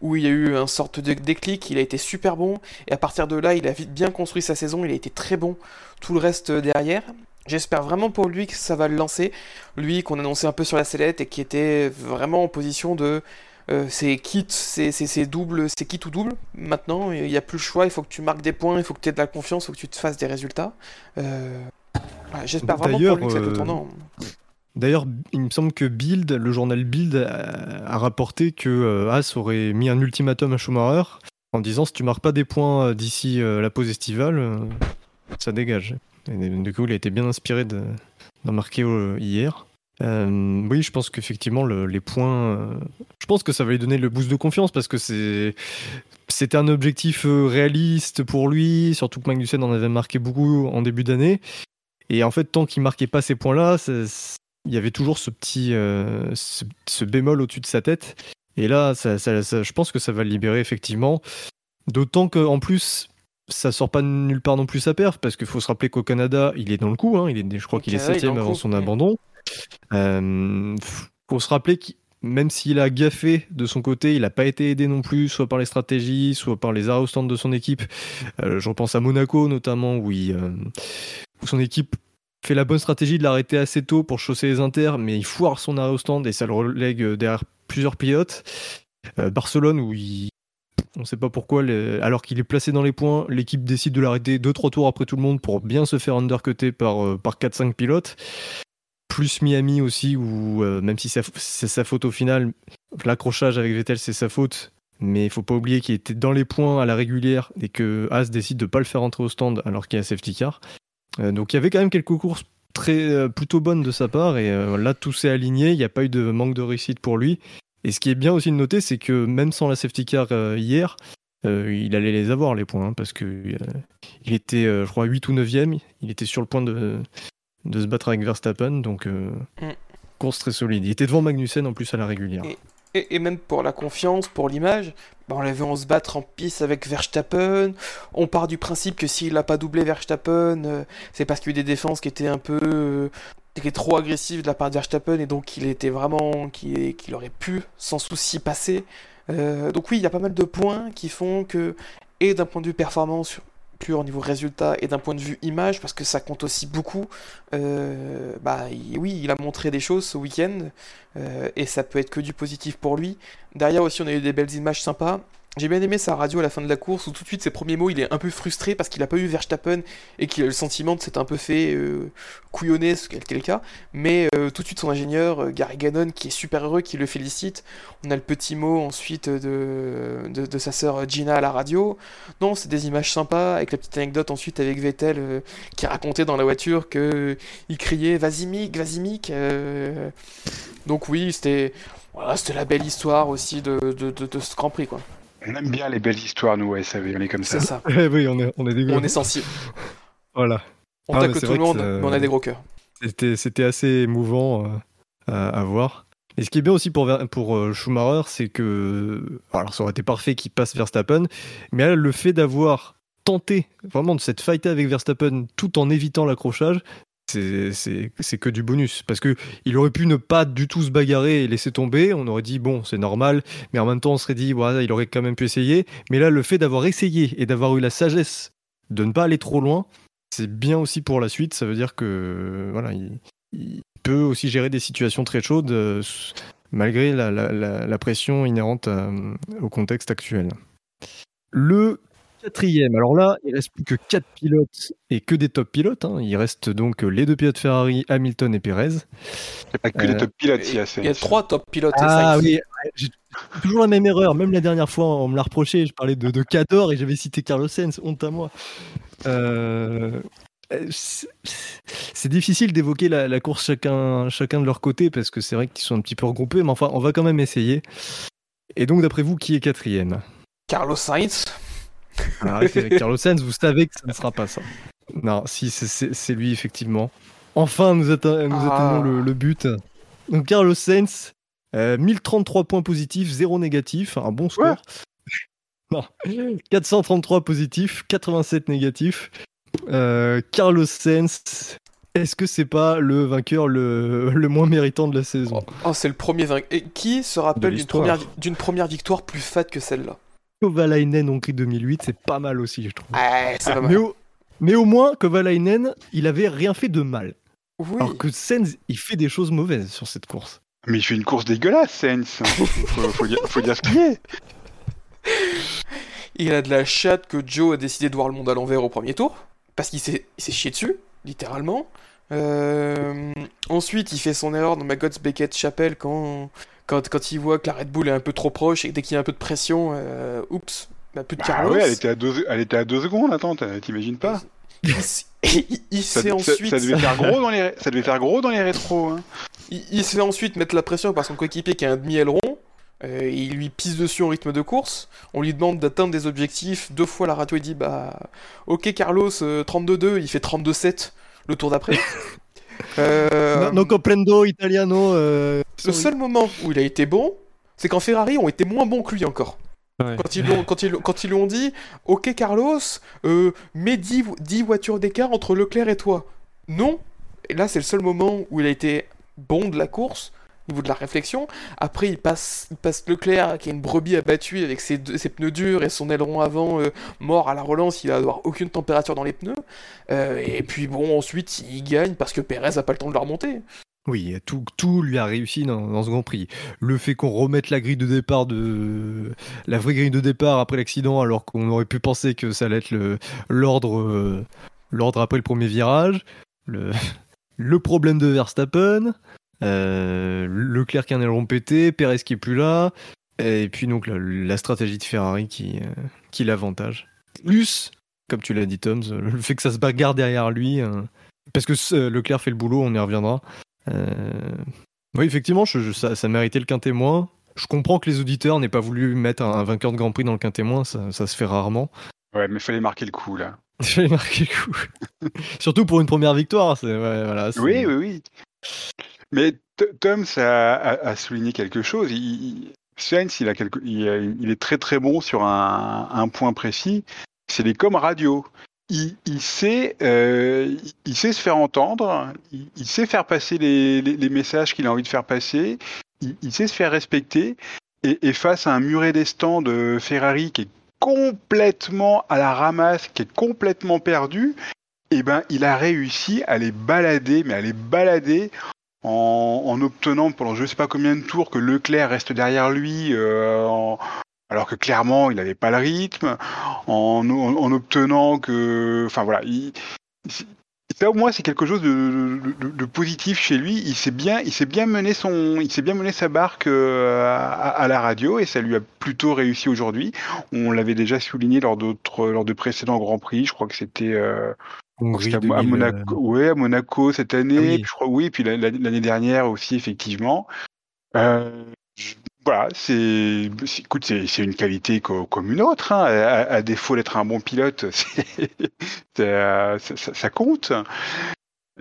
S5: où il y a eu un sorte de déclic, il a été super bon, et à partir de là, il a vite bien construit sa saison, il a été très bon tout le reste derrière. J'espère vraiment pour lui que ça va le lancer. Lui qu'on annonçait un peu sur la sellette et qui était vraiment en position de. Euh, c'est kit, c'est double, c'est kit ou double. Maintenant, il n'y a plus le choix. Il faut que tu marques des points, il faut que tu aies de la confiance, il faut que tu te fasses des résultats. Euh... J'espère vraiment pour lui que c'est
S2: euh,
S5: le tournant.
S2: D'ailleurs, il me semble que Bild, le journal Bild, a, a rapporté que euh, As aurait mis un ultimatum à Schumacher en disant si tu marques pas des points d'ici euh, la pause estivale, euh, ça dégage. Du coup, il a été bien inspiré d'en de, marquer euh, hier. Euh, oui, je pense qu'effectivement, le, les points. euh, je pense que ça va lui donner le boost de confiance parce que. C'était un objectif réaliste pour lui, surtout que Magnussen en avait marqué beaucoup en début d'année. Et en fait, tant qu'il marquait pas ces points-là, il y avait toujours ce petit ce, bémol au-dessus de sa tête. Et là, je pense que ça va le libérer effectivement. D'autant qu'en plus, ça sort pas de nulle part non plus sa perf, parce qu'il faut se rappeler qu'au Canada, il est dans le coup. Hein, il est, je crois qu'il est septième avant
S5: coup.
S2: son abandon. Euh, faut se rappeler que même s'il a gaffé de son côté, il n'a pas été aidé non plus, soit par les stratégies, soit par les arrêts au stand de son équipe. Euh, je repense à Monaco notamment, où, il, euh, où son équipe fait la bonne stratégie de l'arrêter assez tôt pour chausser les inters, mais il foire son arrêt au stand et ça le relègue euh, derrière plusieurs pilotes. Euh, Barcelone, où il, on ne sait pas pourquoi, alors qu'il est placé dans les points, l'équipe décide de l'arrêter 2-3 tours après tout le monde pour bien se faire undercutter par, euh, par 4-5 pilotes. Plus Miami aussi, où euh, même si c'est sa faute au final, l'accrochage avec Vettel c'est sa faute, mais il faut pas oublier qu'il était dans les points à la régulière et que As décide de pas le faire entrer au stand alors qu'il y a safety car. Euh, donc il y avait quand même quelques courses très plutôt bonnes de sa part et là tout s'est aligné, il n'y a pas eu de manque de réussite pour lui. Et ce qui est bien aussi de noter, c'est que même sans la safety car euh, hier, euh, il allait les avoir les points hein, parce que euh, il était, euh, je crois, 8 ou 9e, il était sur le point de, de se battre avec Verstappen, donc euh,
S5: Mm.
S2: course très solide. Il était devant Magnussen en plus à la régulière.
S5: Et- Et, et même pour la confiance, pour l'image, bah, on l'a vu en se battre en piste avec Verstappen. On part du principe que s'il n'a pas doublé Verstappen, c'est parce qu'il y a eu des défenses qui étaient un peu étaient trop agressives de la part de et donc il était vraiment qu'il aurait pu sans souci passer. Euh, donc oui, il y a pas mal de points qui font que et d'un point de vue performance pur au niveau résultat et d'un point de vue image parce que ça compte aussi beaucoup. euh, bah oui, il a montré des choses ce week-end. Euh, et ça peut être que du positif pour lui. Derrière aussi, on a eu des belles images sympas. J'ai bien aimé sa radio à la fin de la course où tout de suite ses premiers mots, il est un peu frustré parce qu'il n'a pas eu Verstappen et qu'il a le sentiment de s'être un peu fait euh, couillonner, ce qui était le cas. Mais euh, tout de suite son ingénieur, euh, Gary Gannon, qui est super heureux, qui le félicite. On a le petit mot ensuite de, sa sœur Gina à la radio. Non, c'est des images sympas avec la petite anecdote ensuite avec Vettel qui racontait dans la voiture que il criait Vas-y Mick, vas-y Mick. donc oui, c'était voilà, c'était la belle histoire aussi de, de, de, de ce Grand Prix quoi.
S3: On aime bien les belles histoires, nous, ouais, SAV, on est comme ça.
S5: C'est ça.
S2: Eh oui, on est, on est des.
S5: On est sensible.
S2: Voilà.
S5: On
S2: Ah,
S5: tacle tout le monde,
S2: ça-
S5: mais on a des gros cœurs.
S2: C'était, c'était assez émouvant. euh. à, à voir. Et ce qui est bien aussi pour, pour euh, Schumacher, c'est que. Alors, ça aurait été parfait qu'il passe Verstappen, mais là, le fait d'avoir tenté vraiment de cette fight avec Verstappen tout en évitant l'accrochage, c'est- que du bonus. Parce que il aurait pu ne pas du tout se bagarrer et laisser tomber. On aurait dit, bon, c'est normal, mais en même temps, on serait dit, voilà, il aurait quand même pu essayer. Mais là, le fait d'avoir essayé et d'avoir eu la sagesse de ne pas aller trop loin, c'est bien aussi pour la suite. Ça veut dire que voilà, il, peut aussi gérer des situations très chaudes euh, malgré la, pression inhérente à- au contexte actuel. Le quatrième, alors là, il reste plus que quatre pilotes et que des top pilotes. hein. Il reste donc les deux pilotes Ferrari, Hamilton et Perez.
S3: Il n'y a pas que des
S2: Euh,
S3: top pilotes, il y a
S5: Il y a trois top pilotes.
S2: Ah oui, j'ai toujours la même erreur. Même la dernière fois, on me l'a reproché. Je parlais de, de Cador et j'avais cité Carlos Sainz. Honte à moi. Euh, c'est c'est difficile d'évoquer la, la course chacun, chacun de leur côté parce que c'est vrai qu'ils sont un petit peu regroupés. Mais enfin, on va quand même essayer. Et donc, d'après vous, qui est quatrième?
S5: Carlos Sainz?
S2: Alors, Arrêtez avec Carlos Sainz. Vous savez que ça ne sera pas ça. Non, si, c'est- lui, effectivement. Enfin, nous, atte- nous
S5: Ah.
S2: atteignons le, le but. Donc, Carlos Sainz, euh, 1033 points positifs, 0 négatifs, un bon score. non, 433 positifs, 87 négatifs. Euh, Carlos Sainz, est-ce que c'est pas le vainqueur le, le moins méritant de la saison?
S5: Oh, c'est le premier vainqueur. Et qui se rappelle d'une première, d'une première victoire plus fat que celle-là?
S2: Kovalainen Hongrie 2008, c'est pas mal aussi, je trouve.
S5: Ouais, c'est pas mal.
S2: mais, au, mais au moins, Kovalainen, il avait rien fait de mal.
S5: Oui.
S2: Alors que Sainz, il fait des choses mauvaises sur cette course.
S3: Mais il fait une course dégueulasse, Sainz. faut, faut dire, faut dire ce qu'il est.
S5: Il a de la chatte que Joe a décidé de voir le monde à l'envers au premier tour, parce qu'il s'est chié dessus, littéralement. Euh, Ensuite, il fait son erreur dans Maggots Beckett Chapelle quand, quand, quand il voit que la Red Bull est un peu trop proche et dès qu'il y a un peu de pression, euh, oups, bah, plus de
S3: Bah
S5: Carlos.
S3: ouais, elle était à deux, elle était à deux secondes, attends, t'imagines pas
S5: Il, s- il- il
S3: ça, ça-
S5: ensuite,
S3: ça devait faire gros dans les, ça devait faire gros dans les rétros. Hein.
S5: il, il se fait ensuite mettre la pression par son coéquipier qui a un demi-aileron. Euh, il lui pisse dessus en rythme de course. On lui demande d'atteindre des objectifs. Deux fois, la radio il dit Bah, ok, Carlos, euh, 32-2. Il fait 32-7 le tour d'après. Euh,
S2: No, no comprendo italiano. euh,
S5: le seul moment où il a été bon, c'est quand Ferrari ont été moins bons que lui encore.
S4: Ouais.
S5: Quand ils, l'ont- quand, ils, quand ils lui ont dit Ok, Carlos, euh, mets 10, vo- 10 voitures d'écart entre Leclerc et toi. Non. Et là, c'est le seul moment où il a été bon de la course, au niveau de la réflexion. Après, il passe, passe Leclerc, qui est une brebis abattue avec ses, ses pneus durs et son aileron avant euh, mort à la relance. Il va avoir aucune température dans les pneus. Euh, et puis, bon, ensuite, il gagne parce que Perez n'a pas le temps de le remonter.
S2: Oui, tout, tout lui a réussi dans, dans ce Grand Prix. Le fait qu'on remette la grille de départ de la vraie grille de départ après l'accident, alors qu'on aurait pu penser que ça allait être l'ordre euh, l'ordre après le premier virage, le, le problème de Verstappen, Leclerc qui a un aileron pété, Perez qui est plus là, et puis donc la, la stratégie de Ferrari qui, euh, qui l'avantage. Plus, comme tu l'as dit Tom, le fait que ça se bagarre derrière lui, euh, parce que Leclerc fait le boulot, on y reviendra. Euh, Oui, effectivement, je- je- ça, ça méritait le quintémoin. Je comprends que les auditeurs n'aient pas voulu mettre un, un vainqueur de Grand Prix dans le quintémoin, ça, ça se fait rarement.
S3: Ouais, mais fallait marquer le coup là.
S2: J'avais marqué le coup. Surtout pour une première victoire. ouais, voilà,
S3: Oui, oui, oui. Mais Tom a, souligné quelque chose. Sainz, il, est très très bon sur un, point précis. C'est les coms radio. Il, euh, sait se faire entendre. Il, sait faire passer les, messages qu'il a envie de faire passer. Il, sait se faire respecter. Et, face à un muret des stands de Ferrari qui est complètement à la ramasse, qui est complètement perdu, eh ben, il a réussi à les balader, mais à les balader en, en obtenant pendant je sais pas combien de tours que Leclerc reste derrière lui, euh, alors que clairement il n'avait pas le rythme, en, en- en obtenant que, enfin voilà, il- ça au moins c'est quelque chose de, positif chez lui. Il s'est bien, bien mené bien mené sa barque euh, à, la radio et ça lui a plutôt réussi aujourd'hui. On l'avait déjà souligné lors lors de précédents grands prix. Je crois que c'était euh,
S2: Hongrie
S3: à, à
S2: 2000,
S3: Monaco, ouais, à Monaco cette année,
S2: Ah oui.
S3: puis je crois, oui, puis la- la- l'année dernière aussi, effectivement. Euh, je- voilà, c'est, écoute, c'est une qualité co- comme une autre. hein. À, à défaut d'être un bon pilote, euh, ça, ça- ça compte.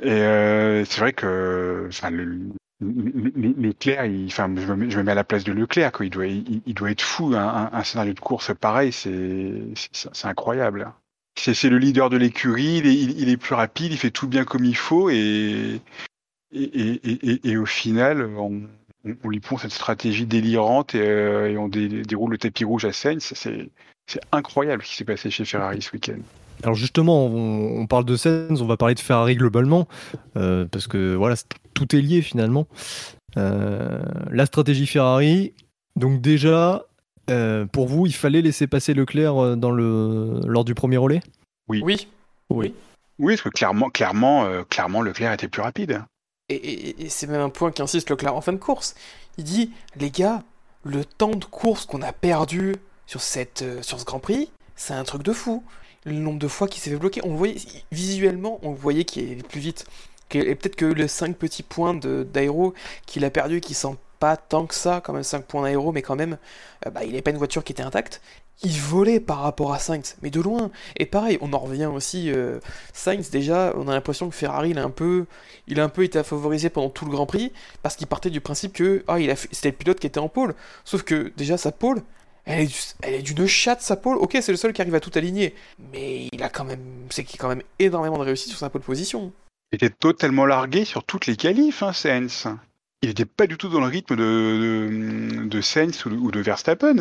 S3: Et euh, c'est vrai que enfin, le- Leclerc, il, enfin, je me, mets- je me mets à la place de Leclerc, quoi. Il doit, il, il doit être fou. Un, un- un scénario de course pareil, c'est, c'est incroyable. C'est, le leader de l'écurie. Il est, plus rapide. Il fait tout bien comme il faut et et, et, et, au final, on, lui pond cette stratégie délirante et, euh, on dé- déroule le tapis rouge à Sainz. C'est, incroyable ce qui s'est passé chez Ferrari ce week-end.
S2: Alors justement, on, parle de Sainz, on va parler de Ferrari globalement, euh, parce que voilà, tout est lié finalement. Euh, la stratégie Ferrari, donc déjà, euh, pour vous, il fallait laisser passer Leclerc euh, dans le, lors du premier relais?
S5: Oui.
S3: Oui, parce que clairement, clairement, euh, clairement, Leclerc était plus rapide.
S5: Et, et- et c'est même un point qu'insiste Leclerc en fin de course. Il dit, les gars, le temps de course qu'on a perdu sur, cette, euh, sur ce Grand Prix, c'est un truc de fou. Le nombre de fois qu'il s'est fait bloquer, on le voyait visuellement, on le voyait qu'il est plus vite. Et peut-être que les 5 petits points de- d'aéro qu'il a perdu, qui sont pas tant que ça, quand même 5 points d'aéro, mais quand même, euh, bah, il n'avait pas une voiture qui était intacte. Il volait par rapport à Sainz, mais de loin. Et pareil, on en revient aussi. euh, Sainz, déjà, on a l'impression que Ferrari, il a un peu il a un peu été favorisé pendant tout le Grand Prix parce qu'il partait du principe que ah, c'était le pilote qui était en pôle. Sauf que déjà sa pôle, elle est, d'une chatte sa pôle. Ok, c'est le seul qui arrive à tout aligner, mais il a quand même, c'est qu'il a quand même énormément de réussite sur sa pole position.
S3: Il était totalement largué sur toutes les qualifs, hein, Sainz. Il n'était pas du tout dans le rythme de, de, de Sainz ou de, ou de Verstappen.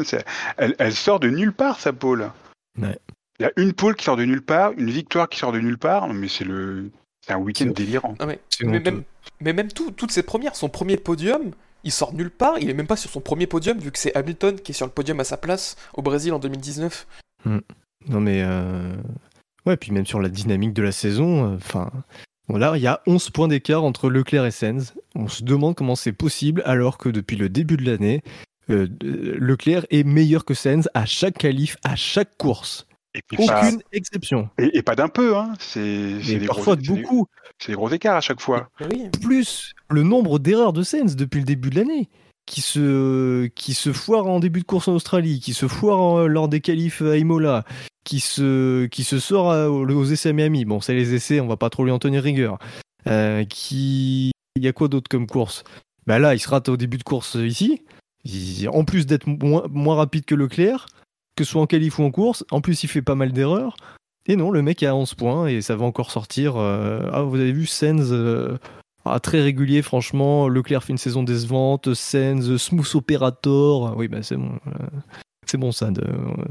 S3: Elle, elle sort de nulle part, sa pole.
S2: Ouais.
S3: Il y a une pole qui sort de nulle part, une victoire qui sort de nulle part. Mais c'est le, c'est un week-end délirant.
S5: Non, mais, même, mais même tout- toutes ses premières, son premier podium, il sort nulle part. Il est même pas sur son premier podium vu que c'est Hamilton qui est sur le podium à sa place au Brésil en 2019.
S2: Non mais euh... ouais, puis même sur la dynamique de la saison, euh, enfin voilà, il y a 11 points d'écart entre Leclerc et Sainz. On se demande comment c'est possible alors que depuis le début de l'année, euh, Leclerc est meilleur que Sainz à chaque qualif, à chaque course.
S3: Et, puis pas,
S2: Aucune exception.
S3: et, et pas d'un peu, hein. C'est
S2: parfois
S3: gros,
S2: de beaucoup.
S3: c'est des gros écarts à chaque fois.
S5: Oui.
S2: Plus le nombre d'erreurs de Sainz depuis le début de l'année. Qui se, qui se foire en début de course en Australie, qui se foire lors des qualifs à Imola, qui se, qui se sort aux essais à Miami. Bon, c'est les essais, on va pas trop lui en tenir rigueur. Euh, qui, il y a quoi d'autre comme course? Bah là, il se rate au début de course ici. En plus d'être moins, moins rapide que Leclerc, que ce soit en qualif ou en course, en plus il fait pas mal d'erreurs. Et non, le mec est à 11 points et ça va encore sortir. euh, Ah, vous avez vu euh, ah, très régulier, franchement. Leclerc fait une saison décevante. Sainz, smooth operator. Oui, bah c'est bon. euh, c'est bon ça. euh,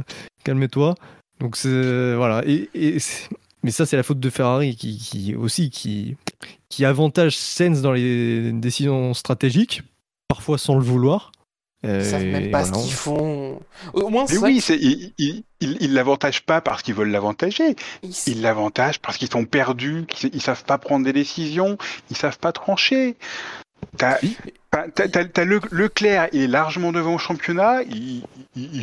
S2: Calme-toi. Donc c'est voilà. Et, et mais ça c'est la faute de Ferrari qui, qui aussi qui qui avantage Sainz dans les décisions stratégiques, parfois sans le vouloir.
S5: Ils savent même pas ce qu'ils font. Au moins,
S3: Mais oui, ils l'avantagent pas parce qu'ils veulent l'avantager.
S5: ils-
S3: l'avantagent parce qu'ils sont perdus, qu'ils ils savent pas prendre des décisions, ils savent pas trancher. T'as Le- Leclerc, il est largement devant au championnat, il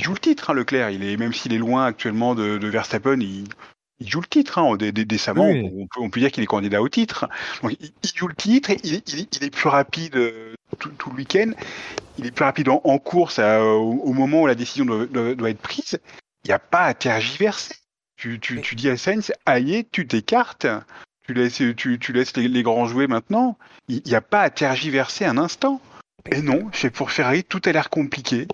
S3: joue le titre, hein, Leclerc. Il est, même s'il est loin actuellement de, de Verstappen, il, il joue le titre, hein, dé- dé- décemment.
S2: Oui.
S3: On, peut, on peut dire qu'il est candidat au titre. Donc, il, il joue le titre, il, est- il est- il est plus rapide euh, tout, tout le week-end. Il est plus rapide en, en course euh, au, au moment où la décision doit, doit- doit être prise. Il n'y a pas à tergiverser. Tu, tu, tu dis à Sainz, aïe, tu t'écartes, tu laisses, tu, tu laisses les, les grands jouer maintenant. Il n'y a pas à tergiverser un instant. Et non, c'est pour Ferrari, tout a l'air compliqué.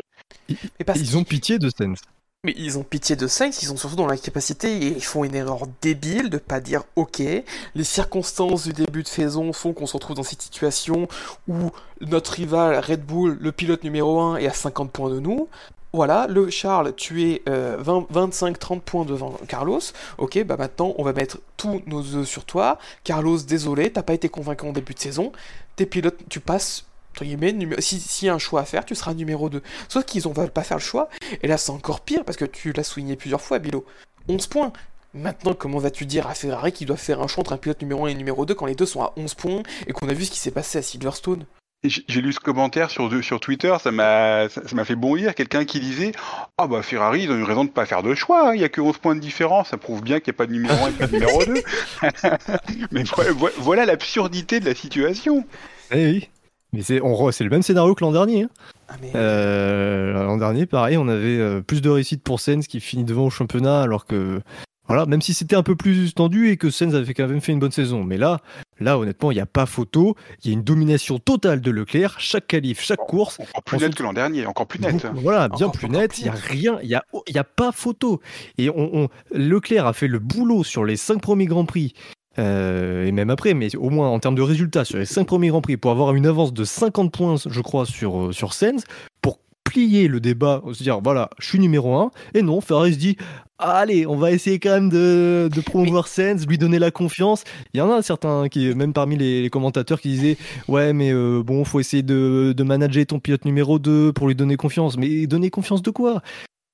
S2: Ils ont pitié de Sainz.
S5: Mais ils ont pitié de Sainz, ils sont surtout dans la capacité et ils font une erreur débile de pas dire ok, les circonstances du début de saison font qu'on se retrouve dans cette situation où notre rival Red Bull, le pilote numéro 1, est à 50 points de nous. Voilà, le Charles, tu es 25-30 points devant Carlos. Ok, bah maintenant on va mettre tous nos œufs sur toi. Carlos, désolé, t'as pas été convaincant au début de saison. Tes pilotes, tu passes, entre guillemets, numé- si- s'il y a un choix à faire, tu seras numéro 2. Sauf qu'ils ne veulent pas faire le choix. Et là, c'est encore pire parce que tu l'as souligné plusieurs fois, Bilo. 11 points. Maintenant, comment vas-tu dire à Ferrari qu'il doit faire un choix entre un pilote numéro 1 et numéro 2 quand les deux sont à 11 points et qu'on a vu ce qui s'est passé à Silverstone?
S3: J'ai lu ce commentaire sur, sur Twitter, ça m'a ça ça m'a fait bondir. Quelqu'un qui disait Ah bah Ferrari, ils ont eu raison de pas faire de choix, hein. il y a que 11 points de différence, ça prouve bien qu'il n'y a pas de numéro 1 et pas de numéro 2. Mais vo- vo- voilà l'absurdité de la situation.
S2: Eh oui. Mais c'est on re- c'est le même scénario que l'an dernier. hein.
S5: Ah, mais...
S2: Euh, L'an dernier, pareil, on avait euh, plus de réussite pour Sens qui finit devant au championnat, alors que Voilà, même si c'était un peu plus tendu et que Sainz avait quand même fait une bonne saison. Mais là, là honnêtement, il n'y a pas photo. Il y a une domination totale de Leclerc. Chaque qualif, chaque course.
S3: Encore plus net que l'an dernier, encore plus net.
S2: Voilà, bien plus net. Il n'y a rien, il n'y a, y a pas photo. Et on, Leclerc a fait le boulot sur les cinq premiers Grands Prix. Euh, et même après, mais au moins en termes de résultats sur les cinq premiers Grands Prix, pour avoir une avance de 50 points, je crois, sur, euh, sur Sens, pour plier le débat, se dire voilà, je suis numéro 1. Et non, Ferrari se dit allez, on va essayer quand même de, de promouvoir Sens, lui donner la confiance. Il y en a certains qui, même parmi les, commentateurs, qui disaient ouais, mais euh, bon, faut essayer de, de, manager ton pilote numéro 2 pour lui donner confiance. Mais donner confiance de quoi?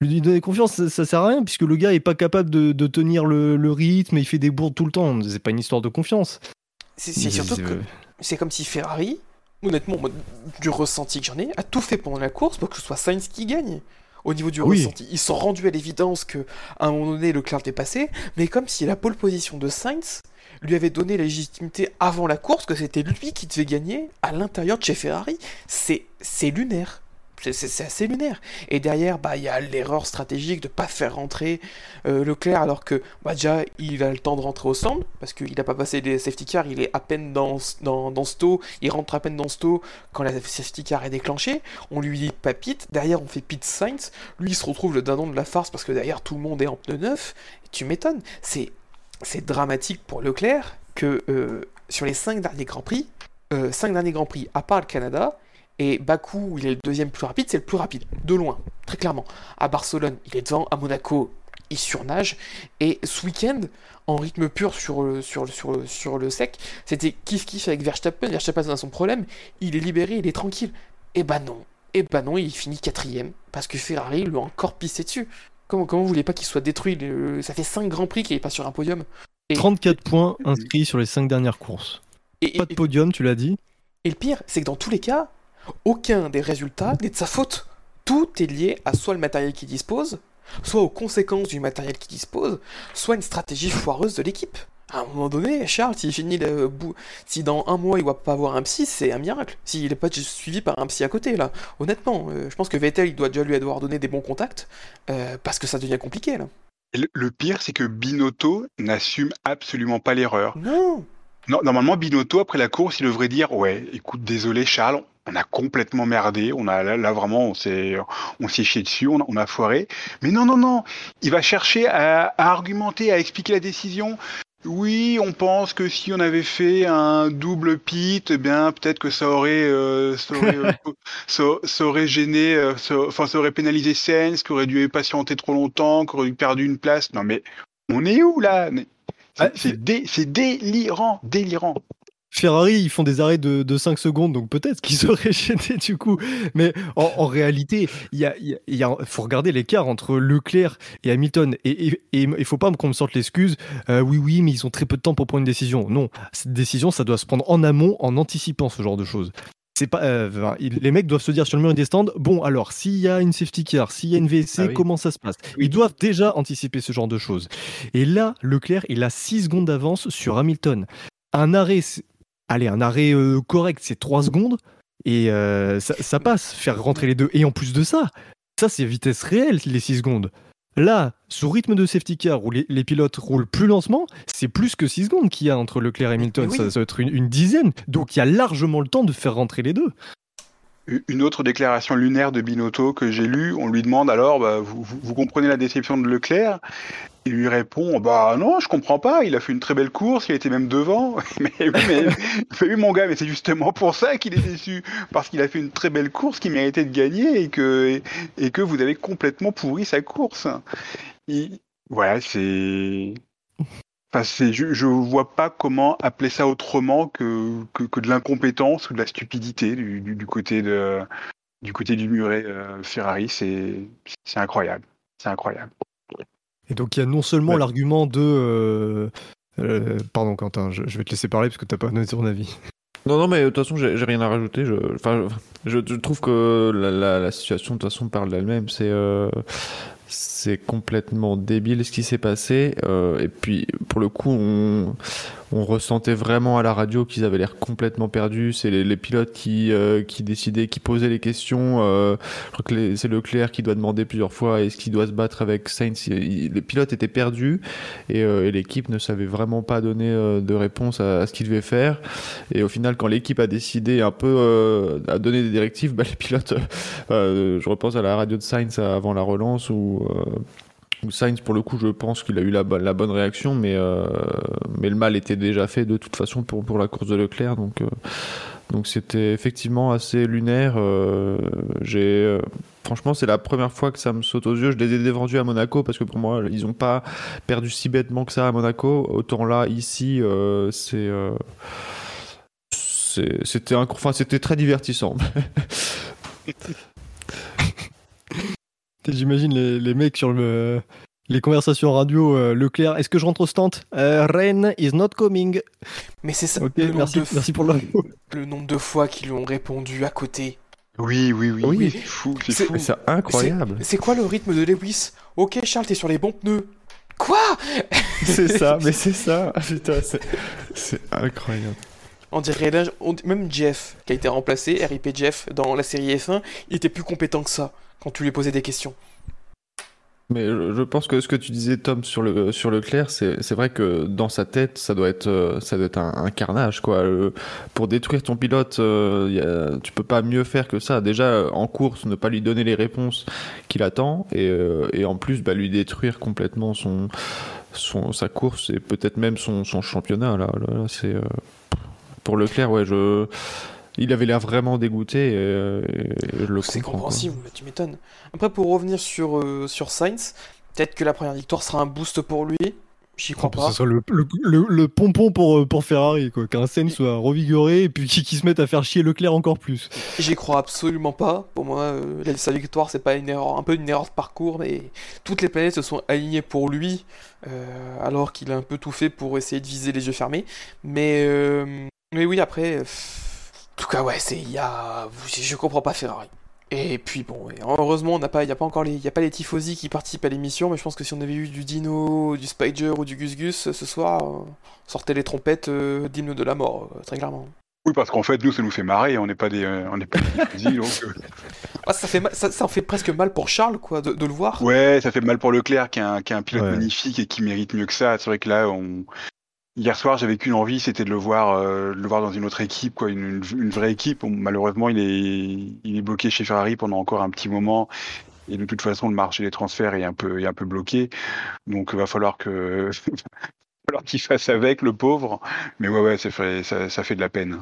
S2: Lui donner confiance, ça, ça, sert à rien puisque le gars est pas capable de, de tenir le, le, rythme, il fait des bourdes tout le temps. C'est pas une histoire de confiance.
S5: C'est surtout que c'est comme si Ferrari, honnêtement, du ressenti que j'en ai, a tout fait pendant la course pour que ce soit Sainz qui gagne. Au niveau du ressenti, ils sont rendus à l'évidence que à un moment donné Leclerc est passé, mais comme si la pole position de Sainz lui avait donné la légitimité avant la course que c'était lui qui devait gagner à l'intérieur de chez Ferrari. C'est lunaire. C'est assez lunaire. Et derrière, bah, il y a l'erreur stratégique de ne pas faire rentrer euh, Leclerc alors que bah, déjà il a le temps de rentrer au stand parce qu'il n'a pas passé les safety cars, il est à peine dans, dans, dans il rentre à peine dans ce quand la safety car est déclenchée. On lui dit pas pit, derrière on fait pit Sainz, lui il se retrouve le dindon de la farce parce que derrière tout le monde est en pneu neuf. Tu m'étonnes, c'est dramatique pour Leclerc que euh, sur les 5 derniers Grands Prix, 5 euh, derniers Grands Prix, à part le Canada, et Bakou, où il est le deuxième plus rapide, c'est le plus rapide, de loin, très clairement. À Barcelone, il est devant, à Monaco, il surnage. Et ce week-end, en rythme pur sur le, sur, sur, sur le sec, c'était kiff kiff avec Verstappen. Verstappen a son problème, il est libéré, il est tranquille. Et bah non, et bah non, il finit quatrième, parce que Ferrari lui a encore pissé dessus. Comment, comment vous voulez pas qu'il soit détruit Ça fait 5 grands prix qu'il est pas sur un podium.
S2: Et... 34 points inscrits sur les 5 dernières courses. Et, pas de podium, tu l'as dit.
S5: Et le pire, c'est que dans tous les cas, aucun des résultats n'est de sa faute. Tout est lié à soit le matériel qu'il dispose, soit aux conséquences du matériel qu'il dispose, soit une stratégie foireuse de l'équipe. À un moment donné, Charles, s'il finit de si dans un mois il va pas avoir un psy, c'est un miracle. S'il n'est pas suivi par un psy à côté, là. Honnêtement, euh, je pense que Vettel, il doit déjà lui avoir donné des bons contacts, euh, parce que ça devient compliqué, là.
S3: Le, pire, c'est que Binotto n'assume absolument pas l'erreur.
S5: Non.
S3: non. Normalement, Binotto, après la course, il devrait dire Ouais, écoute, désolé, Charles, on a complètement merdé, on a là, vraiment on s'est on s'est chié dessus, on a, foiré. Mais non non non, il va chercher à, argumenter, à expliquer la décision. Oui, on pense que si on avait fait un double pit, eh bien peut-être que ça aurait, euh, ça, aurait euh, ça, aurait gêné, euh, enfin ça aurait pénalisé Sens, qui aurait dû patienter trop longtemps, qui aurait perdu une place. Non mais on est où là? C'est ah, délirant, délirant.
S2: Ferrari, ils font des arrêts de, 5 secondes, donc peut-être qu'ils seraient gênés du coup. Mais en, réalité, il faut regarder l'écart entre Leclerc et Hamilton. Et il ne faut pas qu'on me sorte l'excuse, euh, oui, oui, mais ils ont très peu de temps pour prendre une décision. Non, cette décision, ça doit se prendre en amont, en anticipant ce genre de choses. C'est pas, euh, les mecs doivent se dire sur le mur des stands, bon alors, s'il y a une safety car, s'il y a une VSC, ah comment ça se passe? Ils doivent déjà anticiper ce genre de choses. Et là, Leclerc, il a 6 secondes d'avance sur Hamilton. Un arrêt allez, un arrêt euh, correct, c'est 3 secondes. Et euh, ça, passe, faire rentrer les deux. Et en plus de ça, ça c'est vitesse réelle, les 6 secondes. Là, sous rythme de safety car où les, pilotes roulent plus lentement, c'est plus que 6 secondes qu'il y a entre Leclerc et Hamilton. Ça, va être une, dizaine. Donc il y a largement le temps de faire rentrer les deux.
S3: Une autre déclaration lunaire de Binotto que j'ai lue, on lui demande alors, bah, vous, comprenez la déception de Leclerc? Il lui répond Bah non, je comprends pas, il a fait une très belle course, il était même devant. mais oui, mais, oui, mon gars, mais c'est justement pour ça qu'il est déçu. Parce qu'il a fait une très belle course qui méritait de gagner et que, et que vous avez complètement pourri sa course. voilà, c'est. Enfin, je, je vois pas comment appeler ça autrement que, que, de l'incompétence ou de la stupidité du, du, côté de du côté du muret euh, Ferrari. C'est incroyable. C'est incroyable.
S2: Et donc il y a non seulement l'argument de... Euh, euh, pardon Quentin, je, vais te laisser parler parce que tu n'as pas donné ton avis.
S4: Non, non, mais de toute façon, j'ai rien à rajouter. Je, enfin, je, trouve que la, situation, de toute façon, parle d'elle-même. C'est, euh, c'est complètement débile ce qui s'est passé. Euh, et puis, pour le coup, on, on ressentait vraiment à la radio qu'ils avaient l'air complètement perdus. C'est les, les pilotes qui, euh, qui décidaient, qui posaient les questions. Euh, je crois que c'est Leclerc qui doit demander plusieurs fois est-ce qu'il doit se battre avec Sainz? Les pilotes étaient perdus et, euh, et l'équipe ne savait vraiment pas donner euh, de réponse à, ce qu'il devait faire. Et au final, quand l'équipe a décidé un peu euh, à donner des directives, bah, les pilotes, je repense à la radio de Sainz avant la relance où, euh, Sainz, pour le coup, je pense qu'il a eu la, bonne- réaction, mais, euh, mais le mal était déjà fait de toute façon pour, pour la course de Leclerc. Donc, euh, c'était effectivement assez lunaire. Franchement, c'est la première fois que ça me saute aux yeux. Je les ai défendus à Monaco parce que pour moi, ils n'ont pas perdu si bêtement que ça à Monaco. Autant là, ici, c'est. c'était c'était très divertissant.
S2: J'imagine les, les mecs sur le, les conversations radio euh, Leclerc. Est-ce que je rentre au stand? Euh, Rain is not coming.
S5: Mais c'est ça.
S2: Ok,
S5: le, nombre
S2: merci, pour l'info.
S5: le nombre de fois qu'ils lui ont répondu à côté.
S3: Oui, oui, oui.
S4: Oui.
S3: C'est fou, c'est
S4: incroyable.
S5: C'est quoi le rythme de Lewis? Ok, Charles, t'es sur les bons pneus. Quoi?
S4: C'est ça, mais c'est ça. Putain, c'est- c'est incroyable.
S5: On dirait là, on- même Jeff, qui a été remplacé, RIP Jeff, dans la série F1, il était plus compétent que ça quand tu lui posais des questions.
S4: Mais je pense que ce que tu disais, Tom, sur le sur Leclerc, c'est c'est vrai que dans sa tête, ça doit être euh, ça doit être un, carnage, quoi. Le- pour détruire ton pilote, euh, y tu peux pas mieux faire que ça. Déjà en course, ne pas lui donner les réponses qu'il attend, et, euh, et en plus, bah, lui détruire complètement son son sa course et peut-être même son son championnat. Là, c'est euh, pour Leclerc, ouais, je il avait l'air vraiment dégoûté euh,
S5: C'est compréhensible, mais tu m'étonnes. Après, pour revenir sur, euh, sur Sainz, peut-être que la première victoire sera un boost pour lui. J'y crois
S2: Que
S5: pas.
S2: ce soit le, le, le- le pompon pour, euh, pour Ferrari, quoi. Qu'un Sainz soit revigoré et puis qu'il se mette à faire chier Leclerc encore plus.
S5: J'y crois absolument pas. Pour moi, euh, sa victoire, c'est pas une erreur, un peu une erreur de parcours, mais toutes les planètes se sont alignées pour lui, euh, alors qu'il a un peu tout fait pour essayer de viser les yeux fermés. Mais, euh, mais oui, après, euh, tout cas, ouais, c'est, il y a, je comprends pas Ferrari. Et puis bon, heureusement, on n'a pas, il y a pas encore les, il y a pas les tifosi qui participent à l'émission, mais je pense que si on avait eu du Dino, du Spider ou du Gus Gus ce soir, euh, on sortait les trompettes euh, d'hymne de la mort, euh, très clairement.
S3: Oui, parce qu'en fait, nous, ça nous fait marrer. On n'est pas des, euh, on n'est pas des fusils, donc. euh,
S5: Ah, ça fait, mal- ça, ça en fait presque mal pour Charles, quoi, de, de le voir.
S3: Ouais, ça fait mal pour Leclerc, qui est un, qui est un pilote
S2: Ouais.
S3: magnifique et qui mérite mieux que ça. C'est vrai que là, on... hier soir, j'avais qu'une envie, c'était de le voir, euh, de le voir dans une autre équipe, quoi, une, vraie équipe. Bon, malheureusement, il est, il est bloqué chez Ferrari pendant encore un petit moment. Et de toute façon, le marché des transferts est un peu, est un peu bloqué. Donc, il va falloir que, falloir qu'il fasse avec, le pauvre. Mais ouais, ouais, ça fait, ça, ça fait de la peine.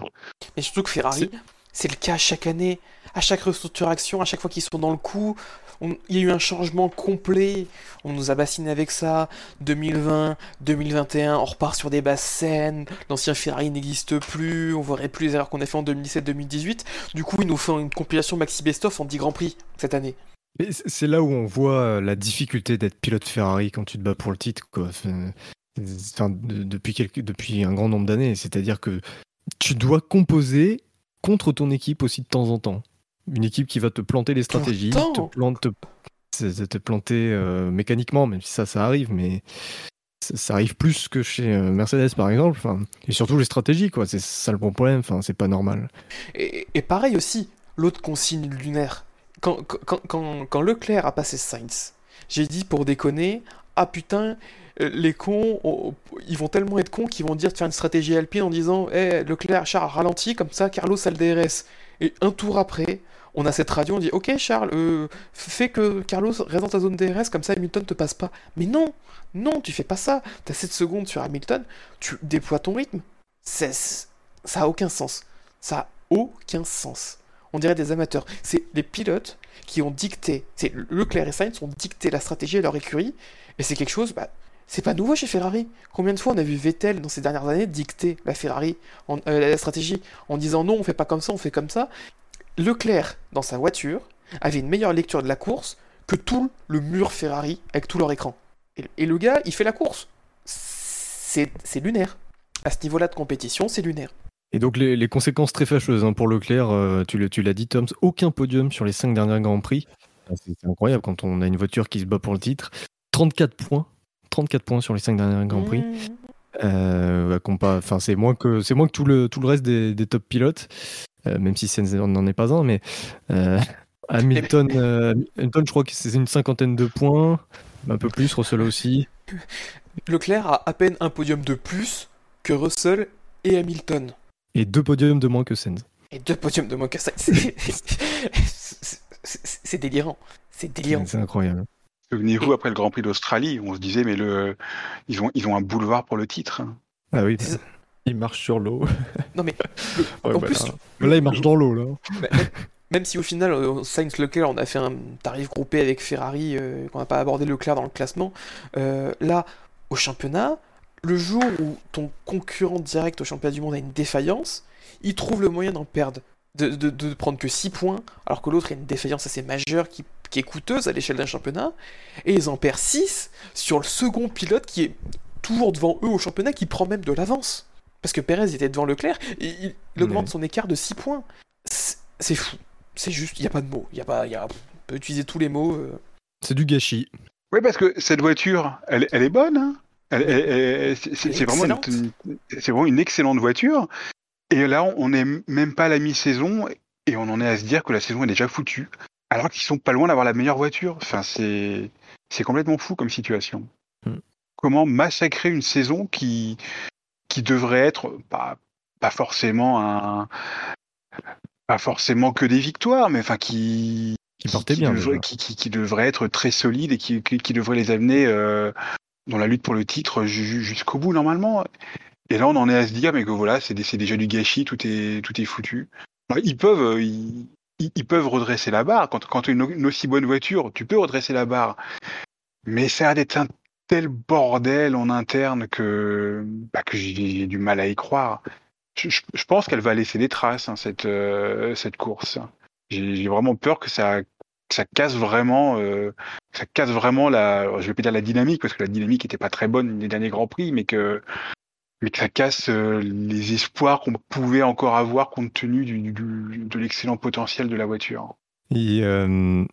S5: Mais surtout que Ferrari, c'est le cas chaque année. À chaque restructuration, à chaque fois qu'ils sont dans le coup, il y a eu un changement complet. On nous a bassiné avec ça. 2020, 2021, on repart sur des basses scènes. L'ancien Ferrari n'existe plus. On verrait plus les erreurs qu'on a fait en 2017-2018. Du coup, ils nous font une compilation Maxi Best-of en 10 Grands Prix cette année.
S2: C'est là où on voit euh, la difficulté d'être pilote Ferrari quand tu te bats pour le titre, depuis un grand nombre d'années. C'est-à-dire que tu dois composer contre ton équipe aussi de temps en temps. Une équipe qui va te planter les stratégies, te, plante, te, te- te planter euh, mécaniquement, même si ça, ça arrive, mais ça, arrive plus que chez euh, Mercedes par exemple. Enfin, et surtout les stratégies, quoi. C'est ça le bon problème. Enfin, c'est pas normal.
S5: Et, et pareil aussi, l'autre consigne lunaire. Quand, quand, quand, quand Leclerc a passé Sainz, j'ai dit pour déconner, ah putain, euh, les cons, on- ils vont tellement être cons qu'ils vont dire de faire une stratégie alpine en disant, hé Leclerc, Charles, ralentit, comme ça Carlos a le DRS. Et un tour après, on a cette radio, on dit, ok Charles, euh, fais que Carlos reste dans ta zone DRS, comme ça Hamilton te passe pas. Mais non, non, tu fais pas ça. T'as 7 secondes sur Hamilton, tu déploies ton rythme. Ça a aucun sens. Ça a aucun sens. On dirait des amateurs. C'est les pilotes qui ont dicté, c'est Leclerc et Sainz ont dicté la stratégie à leur écurie, et c'est quelque chose, bah, c'est pas nouveau chez Ferrari. Combien de fois on a vu Vettel dans ces dernières années dicter la Ferrari, euh, la stratégie, en disant non, on fait pas comme ça, on fait comme ça. Leclerc, dans sa voiture, avait une meilleure lecture de la course que tout le mur Ferrari avec tout leur écran. Et, et le gars, il fait la course. C'est lunaire. À ce niveau-là de compétition, c'est lunaire.
S2: Et donc les, les conséquences très fâcheuses hein, pour Leclerc, euh, tu l'as dit Tom, aucun podium sur les cinq derniers Grands Prix. Ah, C'est incroyable quand on a une voiture qui se bat pour le titre. 34 points. 34 points sur les 5 derniers Grands Prix.
S5: Mmh.
S2: Euh, enfin, c'est moins que c'est moins que tout le tout le reste des, des top pilotes, euh, même si Sainz n'en est pas un, mais euh, Hamilton, euh, Hamilton, je crois que c'est une cinquantaine de points, un peu plus, Russell aussi.
S5: Leclerc a à peine un podium de plus que Russell et Hamilton.
S2: Et deux podiums de moins que Sainz.
S5: Et deux podiums de moins que C'est c'est délirant. C'est délirant.
S2: C'est incroyable.
S3: Souvenez-vous, après le Grand Prix d'Australie, on se disait, mais le... ils, ont, ils ont un boulevard pour le titre.
S2: Ah oui.
S5: C'est-
S4: Il marche sur l'eau.
S5: Non mais
S4: Ouais,
S5: en
S4: bah,
S5: plus,
S2: Là, il marche dans l'eau là.
S5: Bah, même- Même si au final, euh, Sainz Leclerc, on a fait un tarif groupé avec Ferrari, euh, qu'on n'a pas abordé Leclerc dans le classement, euh, là, au championnat, le jour où ton concurrent direct au championnat du monde a une défaillance, il trouve le moyen d'en perdre, de, de, de prendre que 6 points, alors que l'autre a une défaillance assez majeure qui, qui est coûteuse à l'échelle d'un championnat, et ils en perdent 6 sur le second pilote qui est toujours devant eux au championnat, qui prend même de l'avance. Parce que Perez était devant Leclerc, et il, il augmente
S2: Ouais.
S5: son écart de 6 points. C'est fou. C'est juste, il n'y a pas de mots. Y a pas, y a, on peut utiliser tous les mots. euh.
S2: C'est du gâchis.
S3: Oui, parce que cette voiture, elle, elle est bonne. hein. C'est vraiment, une- vraiment une excellente voiture. Et là, on n'est même pas à la mi-saison et on en est à se dire que la saison est déjà foutue. Alors qu'ils sont pas loin d'avoir la meilleure voiture. Enfin, c'est c'est complètement fou comme situation.
S2: Hmm.
S3: Comment massacrer une saison qui qui devrait être pas pas forcément un pas forcément que des victoires, mais enfin qui
S2: Qui bien,
S3: devrait,
S2: déjà.
S3: qui, qui- qui devrait être très solide et qui, qui, devrait les amener euh, dans la lutte pour le titre ju- ju- jusqu'au bout normalement. Et là, on en est à se dire, mais que voilà, c'est dé- c'est déjà du gâchis, tout est, tout est foutu. Ils peuvent, euh, ils, ils- peuvent redresser la barre. Quand, quand tu as une, aussi bonne voiture, tu peux redresser la barre. Mais ça a d'être un tel bordel en interne que, bah, que j'ai du mal à y croire. Je, pense qu'elle va laisser des traces, hein, cette, euh, cette course. J'ai vraiment peur que ça, que ça casse vraiment, euh, ça casse vraiment la, je vais pas dire la dynamique parce que la dynamique était pas très bonne des derniers grands prix, mais que, mais que ça casse euh, les espoirs qu'on pouvait encore avoir compte tenu du, du- de l'excellent potentiel de la voiture.
S2: Et, euh,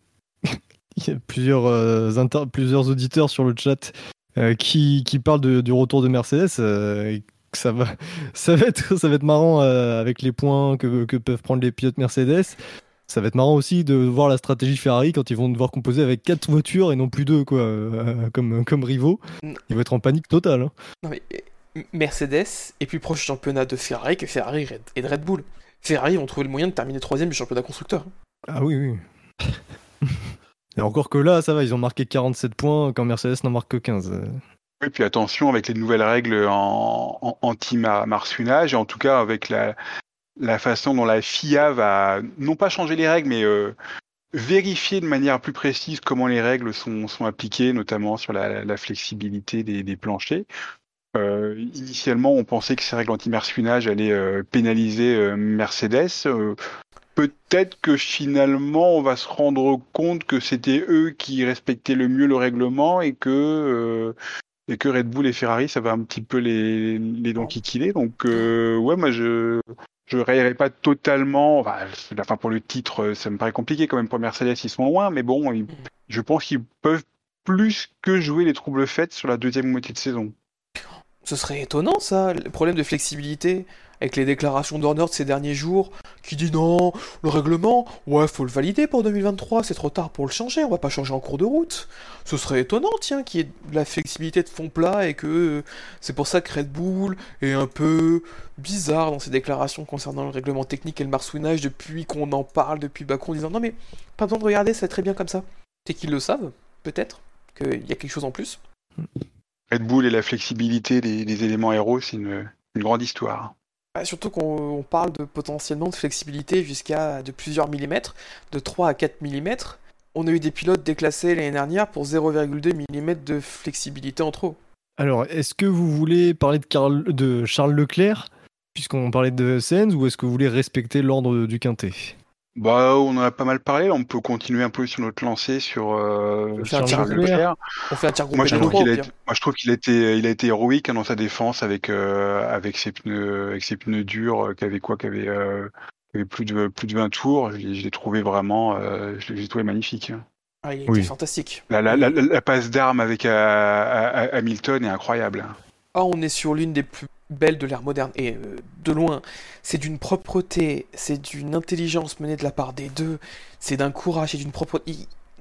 S2: il y a plusieurs, euh, inter- plusieurs auditeurs sur le chat euh, qui, qui parlent de- du retour de Mercedes. euh, et ça, va, ça, va être, ça va être marrant euh, avec les points que, que peuvent prendre les pilotes Mercedes. Ça va être marrant aussi de voir la stratégie Ferrari quand ils vont devoir composer avec quatre voitures et non plus deux, quoi, euh, comme, comme rivaux.
S5: Mm.
S2: Ils vont être en panique totale. hein.
S5: Non mais euh, Mercedes est plus proche du championnat de Ferrari que Ferrari Red- et de Red Bull. Ferrari ont trouvé le moyen de terminer troisième du championnat constructeur.
S2: Ah oui, oui. et encore que là, ça va, ils ont marqué 47 points quand Mercedes n'en marque que 15. euh.
S3: Et puis attention avec les nouvelles règles en, en anti-marsuinage, et en tout cas avec la, la façon dont la FIA va non pas changer les règles, mais euh, vérifier de manière plus précise comment les règles sont, sont appliquées, notamment sur la, la flexibilité des, des planchers. Euh, initialement, on pensait que ces règles anti-marsuinage allaient euh, pénaliser euh, Mercedes. Peut-être que finalement, on va se rendre compte que c'était eux qui respectaient le mieux le règlement et que et que Red Bull et Ferrari, ça va un petit peu les, les kikiller. Donc, ouais, moi, je je raillerai pas totalement. Enfin, pour le titre, ça me paraît compliqué quand même pour Mercedes, ils sont loin, mais bon, ils- je pense qu'ils peuvent plus que jouer les troubles faits sur la deuxième moitié de saison.
S5: Ce serait étonnant ça, le problème de flexibilité avec les déclarations d'Horner de ces derniers jours qui dit non, le règlement, ouais, faut le valider pour 2023, c'est trop tard pour le changer, on va pas changer en cours de route. Ce serait étonnant, tiens, qu'il y ait la flexibilité de fond plat et que c'est pour ça que Red Bull est un peu bizarre dans ses déclarations concernant le règlement technique et le marsouinage depuis qu'on en parle depuis Bakou en disant non mais pas besoin de regarder, c'est très bien comme ça. C'est qu'ils le savent, peut-être, qu'il y a quelque chose en plus.
S3: Red Bull et la flexibilité des, des éléments aéros, c'est une, une grande histoire.
S5: Bah, surtout qu'on on parle de potentiellement de flexibilité jusqu'à de plusieurs millimètres, de 3 à 4 millimètres. On a eu des pilotes déclassés l'année dernière pour 0,2 mm de flexibilité en trop.
S2: Alors, est-ce que vous voulez parler de, Carl- de Charles Leclerc, puisqu'on parlait de Sainz, ou est-ce que vous voulez respecter l'ordre du quintet?
S3: Bah, on en a pas mal parlé. On peut continuer un peu sur notre lancée sur euh, sur
S2: Leclerc.
S3: Leclerc.
S5: On fait un tir
S3: Moi, je
S5: de
S3: trouve
S5: 3
S3: qu'il a, moi, je trouve qu'il a été, il a été héroïque hein, dans sa défense avec euh, avec ses pneus, avec ses pneus durs, euh, qui avaient quoi, qui euh, avaient plus de plus de 20 tours. Je l'ai je l'ai trouvé vraiment, euh, je l'ai trouvé magnifique. hein.
S5: Ah, il était
S2: Oui.
S5: fantastique.
S3: La, la, la, la passe d'armes avec à- à- Hamilton est incroyable.
S5: Ah, on est sur l'une des plus belles de l'ère moderne. Et euh, de loin, c'est d'une propreté, c'est d'une intelligence menée de la part des deux, c'est d'un courage et d'une propreté.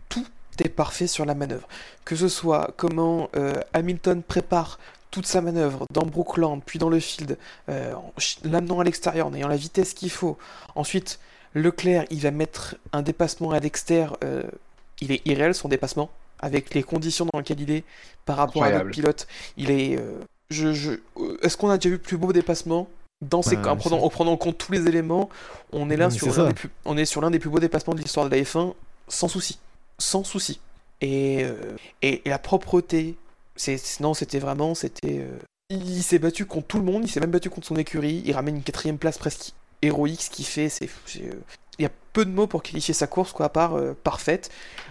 S5: Tout est parfait sur la manœuvre. Que ce soit comment euh, Hamilton prépare toute sa manœuvre dans Brookland, puis dans le field, euh, l'amenant à l'extérieur, en ayant la vitesse qu'il faut. Ensuite, Leclerc, il va mettre un dépassement à l'extérieur. euh, il est irréel son dépassement, avec les conditions dans lesquelles il est par rapport à d'autres pilotes. Il est. euh, je, je, euh, Est-ce qu'on a déjà vu plus beau dépassement dans ces,
S2: Ouais,
S5: en, prenant, en prenant en compte tous les éléments, on est là
S2: Oui,
S5: sur l'un des plus, on est sur l'un des plus beaux dépassements de l'histoire de la F1 sans souci, sans souci. Et, euh, et, la propreté, c'est non, c'était vraiment, c'était. euh, il, s'est battu contre tout le monde, il s'est même battu contre son écurie, il ramène une quatrième place presque héroïque, ce qu'il fait, c'est. il y a peu de mots pour qualifier sa course, quoi, à part euh, parfaite.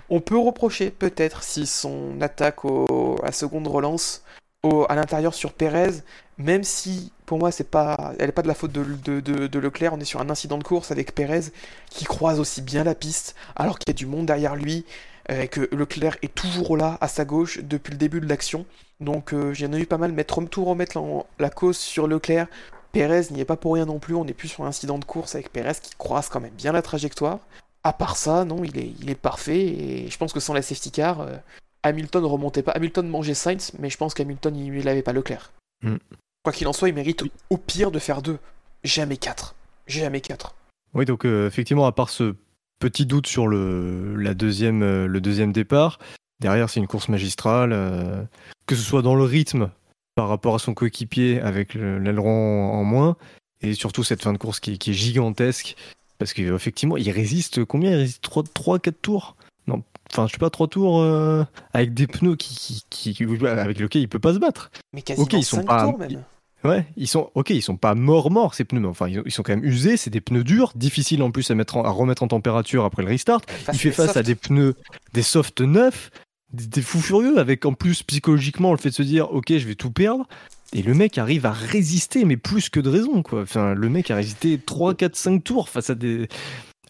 S5: On peut reprocher, peut-être, si son attaque au, à seconde relance à l'intérieur sur Pérez, même si pour moi c'est pas, elle n'est pas de la faute de, de- Leclerc, on est sur un incident de course avec Pérez qui croise aussi bien la piste alors qu'il y a du monde derrière lui, euh, et que Leclerc est toujours là à sa gauche depuis le début de l'action. Donc euh, j'en ai eu pas mal, mettre, tout remettre la, cause sur Leclerc. Pérez n'y est pas pour rien non plus, on n'est plus sur un incident de course avec Pérez qui croise quand même bien la trajectoire. À part ça, non, il est, il est parfait et je pense que sans la safety car, euh, Hamilton remontait pas. Hamilton mangeait Sainz, mais je pense qu'Hamilton il, il avait pas Leclerc.
S2: Mm.
S5: Quoi qu'il en soit, il mérite au pire de faire deux, jamais quatre. Jamais quatre.
S2: Oui, donc euh, effectivement, à part ce petit doute sur le, la deuxième, euh, le deuxième départ, derrière c'est une course magistrale, euh, que ce soit dans le rythme par rapport à son coéquipier avec le- l'aileron en moins, et surtout cette fin de course qui, est- qui est gigantesque, parce qu'effectivement, il résiste combien Il résiste? 3-4 tours? Enfin, je sais pas, 3 tours euh, avec des pneus qui, qui, qui- avec lesquels il peut pas se battre.
S5: Mais quasiment
S2: Ok, ils sont
S5: cinq
S2: pas-
S5: tours même.
S2: Ouais, ils sont ok, ils sont pas morts morts ces pneus, mais enfin ils, sont quand même usés. C'est des pneus durs, difficiles en plus à mettre en- à remettre en température après le restart. il fait face à des pneus, des softs neufs, des, des fous furieux avec en plus psychologiquement le fait de se dire ok je vais tout perdre. Et le mec arrive à résister, mais plus que de raison quoi. Enfin le mec a résisté 3, 4, 5 tours face à des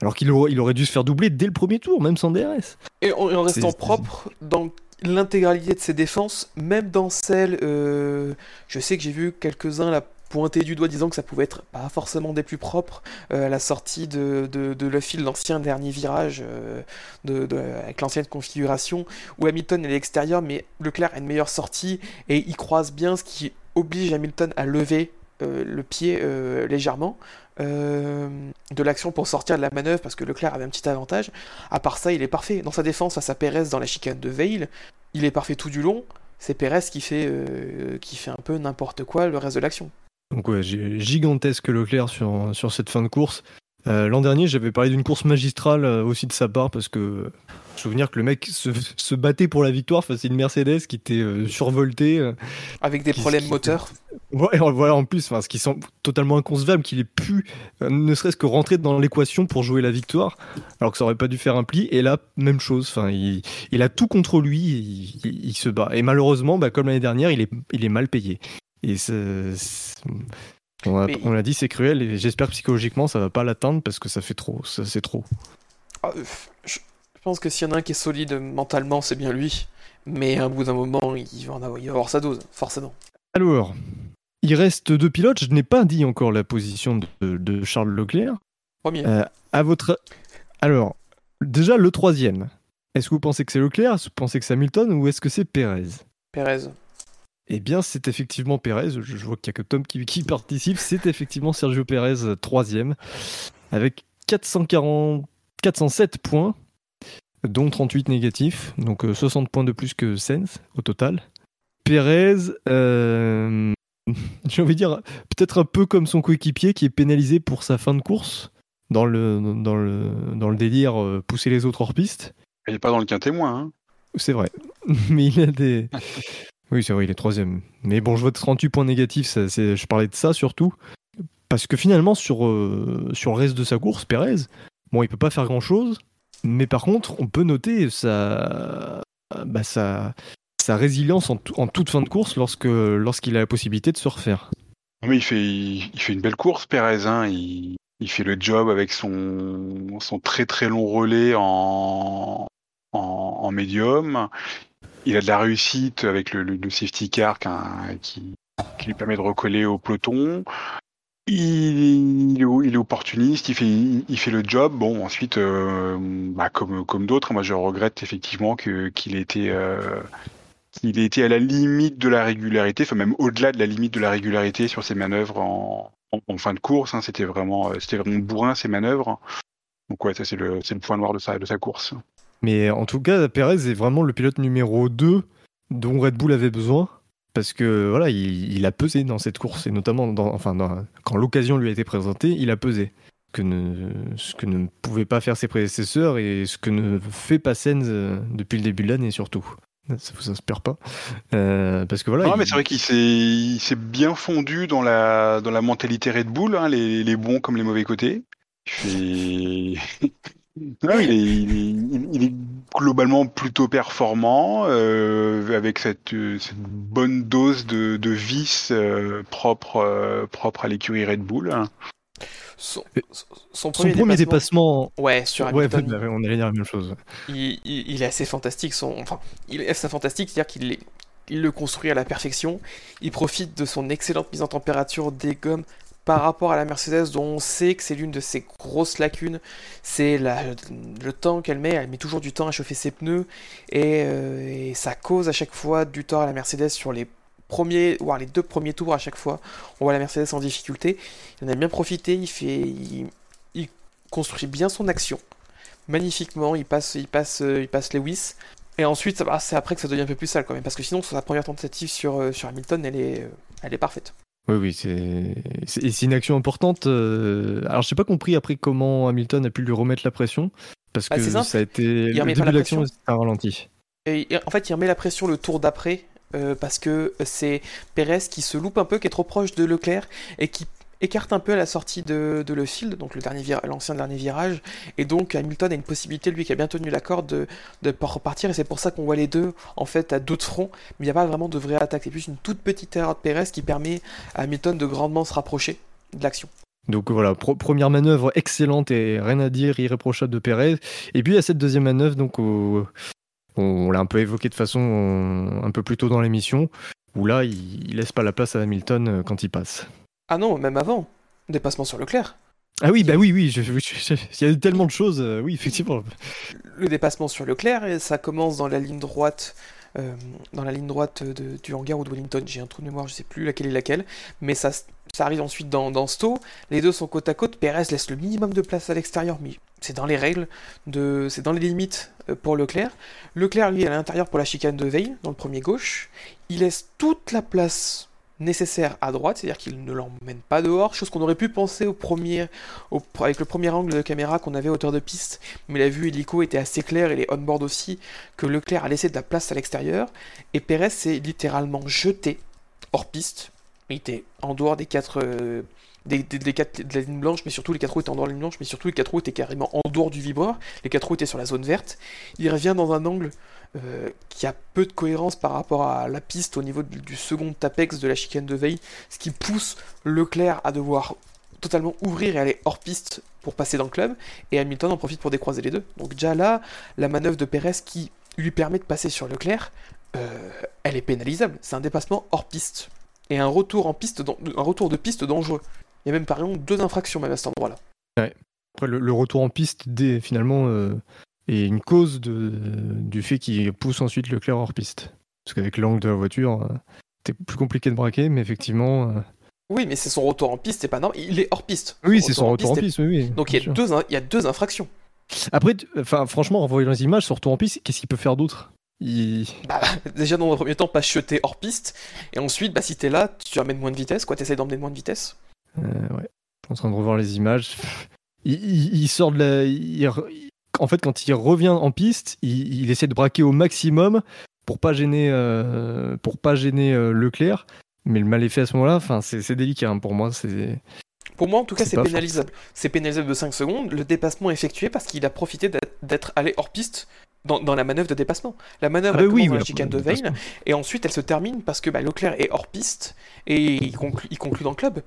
S2: alors qu'il aurait, il aurait dû se faire doubler dès le premier tour, même sans DRS.
S5: Et en, et en restant propre dans l'intégralité de ses défenses, même dans celles. euh, je sais que j'ai vu quelques-uns la pointer du doigt disant que ça pouvait être pas forcément des plus propres euh, à la sortie de, de, de le fil, l'ancien dernier virage euh, de, de- avec l'ancienne configuration où Hamilton est à l'extérieur mais Leclerc a une meilleure sortie et il croise bien ce qui oblige Hamilton à lever euh, le pied euh, légèrement euh, de l'action pour sortir de la manœuvre parce que Leclerc avait un petit avantage. À part ça, il est parfait. Dans sa défense face à Pérez dans la chicane de Veil, il est parfait tout du long. C'est Pérez qui fait, euh, qui fait un peu n'importe quoi le reste de l'action.
S2: Donc ouais, gigantesque Leclerc sur cette fin de course. Euh, L'an dernier, j'avais parlé d'une course magistrale euh, aussi de sa part parce que souvenir que le mec se, se battait pour la victoire face à une Mercedes qui était euh, survoltée. euh.
S5: Avec des
S2: Qui-
S5: problèmes
S2: qui-
S5: moteurs.
S2: Ouais, voilà en plus, ce qui semble totalement inconcevable qu'il ait pu euh, ne serait-ce que rentrer dans l'équation pour jouer la victoire, alors que ça aurait pas dû faire un pli. Et là, même chose. Enfin, il, il a tout contre lui, il, il- il se bat. Et malheureusement, bah, comme l'année dernière, il est, il est mal payé. Et on l'a dit, c'est cruel. Et j'espère que psychologiquement, ça va pas l'atteindre parce que ça fait trop. Ça, c'est trop.
S5: Ah, euh, je, je pense que s'il y en a un qui est solide mentalement, c'est bien lui. Mais à un bout d'un moment, il va, en avoir, il va avoir sa dose, forcément.
S2: Alors, il reste deux pilotes. Je n'ai pas dit encore la position de, de Charles Leclerc.
S5: Premier.
S2: Euh, à votre. Alors, déjà le troisième. Est-ce que vous pensez que c'est Leclerc? Est-ce que vous pensez que c'est Hamilton? Ou est-ce que c'est Pérez
S5: Pérez.
S2: Eh bien, c'est effectivement Pérez. Je, je vois qu'il n'y a que Tom qui, qui participe. C'est effectivement Sergio Pérez, euh, troisième, avec 440, 407 points, dont 38 négatifs. Donc euh, 60 points de plus que Sens au total. Pérez, euh, j'ai envie de dire, peut-être un peu comme son coéquipier qui est pénalisé pour sa fin de course dans le, dans le, dans le délire euh, pousser les autres hors piste.
S3: Il est pas dans le quintet moins. Hein.
S2: C'est vrai. Mais il a des. Oui, c'est vrai, il est troisième. Mais bon, je vois 38 points négatifs, ça, je parlais de ça surtout. Parce que finalement, sur, euh, sur le reste de sa course, Pérez, bon, il peut pas faire grand chose. Mais par contre, on peut noter sa, bah, sa, résilience en, en toute fin de course lorsque, lorsqu'il a la possibilité de se refaire.
S3: Non, mais il fait, il, fait une belle course, Pérez. Hein. Il, il fait le job avec son, son très très long relais en, en médium. Il a de la réussite avec le, safety car qui, lui permet de recoller au peloton. Il, est, opportuniste, il fait, le job. Bon, ensuite, euh, bah, comme, d'autres, moi je regrette effectivement euh, qu'il ait été à la limite de la régularité, enfin même au-delà de la limite de la régularité sur ses manœuvres en, fin de course. hein. c'était vraiment, euh, c'était bourrin ses manœuvres. Donc ouais, ça c'est le, le point noir de sa course.
S2: Mais en tout cas, Perez est vraiment le pilote numéro 2 dont Red Bull avait besoin. Parce que voilà, il, il a pesé dans cette course, et notamment dans, enfin, dans- quand l'occasion lui a été présentée, il a pesé. Que ne, ce que ne pouvaient pas faire ses prédécesseurs et ce que ne fait pas Sainz euh, depuis le début de l'année surtout. Ça vous inspire pas? Euh, Parce que voilà.
S3: Non,
S2: il-
S3: mais c'est vrai qu'il s'est, bien fondu dans la, dans la mentalité Red Bull, hein, les, les bons comme les mauvais côtés. Non, il, est, il, est, il est globalement plutôt performant, euh, avec cette, euh, cette bonne dose de, de vice euh, propre, euh, propre à l'écurie Red Bull.
S5: Son, premier,
S2: premier
S5: dépassement,
S2: dépassement.
S5: ouais, sur Hamilton,
S2: on allait dire la même chose.
S5: il, il- il est assez fantastique. Son, enfin, il est assez fantastique, c'est-à-dire qu'il est- il le construit à la perfection. Il profite de son excellente mise en température des gommes par rapport à la Mercedes, dont on sait que c'est l'une de ses grosses lacunes. C'est le temps qu'elle met. Elle met toujours du temps à chauffer ses pneus et, euh, et ça cause à chaque fois du tort à la Mercedes sur les premiers, voire les deux premiers tours à chaque fois. On voit la Mercedes en difficulté. Il en a bien profité. Il construit bien son action magnifiquement. Il passe, il passe, il passe Lewis. Et ensuite, va- c'est après que ça devient un peu plus sale quand même, parce que sinon, sa première tentative sur, euh, sur Hamilton, elle est, euh, elle est parfaite.
S2: Oui, oui, c'est c'est- et c'est une action importante. euh, Alors, j'ai pas compris après comment Hamilton a pu lui remettre la pression. Parce
S5: Ah,
S2: que ça a été.
S5: Il
S2: Le début de l'action,
S5: pression.
S2: c'était un ralenti.
S5: Et, en fait, il remet la pression le tour d'après, euh, parce que c'est Perez qui se loupe un peu, qui est trop proche de Leclerc, et qui écarte un peu à la sortie de, Le Field, donc le dernier l'ancien dernier virage, et donc Hamilton a une possibilité, lui qui a bien tenu la corde, de, repartir, et c'est pour ça qu'on voit les deux, en fait, à deux de front, mais il n'y a pas vraiment de vraie attaque, c'est plus une toute petite erreur de Perez qui permet à Hamilton de grandement se rapprocher de l'action.
S2: Donc voilà, première manœuvre excellente et rien à dire, irréprochable de Perez. Et puis il y a cette deuxième manœuvre, donc on l'a un peu évoqué de façon un peu plus tôt dans l'émission, où là il, il laisse pas la place à Hamilton euh, quand il passe.
S5: Ah non, même avant, dépassement sur Leclerc.
S2: Ah oui, bah oui, oui, je- je- je- il y a tellement de choses, euh, oui, effectivement.
S5: le dépassement sur Leclerc ça commence dans la ligne droite euh, dans la ligne droite de- du hangar ou de Wellington. J'ai un trou de mémoire je sais plus laquelle est laquelle mais ça, ça arrive ensuite dans, dans Stowe les deux sont côte à côte. Perez laisse le minimum de place à l'extérieur mais c'est dans les règles de c'est dans les limites euh, pour Leclerc. Leclerc lui est à l'intérieur pour la chicane de Veil dans le premier gauche. Il laisse toute la place nécessaire à droite, c'est-à-dire qu'il ne l'emmène pas dehors, chose qu'on aurait pu penser au premier, avec le premier angle de caméra qu'on avait à hauteur de piste, mais la vue hélico était assez claire et les on-board aussi, que Leclerc a laissé de la place à l'extérieur, et Perez s'est littéralement jeté hors piste, il était en dehors des quatre... euh, des quatre de la ligne blanche, mais surtout les quatre roues étaient en dehors de la ligne blanche, mais surtout les quatre roues étaient carrément en dehors du vibreur. Les quatre roues étaient sur la zone verte. Il revient dans un angle euh, qui a peu de cohérence par rapport à la piste au niveau du, second tapex de la chicane de veille, ce qui pousse Leclerc à devoir totalement ouvrir et aller hors piste pour passer dans le club, et Hamilton en profite pour décroiser les deux. Donc déjà là, la manœuvre de Perez qui lui permet de passer sur Leclerc, euh, elle est pénalisable. C'est un dépassement hors piste. Et un retour, de piste dangereux. Il y a même par exemple deux infractions même à cet endroit-là.
S2: Après, le, retour en piste, finalement, euh, est une cause de, du fait qu'il pousse ensuite Leclerc hors piste. Parce qu'avec l'angle de la voiture, euh, c'était plus compliqué de braquer, mais effectivement. euh,
S5: Oui, mais c'est son retour en piste, c'est pas normal. Il est hors piste.
S2: Oui, c'est son retour en piste, oui. oui,
S5: Donc il y, a deux, in- il y a deux infractions.
S2: Après, enfin, franchement, en voyant les images, son retour en piste, qu'est-ce qu'il peut faire d'autre? Il...
S5: Bah, déjà dans un premier temps, pas jeter hors piste. Et ensuite, bah, si t'es là, tu amènes moins de vitesse, quoi. T'essayes d'emmener moins de vitesse.
S2: Euh, ouais. Je suis en train de revoir les images. Il, il- il sort de la. il- En fait, quand il revient en piste, il, il essaie de braquer au maximum pour pas gêner, euh, pour pas gêner euh, Leclerc. Mais le mal est fait à ce moment-là. Enfin, c'est délicat hein, pour moi. C'est
S5: Pour moi, en tout cas,
S2: C'est
S5: pénalisable. C'est pénalisable de 5 secondes. Le dépassement est effectué parce qu'il a profité d'être- allé hors piste dans, dans la manœuvre de dépassement. La manœuvre,
S2: Ah bah
S5: elle
S2: oui,
S5: commence dans
S2: oui,
S5: la chicane de Veil, et ensuite elle se termine parce que bah, Leclerc est hors piste et il conclut, il conclut dans le club.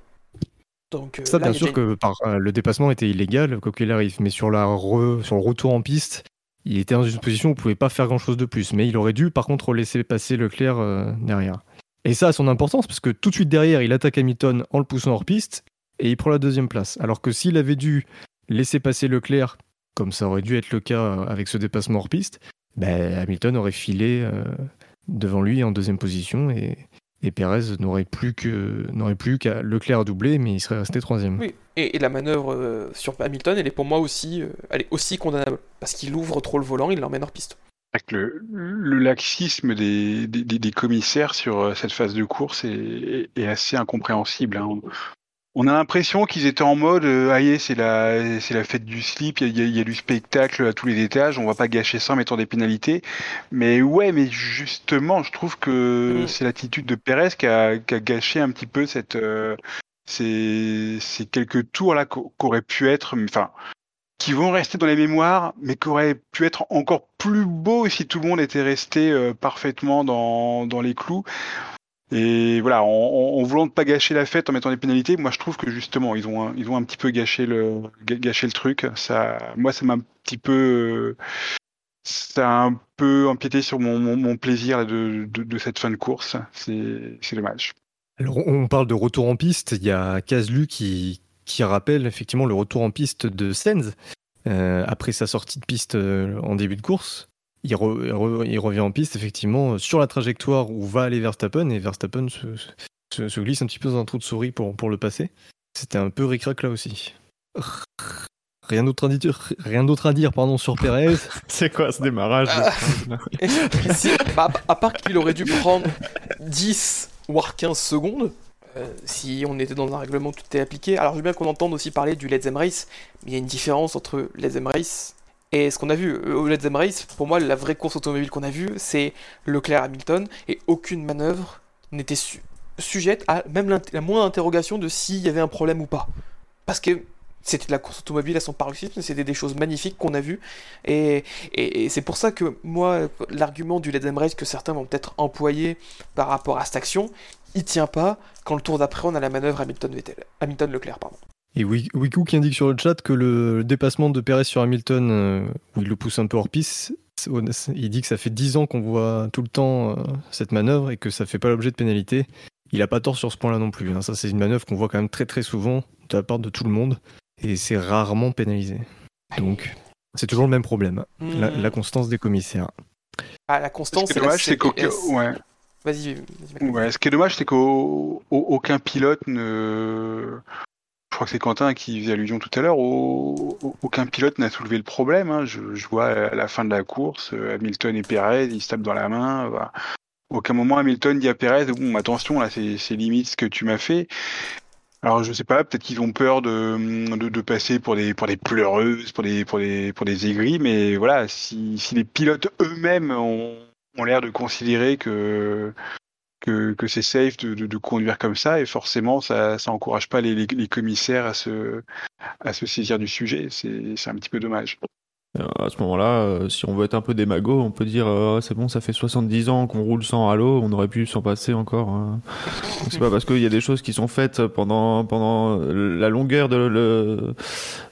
S5: Donc, euh,
S2: ça,
S5: là,
S2: bien sûr que par, euh, le dépassement était illégal, quoi qu'il arrive. Mais sur, la re- sur le retour en piste, il était dans une position où il pouvait pas faire grand chose de plus. Mais il aurait dû, par contre, laisser passer Leclerc euh, derrière. Et ça a son importance parce que tout de suite derrière, il attaque Hamilton en le poussant hors piste et il prend la deuxième place. Alors que s'il avait dû laisser passer Leclerc, comme ça aurait dû être le cas avec ce dépassement hors piste, ben, Hamilton aurait filé euh, devant lui en deuxième position et, et Perez n'aurait plus que n'aurait plus qu'à Leclerc doubler, mais il serait resté troisième.
S5: Oui, et, et la manœuvre euh, sur Hamilton, elle est pour moi aussi, euh, elle est aussi condamnable parce qu'il ouvre trop le volant, il l'emmène hors piste.
S3: Avec le, le laxisme des, des, des commissaires sur euh, cette phase de course est, est assez incompréhensible. Hein. On a l'impression qu'ils étaient en mode euh, ah c'est la c'est la fête du slip, il y, y, y a, du spectacle à tous les étages, on va pas gâcher ça en mettant des pénalités. Mais ouais, mais justement, je trouve que mmh. c'est l'attitude de Perez qui a, qui a, gâché un petit peu cette euh, ces, ces quelques tours là qu'auraient pu être, enfin qui vont rester dans les mémoires, mais qui auraient pu être encore plus beaux si tout le monde était resté euh, parfaitement dans, dans les clous. Et voilà, en, voulant ne pas gâcher la fête en mettant des pénalités, moi je trouve que justement ils ont un, petit peu gâché le truc. Ça, moi ça m'a un petit peu ça un peu empiété sur mon, plaisir de, cette fin de course. C'est dommage.
S2: Alors on parle de retour en piste. Il y a qui qui rappelle effectivement le retour en piste de Sens euh, après sa sortie de piste euh, en début de course il, re, re, il, revient en piste effectivement sur la trajectoire où va aller Verstappen et Verstappen se, se, se, glisse un petit peu dans un trou de souris pour, pour le passer. C'était un peu ricrac là aussi. Rien d'autre à dire, rien d'autre à dire pardon, sur Perez.
S4: C'est quoi ce démarrage
S5: si, bah, À part qu'il aurait dû prendre 10 voire 15 secondes, euh, si on était dans un règlement tout est appliqué. Alors je veux bien qu'on entende aussi parler du Let's Race, mais il y a une différence entre Let's Race et ce qu'on a vu au Let's Race, pour moi, la vraie course automobile qu'on a vue, c'est Leclerc-Hamilton, et aucune manœuvre n'était su sujette à même la moindre interrogation de s'il y avait un problème ou pas. Parce que c'était de la course automobile à son paroxysme, c'était des choses magnifiques qu'on a vues, et, c'est pour ça que moi, l'argument du Let's Race que certains vont peut-être employer par rapport à cette action, il tient pas quand le tour d'après on a la manœuvre Hamilton-Leclerc, Hamilton pardon.
S2: Et Wiku qui indique sur le chat que le dépassement de Perez sur Hamilton, euh, où il le pousse un peu hors piste, il dit que ça fait 10 ans qu'on voit tout le temps euh, cette manœuvre et que ça fait pas l'objet de pénalité. Il a pas tort sur ce point-là non plus. Hein. Ça, c'est une manœuvre qu'on voit quand même très très souvent de la part de tout le monde et c'est rarement pénalisé. Donc, c'est toujours le même problème. Mmh. La, la, constance des commissaires.
S5: Ah, la constance,
S3: c'est dommage, c'est qu'aucun. Ouais.
S5: Vas-y.
S3: Vas ouais, ce qui est dommage, c'est qu'aucun pilote ne je crois que c'est Quentin qui faisait allusion tout à l'heure, aucun pilote n'a soulevé le problème. Hein. Je, vois à la fin de la course, euh, Hamilton et Perez, ils se tapent dans la main. Voilà. Aucun moment Hamilton dit à Perez, bon, attention, là, c'est limite ce que tu m'as fait. Alors je sais pas, peut-être qu'ils ont peur de, de, passer pour des pour des pleureuses, pour des pour des pour des aigris, mais voilà, si, si les pilotes eux-mêmes ont l'air de considérer que que, que c'est safe de, de, de, conduire comme ça et forcément ça ça encourage pas les, les, les commissaires à se à se saisir du sujet c'est un petit peu dommage
S4: à ce moment-là, euh, si on veut être un peu démago, on peut dire euh, c'est bon, ça fait 70 ans qu'on roule sans halo, on aurait pu s'en passer encore. Hein. C'est pas parce qu'il y a des choses qui sont faites pendant, pendant la longueur de, le,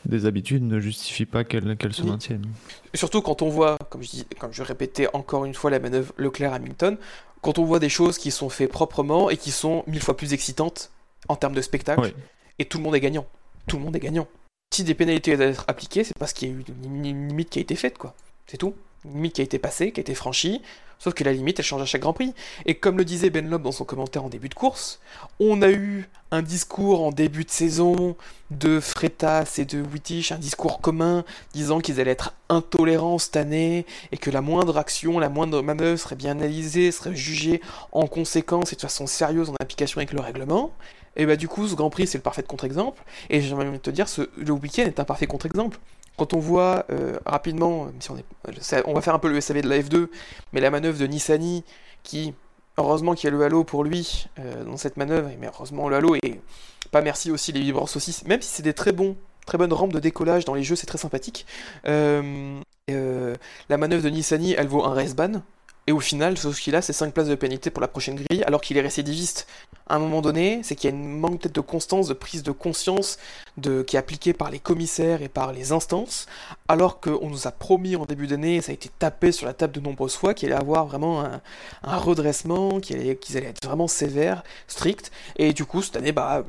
S4: des habitudes ne justifie pas qu'elles qu se maintiennent.
S5: Surtout quand on voit, comme je, dis, comme je répétais encore une fois la manœuvre Leclerc-Hamilton, quand on voit des choses qui sont faites proprement et qui sont mille fois plus excitantes en termes de spectacle,
S4: oui.
S5: et tout le monde est gagnant. Tout le monde est gagnant. Si des pénalités doivent être appliquées, c'est parce qu'il y a eu une, une limite qui a été faite, quoi. C'est tout. Une limite qui a été passée, qui a été franchie, sauf que la limite, elle change à chaque Grand Prix. Et comme le disait Ben Loeb dans son commentaire en début de course, on a eu un discours en début de saison de Freitas et de Wittich, un discours commun disant qu'ils allaient être intolérants cette année et que la moindre action, la moindre manœuvre serait bien analysée, serait jugée en conséquence et de façon sérieuse en application avec le règlement. Et bah du coup, ce Grand Prix, c'est le parfait contre-exemple. Et j'aimerais te dire, le week-end est un parfait contre-exemple. Quand on voit euh, rapidement, on, va faire un peu le SAV de la F2, mais la manœuvre de Nissani, qui, heureusement qu'il y a le halo pour lui euh, dans cette manœuvre, mais heureusement le halo, et pas merci aussi les vibrances saucisses, même si c'est des très bons, très bonnes rampes de décollage dans les jeux, c'est très sympathique. Euh, la manœuvre de Nissani, elle vaut un race ban, Et au final, ce qu'il a, c'est 5 places de pénalité pour la prochaine grille, alors qu'il est récidiviste. À un moment donné, c'est qu'il y a une manque peut-être de constance, de prise de conscience de, qui est appliquée par les commissaires et par les instances, alors qu'on nous a promis en début d'année, ça a été tapé sur la table de nombreuses fois, qu'il allait avoir vraiment un, redressement, qu'ils allaient, allaient être vraiment sévères, stricts. Et du coup, cette année, bah,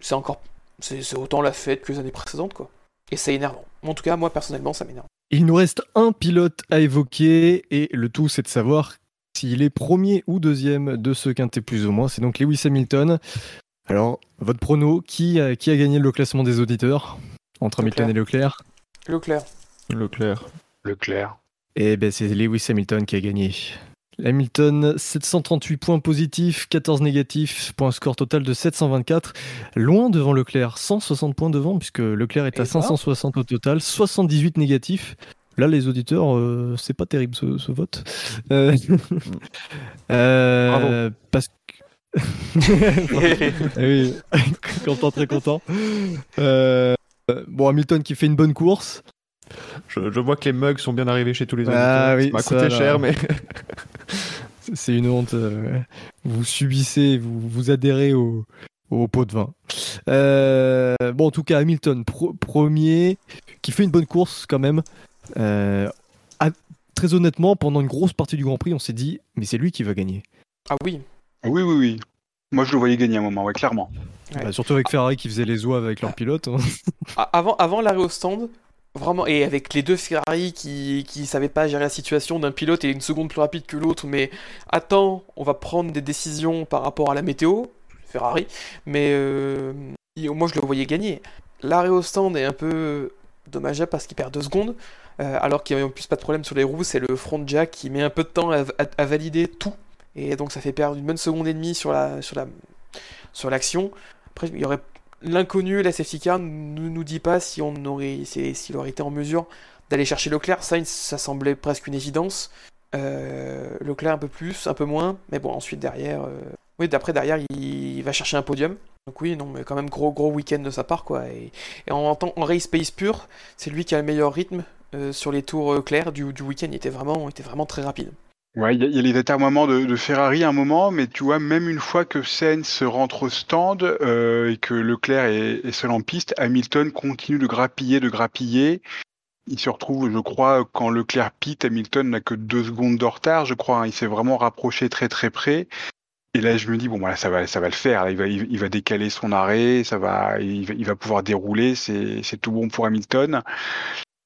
S5: c'est encore. C'est autant la fête que les années précédentes, quoi. Et c'est énervant. En tout cas, moi, personnellement, ça m'énerve.
S2: Il nous reste un pilote à évoquer et le tout c'est de savoir s'il est premier ou deuxième de ce quintet plus ou moins. C'est donc Lewis Hamilton. Alors, votre prono, qui a, qui a gagné le classement des auditeurs entre Hamilton et Leclerc
S5: Leclerc.
S4: Leclerc.
S3: Leclerc.
S2: Eh ben c'est Lewis Hamilton qui a gagné. Hamilton, 738 points positifs, 14 négatifs, pour un score total de 724. Loin devant Leclerc, 160 points devant, puisque Leclerc est à 560 au total, 78 négatifs. Là, les auditeurs, euh, c'est pas terrible ce, vote. Euh, euh,
S4: Bravo.
S2: Parce que. oui, content, très content. bon, Hamilton qui fait une bonne course.
S4: Je, vois que les mugs sont bien arrivés chez tous les ah auditeurs. ça m'a coûté cher, mais.
S2: C'est une honte. Euh, vous subissez, vous, vous adhérez au, au pot de vin. Euh, bon, en tout cas, Hamilton, premier, qui fait une bonne course quand même. Euh, très honnêtement, pendant une grosse partie du Grand Prix, on s'est dit, mais c'est lui qui va gagner.
S5: Ah oui.
S3: Ah oui, oui, oui. Moi, je le voyais gagner à un moment, ouais, clairement.
S2: Bah, surtout avec Ferrari qui faisait les oies avec leur pilote. Hein.
S5: Avant, avant l'arrêt au stand, Vraiment, et avec les deux Ferrari qui, qui savaient pas gérer la situation d'un pilote et une seconde plus rapide que l'autre, mais attends, on va prendre des décisions par rapport à la météo, Ferrari, mais euh, moi je le voyais gagner. L'arrêt au stand est un peu dommageable parce qu'il perd deux secondes, euh, alors qu'il n'y a en plus pas de problème sur les roues, c'est le front jack qui met un peu de temps à, valider tout, et donc ça fait perdre une bonne seconde et demie sur la sur la sur l'action. Après, il y aurait l'inconnu, la safety ne nous dit pas si on aurait, s'il aurait été en mesure d'aller chercher Leclerc. Ça, ça semblait presque une évidence. Euh, Leclerc un peu plus, un peu moins, mais bon, ensuite derrière, euh, oui, d'après derrière, il, va chercher un podium. Donc oui, non, mais quand même gros gros week-end de sa part, quoi. Et, en, en, race pace pur, c'est lui qui a le meilleur rythme euh, sur les tours clairs du, week-end. Il était vraiment très rapide.
S3: Ouais, il y, a les atermoiements de, de, Ferrari à un moment, mais tu vois, même une fois que Sainz rentre au stand euh, et que Leclerc est, est, seul en piste, Hamilton continue de grappiller, de grappiller. Il se retrouve, je crois, quand Leclerc pite, Hamilton n'a que deux secondes de retard, je crois. Hein. il s'est vraiment rapproché très très près. Et là, je me dis bon, voilà, ça va, ça va le faire. il va, il, va décaler son arrêt, ça va, il va, il va pouvoir dérouler. C'est tout bon pour Hamilton.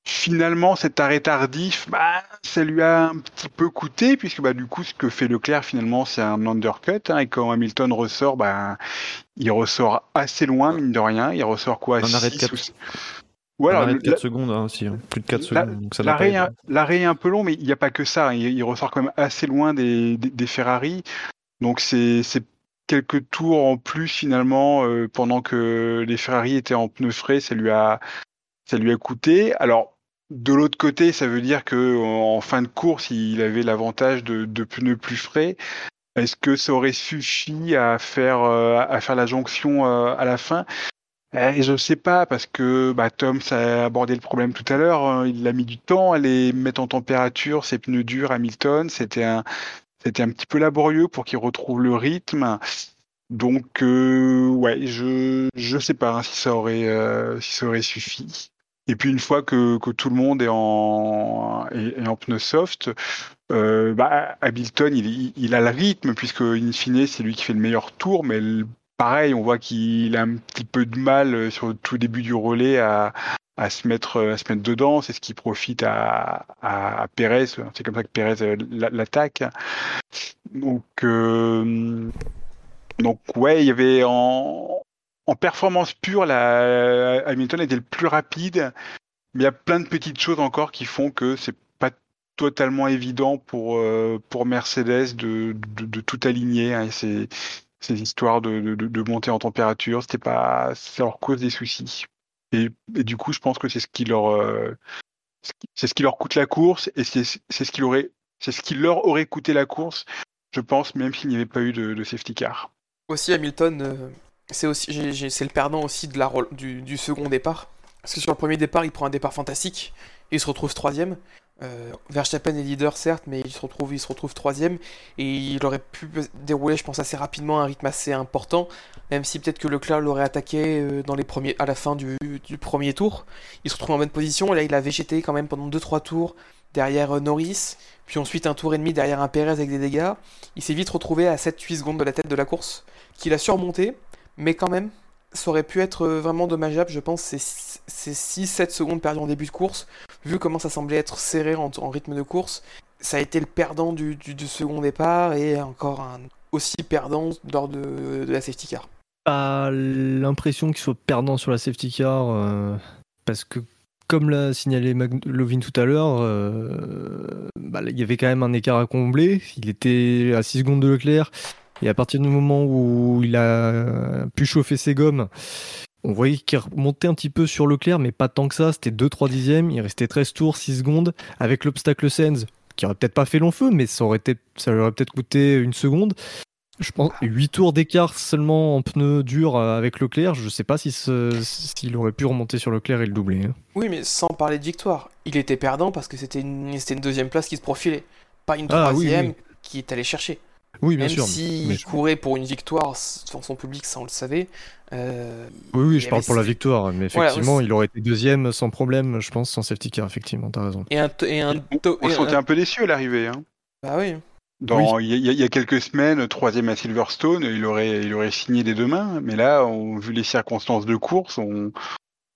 S3: Finalement, cet arrêt tardif, bah, ça lui a un petit peu coûté, puisque bah, du coup, ce que fait Leclerc, finalement, c'est un undercut. Hein, et quand Hamilton ressort, bah, il ressort assez loin, mine de rien. Il ressort quoi
S4: Un arrêt de 4, ou... arrêt de 4 secondes hein, aussi, hein. plus de 4 secondes.
S3: L'arrêt est un peu long, mais il n'y a pas que ça. Il, ressort quand même assez loin des, des, Ferrari. Donc c'est quelques tours en plus finalement euh, pendant que les Ferrari étaient en pneus frais, ça lui a ça lui a coûté. Alors, de l'autre côté, ça veut dire que en fin de course, il avait l'avantage de, pneus plus frais. Est-ce que ça aurait suffi à faire, euh, à faire la jonction euh, à la fin? Eh, Je ne sais pas, parce que bah, Tom a abordé le problème tout à l'heure. Hein. il a mis du temps à les mettre en température, ces pneus durs Hamilton. C'était un, c'était un petit peu laborieux pour qu'il retrouve le rythme. Donc, euh, ouais, je je sais pas hein, si ça aurait si ça aurait suffi. Et puis une fois que, que tout le monde est en, est, en pneu soft, euh, bah, Hamilton, il, il, a le rythme, puisque in fine, c'est lui qui fait le meilleur tour, mais pareil, on voit qu'il a un petit peu de mal euh, sur le tout début du relais à, à se mettre à se mettre dedans. C'est ce qui profite à, à, Pérez. C'est comme ça que Pérez euh, l'attaque. Donc, euh, donc ouais, il y avait en, en performance pure, la, Hamilton était le plus rapide, mais il y a plein de petites choses encore qui font que c'est pas totalement évident pour, euh, pour Mercedes de, de, tout aligner. Hein, ces, ces histoires de, de, monter en température, c'était pas, ça leur cause des soucis. Et, du coup, je pense que c'est ce qui leur, euh, c'est ce qui leur coûte la course et c'est ce qui aurait, c'est ce qui leur aurait coûté la course, je pense, même s'il n'y avait pas eu de, safety car.
S5: Aussi, Hamilton, euh, c'est aussi c'est le perdant aussi de la, du, du, second départ. Parce que sur le premier départ, il prend un départ fantastique et il se retrouve troisième. Euh, Verstappen est leader certes, mais il se retrouve, il se retrouve troisième et il aurait pu dérouler, je pense, assez rapidement un rythme assez important, même si peut-être que Leclerc l'aurait attaqué euh, dans les premiers, à la fin du, premier tour. Il se retrouve en bonne position, là il a végété quand même pendant 2-3 tours derrière euh, Norris, puis ensuite un tour et demi derrière un Perez avec des dégâts. Il s'est vite retrouvé à 7-8 secondes de la tête de la course, qu'il a surmonté, mais quand même, ça aurait pu être vraiment dommageable, je pense, ces 6-7 secondes perdues en début de course, vu comment ça semblait être serré en, rythme de course. Ça a été le perdant du, second départ et encore aussi perdant lors de, la safety car.
S2: Pas l'impression qu'il soit perdant sur la safety car, euh, parce que comme l'a signalé Lovin tout à l'heure, euh, bah, il y avait quand même un écart à combler. Il était à 6 secondes de Leclerc. Et à partir du moment où il a pu chauffer ses gommes, on voyait qu'il remontait un petit peu sur Leclerc, mais pas tant que ça. C'était 2-3 dixièmes. Il restait 13 tours, 6 secondes. Avec l'obstacle Sens, qui aurait peut-être pas fait long feu, mais ça aurait, ça lui aurait peut-être coûté une seconde. Je pense 8 tours d'écart seulement en pneus durs euh, avec Leclerc. Je sais pas s'il si aurait pu remonter sur Leclerc et le doubler. Hein.
S5: Oui, mais sans parler de victoire. Il était perdant parce que c'était une, une deuxième place qui se profilait, pas une ah troisième qui est allé chercher.
S2: Oui, bien
S5: Même
S2: sûr.
S5: S'il courait pour une victoire devant son public, ça on le savait.
S2: Euh, oui, oui, je parle pour la victoire, mais effectivement, il aurait été deuxième sans problème, je pense, sans safety car, effectivement, t'as raison.
S5: Et un, et un
S3: on, se sentait un... peu déçu à l'arrivée. Hein.
S5: Bah oui.
S3: Dans, il, y a, quelques semaines, troisième à Silverstone, il aurait, il aurait signé des deux mains, mais là, on, vu les circonstances de course, on,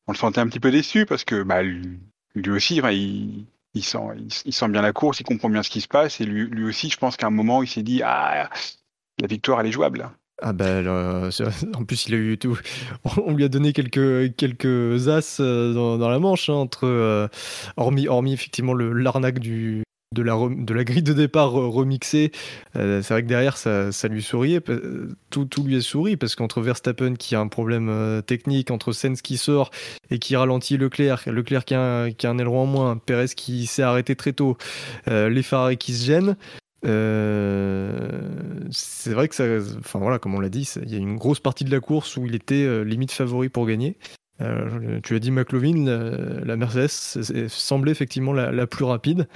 S3: on le sentait un petit peu déçu parce que bah, lui, aussi, il, il sent, bien la course, il comprend bien ce qui se passe, et lui, lui aussi, je pense qu'à un moment, il s'est dit ah la victoire elle est jouable.
S2: Ah ben, en plus il a eu tout. On lui a donné quelques quelques as euh, dans, la manche hein, entre euh, hormis hormis effectivement le l'arnaque du de la, de la grille de départ remixée, euh, c'est vrai que derrière ça, ça, lui souriait, tout, tout lui est souri parce qu'entre Verstappen qui a un problème euh, technique, entre Sens qui sort et qui ralentit Leclerc, Leclerc qui a qui a un aileron en moins, Perez qui s'est arrêté très tôt, euh, les Ferrari qui se gênent. c'est vrai que ça, enfin voilà, comme on l'a dit, il y a une grosse partie de la course où il était limite favori pour gagner. tu as dit McLovin, la, Mercedes semblait effectivement la plus rapide.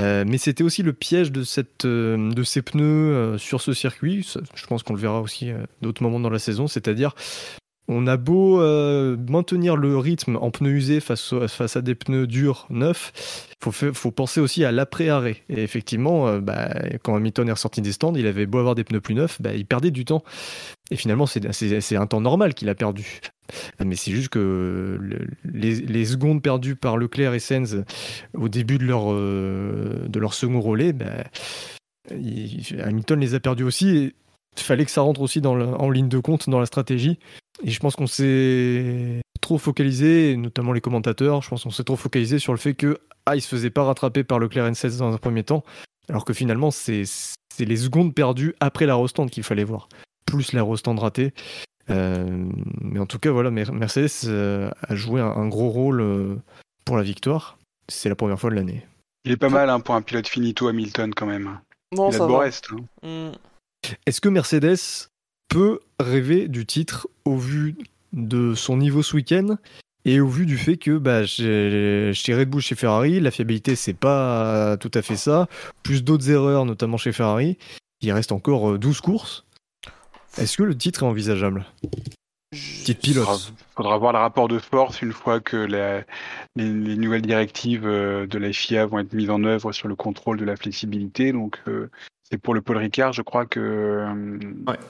S2: Euh, mais c'était aussi le piège de, euh, ces pneus euh, sur ce circuit. je pense qu'on le verra aussi d'autres moments dans la saison. C'est-à-dire, on a beau maintenir le rythme en pneus usés face, à des pneus durs neufs, faut, faut, penser aussi à l'après-arrêt. Et effectivement, bah, quand Hamilton est ressorti des stands, il avait beau avoir des pneus plus neufs, bah, il perdait du temps. Et finalement, c'est un temps normal qu'il a perdu. Mais c'est juste que les, secondes perdues par Leclerc et Sens au début de leur, euh, second relais, ben, Hamilton les a perdus aussi. Et il fallait que ça rentre aussi en ligne de compte dans la stratégie. Et je pense qu'on s'est trop focalisé, notamment les commentateurs, je pense qu'on s'est trop focalisé sur le fait que ah, il se faisait pas rattraper par Leclerc et Sens dans un premier temps, alors que finalement c'est les secondes perdues après la restand qu'il fallait voir, plus la restand ratée. Euh, mais en tout cas, voilà, Mercedes euh, a joué un, gros rôle euh, pour la victoire. C'est la première fois de l'année.
S3: Il est pas mal hein, pour un pilote finito Hamilton quand même.
S5: Non, ça
S3: va. Reste, hein.
S2: mm. Est-ce que Mercedes peut rêver du titre au vu de son niveau ce week-end et au vu du fait que bah, chez, Red Bull, chez Ferrari, la fiabilité c'est pas tout à fait ça, plus d'autres erreurs, notamment chez Ferrari, il reste encore 12 courses. Est-ce que le titre est envisageable? Petite pilote.
S3: Il faudra voir le rapport de force une fois que les, nouvelles directives euh, de la FIA vont être mises en œuvre sur le contrôle de la flexibilité. Donc, euh, c'est pour le Paul Ricard, je crois que,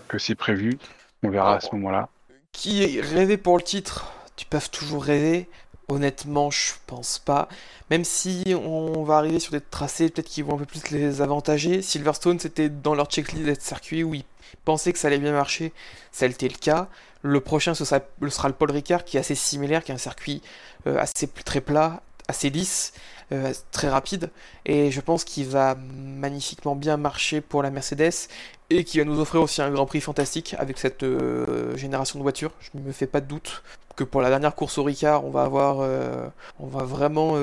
S3: que c'est prévu. On verra à ce moment-là.
S5: Qui rêvait pour le titre? Tu peux toujours rêver. Honnêtement, je pense pas. Même si on va arriver sur des tracés peut-être qui vont un peu plus les avantager. Silverstone, c'était dans leur checklist d'être circuit où ils pensaient que ça allait bien marcher. Ça a été le cas. Le prochain, ce sera, le Paul Ricard, qui est assez similaire, qui est un circuit euh, assez très plat, assez lisse, euh, très rapide. Et je pense qu'il va magnifiquement bien marcher pour la Mercedes et qui va nous offrir aussi un Grand Prix fantastique avec cette euh, génération de voitures. Je ne me fais pas de doute que pour la dernière course au Ricard, on va avoir, euh, on va vraiment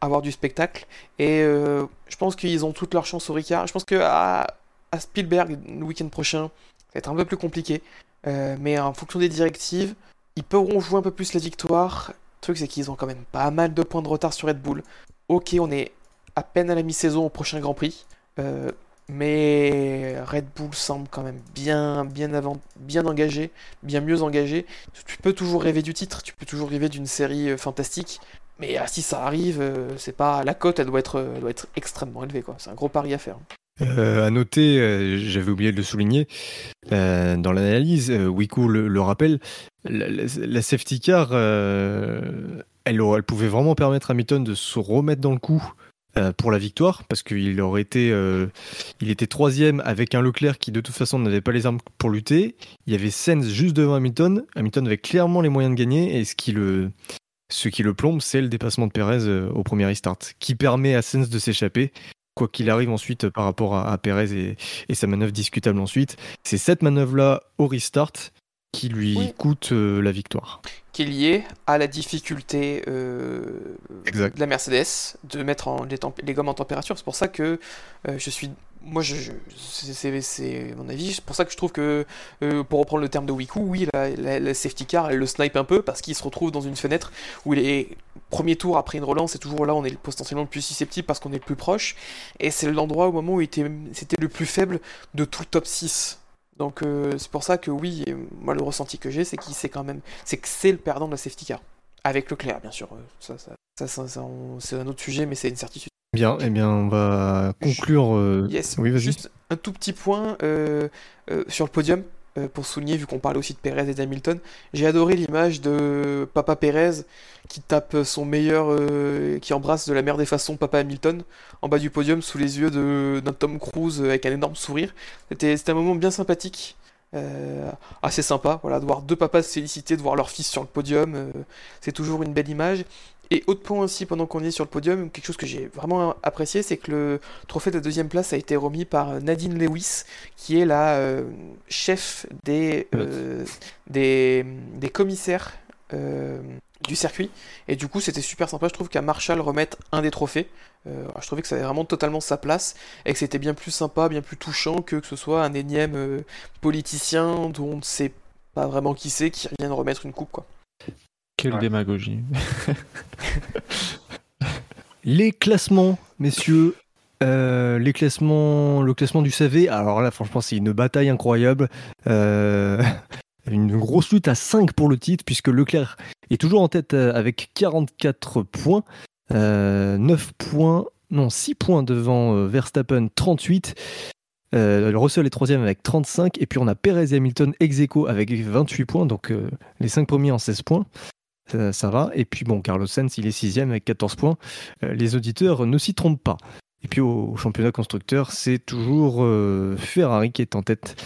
S5: avoir du spectacle. Et je pense qu'ils ont toutes leurs chances au Ricard. Je pense que à, Spielberg le week-end prochain, ça va être un peu plus compliqué. mais en fonction des directives, ils pourront jouer un peu plus la victoire. Le truc, c'est qu'ils ont quand même pas mal de points de retard sur Red Bull. Ok, on est à peine à la mi-saison au prochain Grand Prix. Euh, mais Red Bull semble quand même bien, bien, avant, bien engagé, bien mieux engagé. Tu peux toujours rêver du titre, tu peux toujours rêver d'une série euh, fantastique, mais ah, si ça arrive, euh, c'est pas la cote, elle doit être, extrêmement élevée. C'est un gros pari à faire.
S2: À noter, j'avais oublié de le souligner, dans l'analyse, Wiku le rappelle, la, safety car, euh, elle, pouvait vraiment permettre à Hamilton de se remettre dans le coup euh, pour la victoire, parce qu'il aurait été, euh, il était troisième avec un Leclerc qui de toute façon n'avait pas les armes pour lutter. Il y avait Sainz juste devant Hamilton. Hamilton avait clairement les moyens de gagner, et ce qui le, ce qui le plombe, c'est le dépassement de Perez au premier restart, qui permet à Sainz de s'échapper. Quoi qu'il arrive ensuite par rapport à, à Perez et, et sa manœuvre discutable ensuite, c'est cette manœuvre-là au restart qui lui
S5: Oui.
S2: coûte euh, la victoire.
S5: Qui est lié à la difficulté euh, de la Mercedes de mettre en- les, gommes en température. C'est pour ça que euh, je suis. Moi, je, je- c'est- mon avis. C'est pour ça que je trouve que, pour reprendre le terme de Wiku, oui, la, la- la safety car, elle le snipe un peu parce qu'il se retrouve dans une fenêtre où il est premier tour après une relance, c'est toujours là on est potentiellement le plus susceptible parce qu'on est le plus proche. Et c'est l'endroit au moment où c'était le plus faible de tout le top 6. Donc euh, c'est pour ça que oui, moi le ressenti que j'ai, c'est qu'il c'est quand même, c'est que c'est le perdant de la safety car. Avec Leclerc, bien sûr. euh, Ça, ça, ça, c'est un autre sujet, mais c'est une certitude.
S2: Bien, eh bien, on va conclure. euh,
S5: Yes.
S2: Oui, vas-y.
S5: Juste un tout petit point euh, sur le podium pour souligner, vu qu'on parlait aussi de Perez et d'Hamilton. J'ai adoré l'image de Papa Perez qui tape son meilleur, euh, qui embrasse de la meilleure des façons Papa Hamilton en bas du podium sous les yeux d'un Tom Cruise avec un énorme sourire. C'était un moment bien sympathique. Euh, assez sympa, voilà, de voir deux papas se féliciter, de voir leur fils sur le podium, euh, c'est toujours une belle image. Et autre point aussi, pendant qu'on est sur le podium, quelque chose que j'ai vraiment apprécié, c'est que le trophée de la deuxième place a été remis par Nadine Lewis, qui est la euh, chef des, euh, des, des commissaires euh, du circuit. Et du coup, c'était super sympa. Je trouve qu'à Marshall remette un des trophées. Euh, je trouvais que ça avait vraiment totalement sa place et que c'était bien plus sympa, bien plus touchant que que ce soit un énième euh, politicien dont on ne sait pas vraiment qui c'est qui vient de remettre une coupe. Quoi.
S4: Quelle
S3: Ouais.
S4: démagogie.
S2: Les classements, messieurs. Euh, les classements, le classement du SAV. Alors là, franchement, c'est une bataille incroyable. Euh, une grosse lutte à 5 pour le titre, puisque Leclerc est toujours en tête euh, avec 44 points. Euh, 9 points, non, 6 points devant euh, Verstappen, 38. Euh, Russell est troisième avec 35. Et puis on a Perez et Hamilton ex avec 28 points. Donc euh, les 5 premiers en 16 points. Ça, va. Et puis bon, Carlos Sainz, il est sixième avec 14 points. Euh, les auditeurs ne s'y trompent pas. Et puis au, championnat constructeur, c'est toujours euh, Ferrari qui est en tête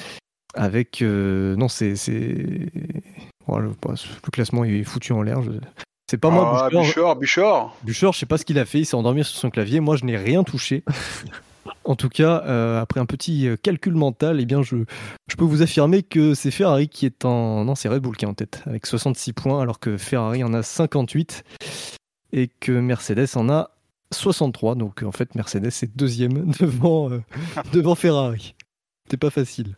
S2: avec. euh, non, c'est. c'est- Voilà, le, bah, le classement est foutu en l'air. je- C'est pas moi,
S3: Ah,
S2: Bouchard.
S3: Bouchard, Bouchard.
S2: Je sais pas ce qu'il a fait, il s'est endormi sur son clavier. Moi, je n'ai rien touché. En tout cas, euh, après un petit euh, calcul mental, eh bien, je, je peux vous affirmer que c'est Ferrari qui est en. Non, c'est Red Bull qui est en tête, avec 66 points, alors que Ferrari en a 58 et que Mercedes en a 63. Donc, en fait, Mercedes est deuxième devant, euh, devant Ferrari. C'est pas facile.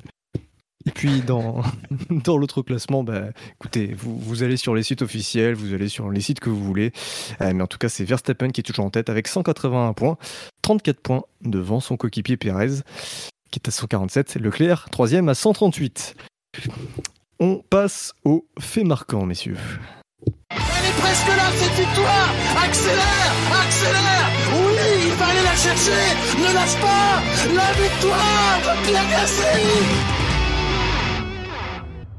S2: Et puis, dans, dans l'autre classement, bah, écoutez, vous, vous allez sur les sites officiels, vous allez sur les sites que vous voulez. Euh, mais en tout cas, c'est Verstappen qui est toujours en tête avec 181 points, 34 points devant son coéquipier Perez, qui est à 147. Leclerc, troisième à 138. On passe aux faits marquants, messieurs.
S1: Elle est presque là, cette victoire Accélère Accélère Oui, il va aller la chercher Ne lâche pas La victoire de Pierre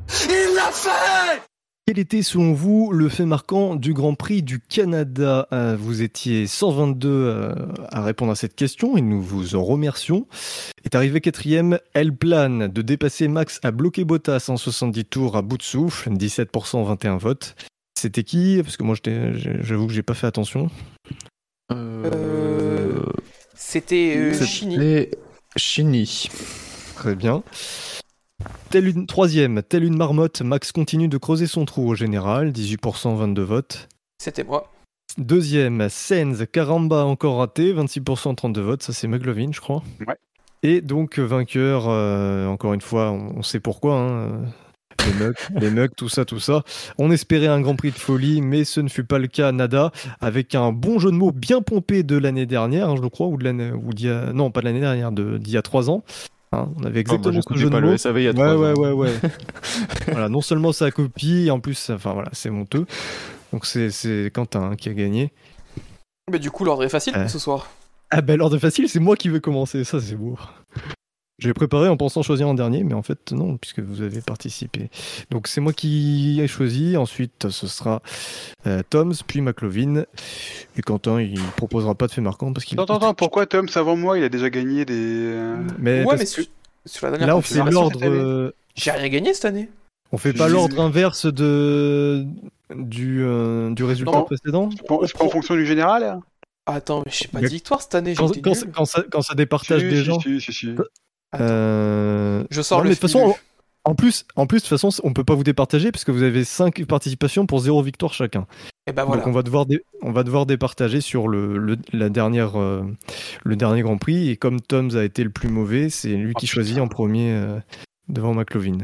S1: Il l'a fait
S2: Quel était selon vous le fait marquant du Grand Prix du Canada? Euh, Vous étiez 122 euh, à répondre à cette question et nous vous en remercions. Est arrivé quatrième, elle plane de dépasser Max à bloquer Bottas en 70 tours à bout de souffle, 17% 21 votes. C'était qui? Parce que moi j'avoue que j'ai pas fait attention.
S5: Euh, C'était euh, Chini.
S4: C'était Chini.
S2: Très bien. Telle une troisième, telle une marmotte, Max continue de creuser son trou au général, 18% 22 votes.
S5: C'était moi.
S2: Deuxième, Sainz, Caramba encore raté, 26% 32 votes, ça c'est McLovin je crois.
S3: Ouais.
S2: Et donc vainqueur, euh, encore une fois, on, on sait pourquoi, hein, euh, les mugs, les mugs, tout ça, tout ça. On espérait un Grand Prix de folie, mais ce ne fut pas le cas, nada, avec un bon jeu de mots bien pompé de l'année dernière, hein, je crois, ou de l'année, ou d'il y a, non, pas de l'année dernière, de, d'il y a trois ans. Hein, on avait
S4: Oh, moi,
S2: exactement ce
S4: j'écoutais
S2: jeu de mots.
S4: le SAV il y a
S2: Ouais, ouais,
S4: ans.
S2: ouais, ouais. voilà, non seulement ça copie, en plus, enfin voilà, c'est honteux. Donc c'est, Quentin hein, qui a gagné.
S5: Mais du coup, l'ordre est facile pour ce soir.
S2: Ah ben l'ordre facile, c'est moi qui veux commencer, ça c'est beau. J'ai préparé en pensant choisir en dernier, mais en fait non, puisque vous avez participé. Donc c'est moi qui ai choisi, ensuite ce sera euh, Toms, puis McLovin, et Quentin il proposera pas de fait marquant parce qu'il...
S3: Attends, attends, pourquoi Tom, avant moi, il a déjà gagné des. euh,
S2: Mais
S5: ouais, mais
S2: que
S5: sur, la dernière
S2: là on fait l'ordre... euh,
S5: J'ai rien gagné cette année.
S2: On fait pas
S3: Je-
S2: l'ordre inverse de du, euh, du résultat
S5: Non.
S2: précédent
S3: pas- c'est pas en fonction du général hein
S5: Attends, mais j'ai pas
S2: Mais
S5: de victoire cette année,
S2: quand ça, quand ça départage
S3: Si,
S2: des
S3: si,
S2: gens...
S3: si,
S2: euh,
S5: Je sors
S2: non,
S5: le
S2: mais de toute façon, en plus, en plus, de toute façon, on peut pas vous départager parce que vous avez 5 participations pour 0 victoire chacun.
S5: Et bah voilà.
S2: Donc on va devoir, dé- on va devoir départager sur le, le- la dernière, euh, le dernier Grand Prix. Et comme Toms a été le plus mauvais, c'est lui
S3: Oh,
S2: qui
S3: putain.
S2: choisit en premier euh, devant McLovin.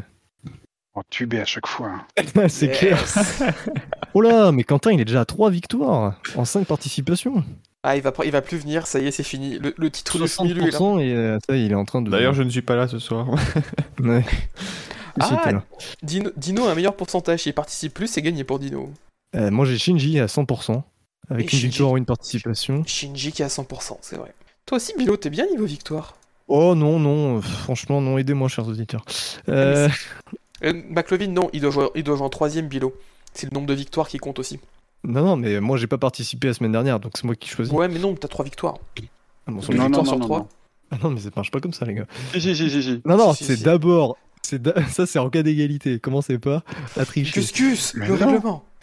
S3: En tubé à chaque fois. hein.
S2: c'est clair. Oh là, mais Quentin, il est déjà à 3 victoires en 5 participations.
S5: Ah, il va, pas- il va plus venir, ça y est, c'est fini. Le, le titre de Smilu est là.
S2: 60% et euh, ça, il est en train de.
S4: D'ailleurs, je ne suis pas là ce soir.
S2: Ouais.
S5: Ah. Dino, Dino a un meilleur pourcentage. S'il participe plus, c'est gagné pour Dino.
S2: Euh, moi, j'ai Shinji à 100%, avec
S5: Et
S2: une
S5: Shinji.
S2: victoire ou une participation.
S5: Shinji qui est à 100%, c'est vrai. Toi aussi, Bilo, t'es bien niveau victoire.
S2: Oh non, non, franchement, non, aidez-moi, chers auditeurs. Euh,
S5: Euh, McLovin, non, il doit, jouer, il doit jouer en troisième, Bilo. C'est le nombre de victoires qui compte aussi.
S2: Non, non, mais moi, j'ai pas participé la semaine dernière, donc c'est moi qui choisis.
S5: Ouais, mais non, t'as trois victoires.
S2: Ah, bon,
S3: Non,
S5: victoires
S3: non,
S5: sur
S3: non,
S5: trois.
S3: non.
S2: Ah non, mais ça marche pas comme ça, les gars.
S3: Si, si, si, si, si.
S2: Non, non, c'est
S5: si.
S2: d'abord. C'est d'a- Ça, c'est en cas d'égalité. Commencez pas à tricher.
S5: Cuscus, le règlement.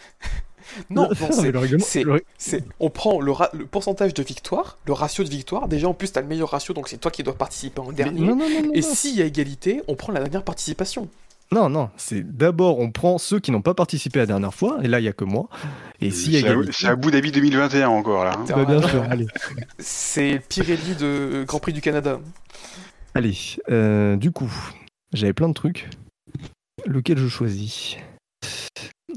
S5: Non, c'est,
S2: le règlement-
S5: c'est-
S2: le ré-
S5: c'est- on prend le, ra- le pourcentage de victoire, le ratio de victoire. Déjà, en plus, t'as le meilleur ratio, donc c'est toi qui dois participer en
S2: mais
S5: dernier.
S2: Non, non, non, non.
S5: Et s'il y a égalité, on prend la dernière participation.
S2: Non, non, c'est d'abord, on prend ceux qui n'ont pas participé la dernière fois, et là, il y a que moi. Et y a
S3: C'est à-
S2: égalité.
S3: C'est à Abu Dhabi 2021 encore, là. hein.
S2: Bah, bien sûr, allez.
S5: C'est le Pirelli de Grand Prix du Canada.
S2: Allez, euh, du coup, j'avais plein de trucs. Lequel je choisis?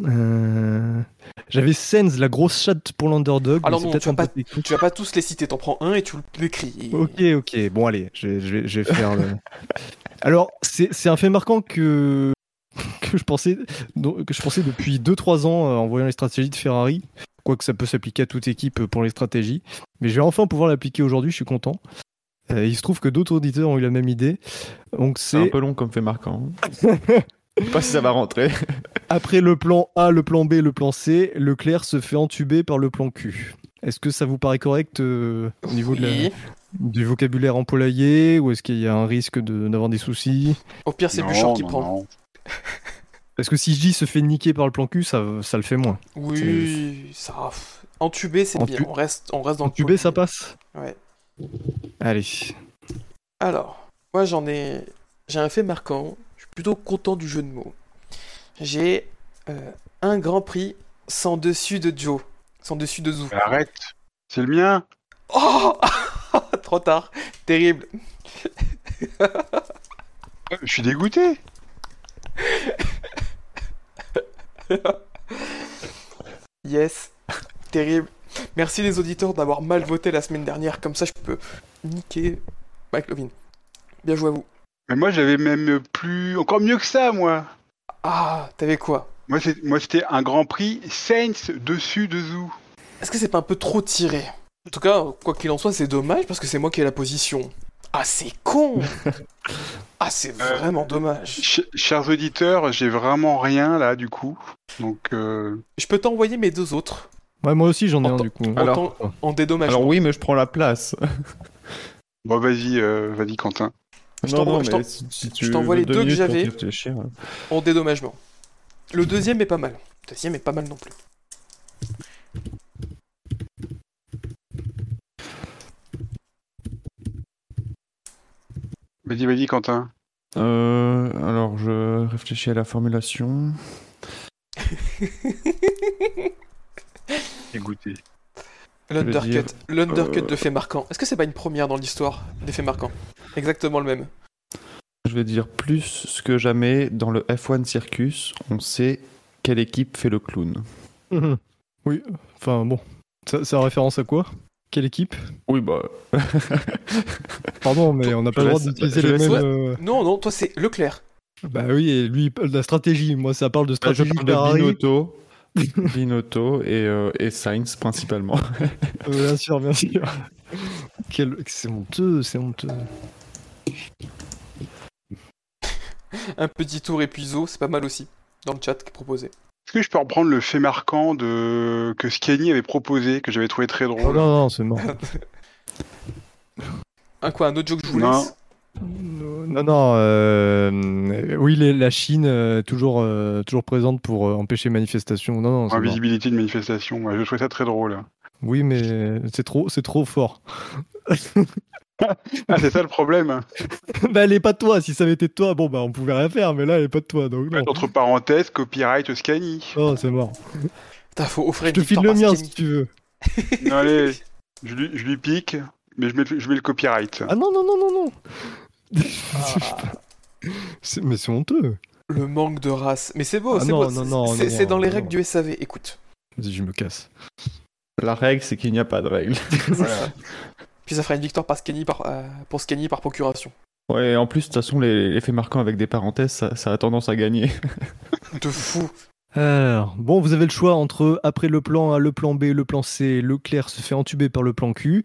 S2: Euh, J'avais Sens, la grosse chatte pour l'underdog.
S5: Alors non, tu vas pas-. Tu vas pas tous les citer, t'en prends un et tu l'écris.
S2: Ok, ok. Bon, allez, je vais, je vais- je vais faire le. Alors, c'est un fait marquant que, que, je pensais, que je pensais depuis 2-3 ans euh, en voyant les stratégies de Ferrari. Quoique ça peut s'appliquer à toute équipe euh, pour les stratégies. Mais je vais enfin pouvoir l'appliquer aujourd'hui, je suis content. Euh, il se trouve que d'autres auditeurs ont eu la même idée. Donc,
S4: C'est un peu long comme fait marquant. pas si ça va rentrer.
S2: après le plan A, le plan B, le plan C, Leclerc se fait entuber par le plan Q. Est-ce que ça vous paraît correct euh, au niveau de la- du vocabulaire employé ou est-ce qu'il y a un risque de- d'avoir des soucis?
S5: Au pire, c'est Bouchard qui
S3: non,
S5: prend.
S3: non.
S2: Parce que si je dis se fait niquer par le plan cul, ça, ça le fait moins?
S5: Oui, ça. Entubé, c'est
S2: Entu-
S5: bien. On reste, on reste dans le
S2: Entubé, ça passe?
S5: Ouais.
S2: Allez.
S5: Alors, moi j'en ai. J'ai un fait marquant. Plutôt content du jeu de mots. J'ai euh, un grand prix sans dessus de Joe. Sans dessus de Zou.
S3: Arrête. C'est le mien.
S5: Oh Trop tard. Terrible.
S3: Je suis dégoûté.
S5: Yes. Terrible. Merci les auditeurs d'avoir mal voté la semaine dernière. Comme ça, je peux niquer McLovin. Bien joué à vous.
S3: Mais moi, j'avais même plus. Encore mieux que ça, moi.
S5: Ah, t'avais quoi?
S3: Moi, c'était un grand prix Saints dessus de Zoo.
S5: Est-ce que c'est pas un peu trop tiré? En tout cas, quoi qu'il en soit, c'est dommage parce que c'est moi qui ai la position. Ah, c'est con Ah, c'est
S3: Euh,
S5: vraiment dommage.
S3: Ch- chers auditeurs, j'ai vraiment rien là, du coup. Donc, euh,
S5: Je peux t'envoyer mes deux autres
S2: Ouais, moi aussi j'en ai un du coup.
S4: Alors-
S5: en, en dédommagement.
S4: Alors oui, mais je prends la place.
S3: bon, vas-y, euh, vas-y, Quentin.
S5: Je
S4: non,
S5: t'envoie-
S4: non,
S5: je
S4: mais
S5: t'en-
S4: si, si tu
S5: je t'envoie
S4: veux
S5: les deux que j'avais. En dédommagement. Le deuxième est pas mal. Le deuxième est pas mal non plus.
S3: Vas-y, vas-y, Quentin.
S4: Euh, alors, je réfléchis à la formulation.
S3: Dégoûté.
S5: L'undercut.
S4: dire,
S5: L'undercut
S4: euh,
S5: de fait marquant. Est-ce que c'est pas une première dans l'histoire des faits marquants Exactement le même.
S4: je vais dire plus que jamais dans le F1 Circus, on sait quelle équipe fait le clown.
S2: Mhm. Oui, enfin bon. Ça, ça a référence à quoi? Quelle équipe?
S4: Oui, bah.
S2: Pardon, mais on n'a pas le droit d'utiliser les mêmes. euh,
S5: Non, non, toi c'est Leclerc.
S2: Bah oui, et lui, il parle de la stratégie. Moi, ça parle de
S4: Là, je
S2: stratégie
S4: parle de. Binotto. Binotto et, euh, et Sainz principalement.
S2: Bien sûr, bien sûr. Quel... C'est honteux, c'est honteux.
S5: Un petit tour et puis Zo, c'est pas mal aussi. Dans le chat qui est proposé.
S3: Est-ce que je peux reprendre le fait marquant de que Scanny avait proposé, que j'avais trouvé très
S2: Oh
S3: drôle
S2: non, non, c'est mort.
S5: Un quoi, un autre joke que je vous
S3: Non.
S5: laisse
S2: Non, non. euh, Oui, les- la Chine euh, toujours, euh, toujours présente pour euh, empêcher manifestation. Non, non.
S3: Invisibilité de manifestation. Ouais, je trouvais ça très drôle.
S2: Oui, mais c'est trop, c'est trop fort.
S3: Ah, c'est ça le problème.
S2: bah, elle est pas de toi. Si ça avait été de toi, bon, bah, on pouvait rien faire. Mais là, elle est pas de toi, donc non.
S3: Entre parenthèses, copyright Scanny.
S2: Oh, c'est mort.
S5: Putain, faut offrir
S2: Je te file le mien si tu veux.
S3: Non, allez, je lui, je lui pique, mais je mets, je mets le copyright.
S2: Ah non, non, non, non, non.
S5: Ah,
S2: C'est- mais c'est honteux.
S5: le manque de race. Mais c'est beau,
S2: Ah
S5: c'est
S2: non,
S5: beau.
S2: non,
S5: c'est-
S2: non,
S5: c'est
S2: non,
S5: c'est dans les
S2: non.
S5: règles du SAV. Écoute.
S2: Vas-y, je me casse.
S4: La règle, c'est qu'il n'y a pas de règle.
S5: Voilà. Puis ça fera une victoire par Skinny par, euh, pour Skinny par procuration.
S4: Ouais, en plus, de toute façon, les, les faits marquants avec des parenthèses, ça, ça a tendance à gagner.
S5: De fou.
S2: Alors, bon, vous avez le choix entre après le plan A, le plan B, le plan C, Leclerc se fait entuber par le plan Q,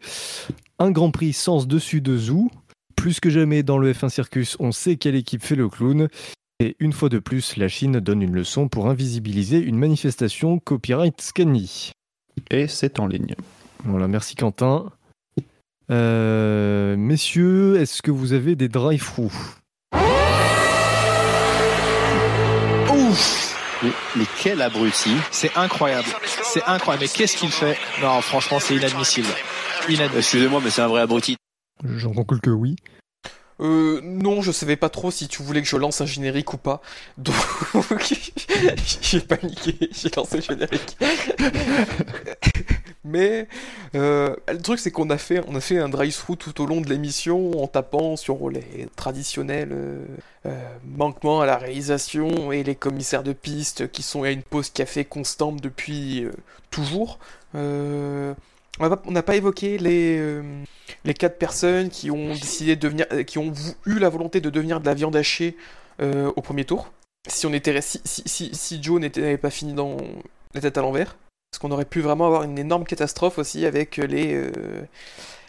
S2: un Grand Prix sens dessus de Zou, plus que jamais dans le F1 Circus, on sait quelle équipe fait le clown, et une fois de plus, la Chine donne une leçon pour invisibiliser une manifestation copyright Scanny.
S4: Et c'est en ligne.
S2: Voilà, merci Quentin. Euh, messieurs, est-ce que vous avez des drive-through?
S7: Ouf mais, mais quel abruti C'est incroyable. C'est incroyable. Mais qu'est-ce qu'il fait? Non, franchement, c'est inadmissible. Inadmissible. Excusez-moi, mais c'est un vrai abruti.
S2: J'en conclue que oui.
S5: Euh, non, je savais pas trop si tu voulais que je lance un générique ou pas. Donc, j'ai paniqué, j'ai lancé le générique. Mais euh, le truc, c'est qu'on a fait, on a fait un drive-through tout au long de l'émission en tapant sur les traditionnels euh, euh, manquements à la réalisation et les commissaires de piste qui sont à une pause café constante depuis toujours. On n'a pas- évoqué les, les quatre personnes qui ont décidé de devenir, qui ont eu la volonté de devenir de la viande hachée au premier tour. Si on était, si, si, si, Joe n'avait pas fini dans la tête à l'envers, parce qu'on aurait pu vraiment avoir une énorme catastrophe aussi avec les euh,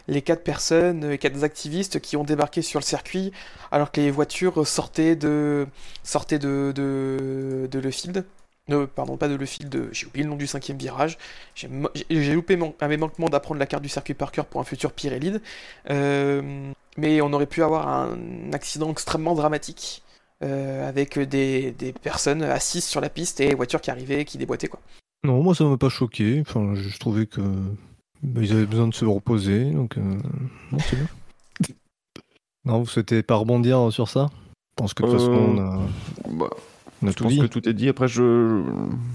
S5: les quatre personnes, les quatre activistes qui ont débarqué sur le circuit alors que les voitures sortaient de sortaient de Le Field. Euh, pardon, pas de Le Field, j'ai oublié le nom du cinquième virage. J'ai loupé mon, un mes manquements d'apprendre la carte du circuit par cœur pour un futur Pirelli. Euh, mais on aurait pu avoir un accident extrêmement dramatique euh, avec des, des personnes assises sur la piste et voitures qui arrivaient, qui déboîtaient quoi.
S2: Non, moi ça m'a pas choqué. Enfin, je, je trouvais que bah, ils avaient besoin de se reposer, donc euh, non, c'est bien. Non, vous souhaitez pas rebondir sur ça? Je pense que de toute façon
S4: Euh,
S2: on a,
S4: Bah,
S2: on a
S4: je
S2: tout
S4: pense
S2: dit.
S4: que tout est dit. Après, je,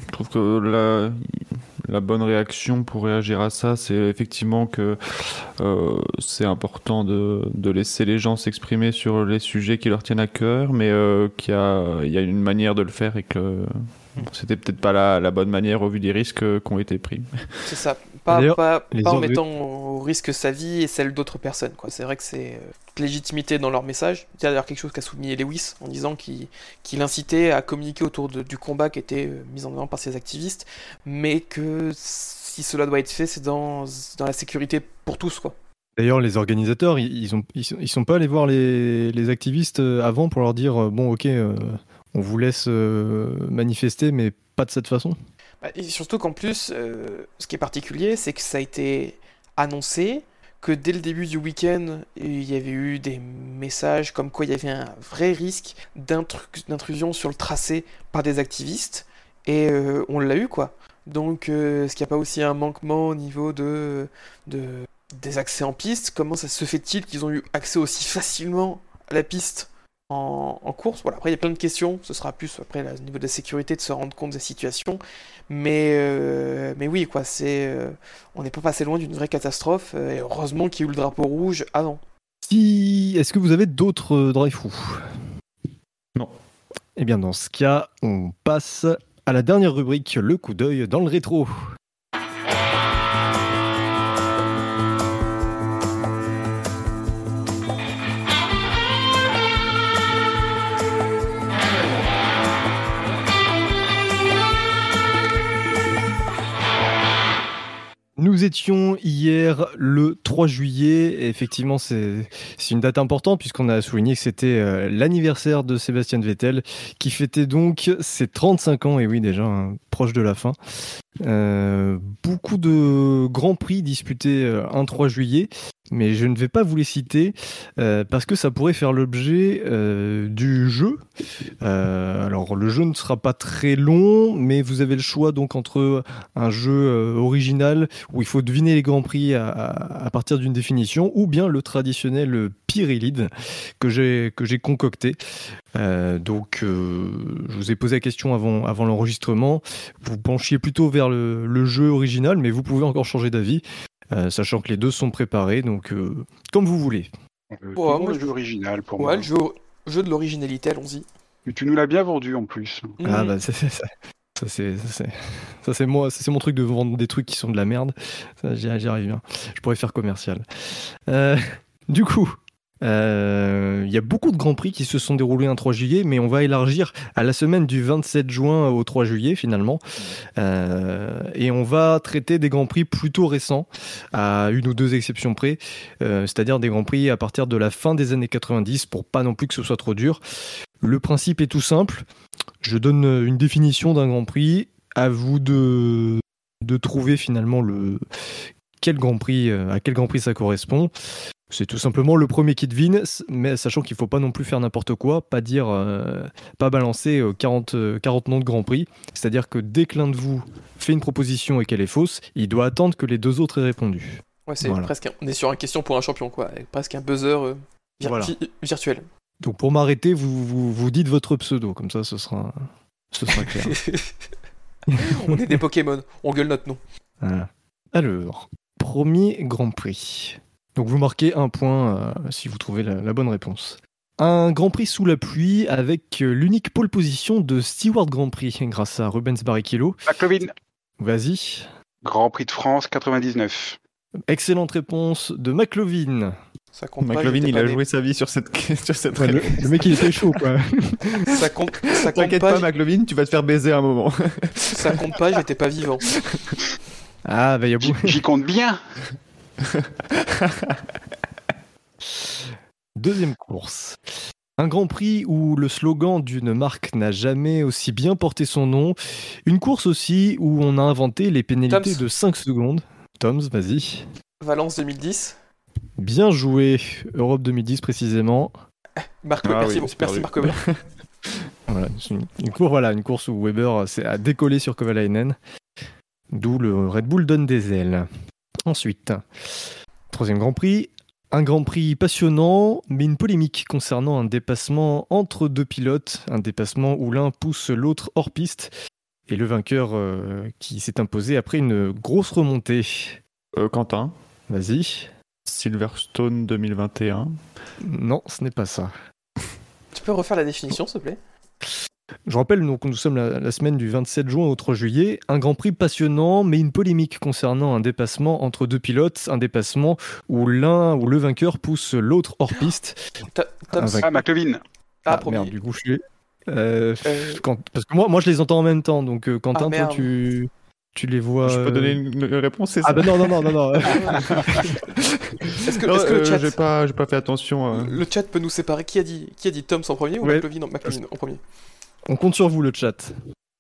S4: je trouve que la, la bonne réaction pour réagir à ça, c'est effectivement que euh, c'est important de, de laisser les gens s'exprimer sur les sujets qui leur tiennent à cœur, mais euh, qu'il y a, il y a une manière de le faire et que c'était peut-être pas la, la bonne manière au vu des risques euh, qui ont été pris.
S5: C'est ça, pas, en mettant au risque sa vie et celle d'autres personnes. quoi. C'est vrai que c'est euh, toute légitimité dans leur message. Il y a d'ailleurs quelque chose qu'a souligné Lewis en disant qu'il qu'il incitait à communiquer autour de- du combat qui était euh, mis en avant par ces activistes, mais que si cela doit être fait, c'est dans, dans la sécurité pour tous. quoi.
S2: D'ailleurs, les organisateurs, ils, ont, ils, sont- ils sont pas allés voir les, les activistes euh, avant pour leur dire euh, bon, ok, euh, on vous laisse euh, manifester, mais pas de cette façon.
S5: Bah, surtout qu'en plus, euh, ce qui est particulier, c'est que ça a été annoncé que dès le début du week-end, il y avait eu des messages comme quoi il y avait un vrai risque d'intru- d'intrusion sur le tracé par des activistes, et euh, on l'a eu quoi. Donc, est-ce qu'il n'y a pas aussi un manquement au niveau de, des accès en piste? Comment ça se fait-il qu'ils ont eu accès aussi facilement à la piste? En, en course Voilà, après il y a plein de questions, ce sera plus après là, au niveau de la sécurité de se rendre compte des situations. Mais, euh, mais oui, quoi, c'est, euh, on n'est pas passé loin d'une vraie catastrophe. euh, et heureusement qu'il y a eu le drapeau rouge avant.
S2: Si... Est-ce que vous avez d'autres euh, drive-through
S4: Non.
S2: Eh bien, dans ce cas, on passe à la dernière rubrique, le coup d'œil dans le rétro. Nous étions hier le 3 juillet. Et effectivement, c'est une date importante puisqu'on a souligné que c'était euh, l'anniversaire de Sébastien Vettel qui fêtait donc ses 35 ans. Et oui, déjà hein, proche de la fin. Euh, beaucoup de grands prix disputés euh, un 3 juillet, mais je ne vais pas vous les citer euh, parce que ça pourrait faire l'objet euh, du jeu. Euh, alors le jeu ne sera pas très long, mais vous avez le choix donc entre un jeu euh, original où il faut deviner les grands prix à partir d'une définition, ou bien le traditionnel Que j'ai que j'ai concocté. Euh, donc euh, je vous ai posé la question avant avant l'enregistrement. Vous penchiez plutôt vers le, le jeu original, mais vous pouvez encore changer d'avis. Euh, sachant que les deux sont préparés, donc euh, comme vous voulez.
S3: Euh,
S5: Ouais,
S3: toujours
S5: moi,
S3: le
S5: je-
S3: jeu original pour
S5: Ouais,
S3: moi.
S5: le jeu, jeu de l'originalité, allons-y.
S3: Mais tu nous l'as bien vendu en plus.
S2: Ah
S5: Mhm.
S2: bah c'est c'est- ça. Ça c'est ça, c'est ça, c'est moi, ça, c'est mon truc de vendre des trucs qui sont de la merde. Ça, J'y j'y arrive bien. Je pourrais faire commercial. Euh, du coup, euh, il y a beaucoup de grands prix qui se sont déroulés un 3 juillet, mais on va élargir à la semaine du 27 juin au 3 juillet finalement, Euh, et on va traiter des grands prix plutôt récents, à une ou deux exceptions près, euh, c'est-à-dire des grands prix à partir de la fin des années 90 pour pas non plus que ce soit trop dur. Le principe est tout simple. Je donne euh, une définition d'un Grand Prix. À vous de, de trouver finalement le quel Grand Prix, euh, à quel Grand Prix ça correspond. C'est tout simplement le premier qui devine, mais sachant qu'il faut pas non plus faire n'importe quoi, pas dire, euh, pas balancer euh, 40, euh, 40 noms de Grand Prix. C'est-à-dire que dès que l'un de vous fait une proposition et qu'elle est fausse, il doit attendre que les deux autres aient répondu.
S5: Ouais, c'est
S2: Voilà.
S5: presque. On est sur une question pour un champion, quoi. Presque un buzzer euh, vir-
S2: Voilà.
S5: vi- virtuel.
S2: Donc pour m'arrêter, vous, vous, vous dites votre pseudo, comme ça ce sera, ce sera clair.
S5: on est des Pokémon. On gueule notre nom.
S2: Voilà. Alors, premier Grand Prix. Donc vous marquez un point euh, si vous trouvez la, la bonne réponse. Un Grand Prix sous la pluie avec euh, l'unique pole position de Stewart Grand Prix grâce à Rubens Barrichello.
S3: McLovin,
S2: Vas-y.
S3: Grand Prix de France 99.
S2: Excellente réponse de McLovin.
S5: Ça compte pas.
S4: McLovin, il a
S5: né.
S4: joué sa vie sur cette, sur cette
S2: Ouais, le, mec il était chaud quoi.
S5: Ça compte, ça compte
S4: T'inquiète
S5: pas.
S4: pas, McLovin, tu vas te faire baiser un moment.
S5: Ça compte pas. J'étais pas vivant.
S2: Ah bah il y a
S3: J'y
S2: beaucoup.
S3: j'y compte bien.
S2: Deuxième course. Un Grand Prix où le slogan d'une marque n'a jamais aussi bien porté son nom. Une course aussi où on a inventé les pénalités
S5: Toms.
S2: de 5 secondes. Toms, vas-y.
S5: Valence 2010.
S2: Bien joué. Europe 2010 précisément.
S5: Marco,
S4: Ah
S5: merci,
S4: oui,
S5: merci.
S2: Voilà, une, une course, voilà, une course où Weber a décollé sur Kovalainen. D'où le Red Bull donne des ailes. Ensuite, troisième Grand Prix. Un Grand Prix passionnant, mais une polémique concernant un dépassement entre deux pilotes. Un dépassement où l'un pousse l'autre hors piste. Et le vainqueur euh, qui s'est imposé après une grosse remontée.
S4: Euh, Quentin,
S2: Vas-y.
S4: Silverstone 2021.
S2: Non, ce n'est pas ça.
S5: Tu peux refaire la définition, s'il te plaît?
S2: Je rappelle, donc, nous sommes la, la semaine du 27 juin au 3 juillet. Un Grand Prix passionnant, mais une polémique concernant un dépassement entre deux pilotes. Un dépassement où l'un ou le vainqueur pousse l'autre hors piste. Ah,
S3: Ah, McLovin.
S5: Ah, premier.
S2: merde, du coup, je suis. Euh,
S5: Euh,
S2: quand- Parce que moi, moi, je les entends en même temps. Donc, euh, Quentin,
S5: Ah,
S2: toi, tu, tu les vois.
S4: Je peux
S2: euh,
S4: donner une, une réponse, c'est ça
S2: Ah, bah non, non, non, non, non.
S5: Est-ce que,
S4: Non,
S5: est-ce que le, chat,
S4: J'ai pas, j'ai pas fait attention. euh.
S5: le chat peut nous séparer Qui a dit, qui a dit Toms en premier ou
S2: Ouais.
S5: McLovin en premier?
S2: On compte sur vous, le chat.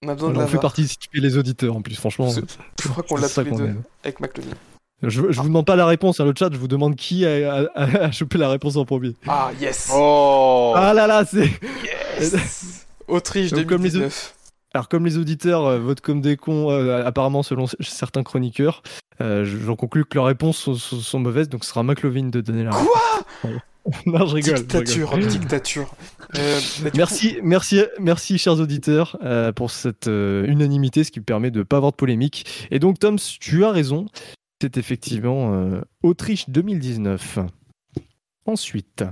S5: On a besoin
S2: On
S5: de
S2: fait
S5: l'avoir.
S2: participer les auditeurs, en plus, franchement.
S5: C'est- Je crois qu'on l'a tous les
S2: qu'on
S5: deux
S2: aime.
S5: avec McLovin.
S2: Je, je vous demande pas la réponse, hein, le chat, je vous demande qui a, a- a- a chopé la réponse en premier.
S5: Ah, yes
S3: Oh
S2: Ah là là, c'est.
S5: Yes Autriche
S2: Donc, comme les
S5: 2019.
S2: Alors, comme les auditeurs euh, votent comme des cons, euh, apparemment selon certains chroniqueurs, euh, j'en conclus que leurs réponses sont, sont- sont mauvaises, donc ce sera McLovin de donner la réponse. Non, je rigole. je rigole.
S5: Dictature, dictature. Euh,
S2: Merci, merci, merci, chers auditeurs, euh, pour cette euh, unanimité, ce qui me permet de ne pas avoir de polémique. Et donc, Tom, tu as raison, c'est effectivement euh, Autriche 2019. Ensuite,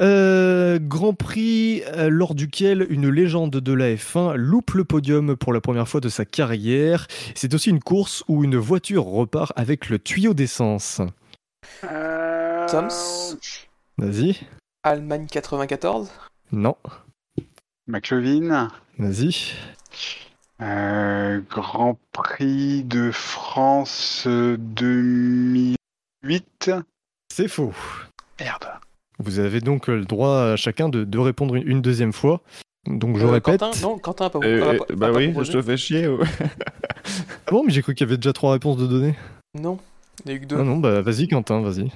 S2: Euh, Grand Prix euh, lors duquel une légende de la F1 loupe le podium pour la première fois de sa carrière. C'est aussi une course où une voiture repart avec le tuyau d'essence.
S3: Euh,
S5: Toms
S2: Vas-y.
S5: Allemagne 94.
S2: Non.
S3: McLovin.
S2: Vas-y.
S3: Euh, Grand Prix de France 2008.
S2: C'est faux.
S3: Merde.
S2: Vous avez donc le droit à chacun de, de répondre une, une deuxième fois. Donc je
S5: Euh,
S2: répète.
S5: Quentin Non, Quentin pas,
S4: Euh, euh,
S5: pas-
S4: bah
S5: pas
S4: oui,
S5: proposé.
S4: je te fais chier. ouais.
S2: Ah bon, mais j'ai cru qu'il y avait déjà trois réponses de données.
S5: Non, il n'y a eu que deux.
S2: Ah non, bah vas-y Quentin, vas-y.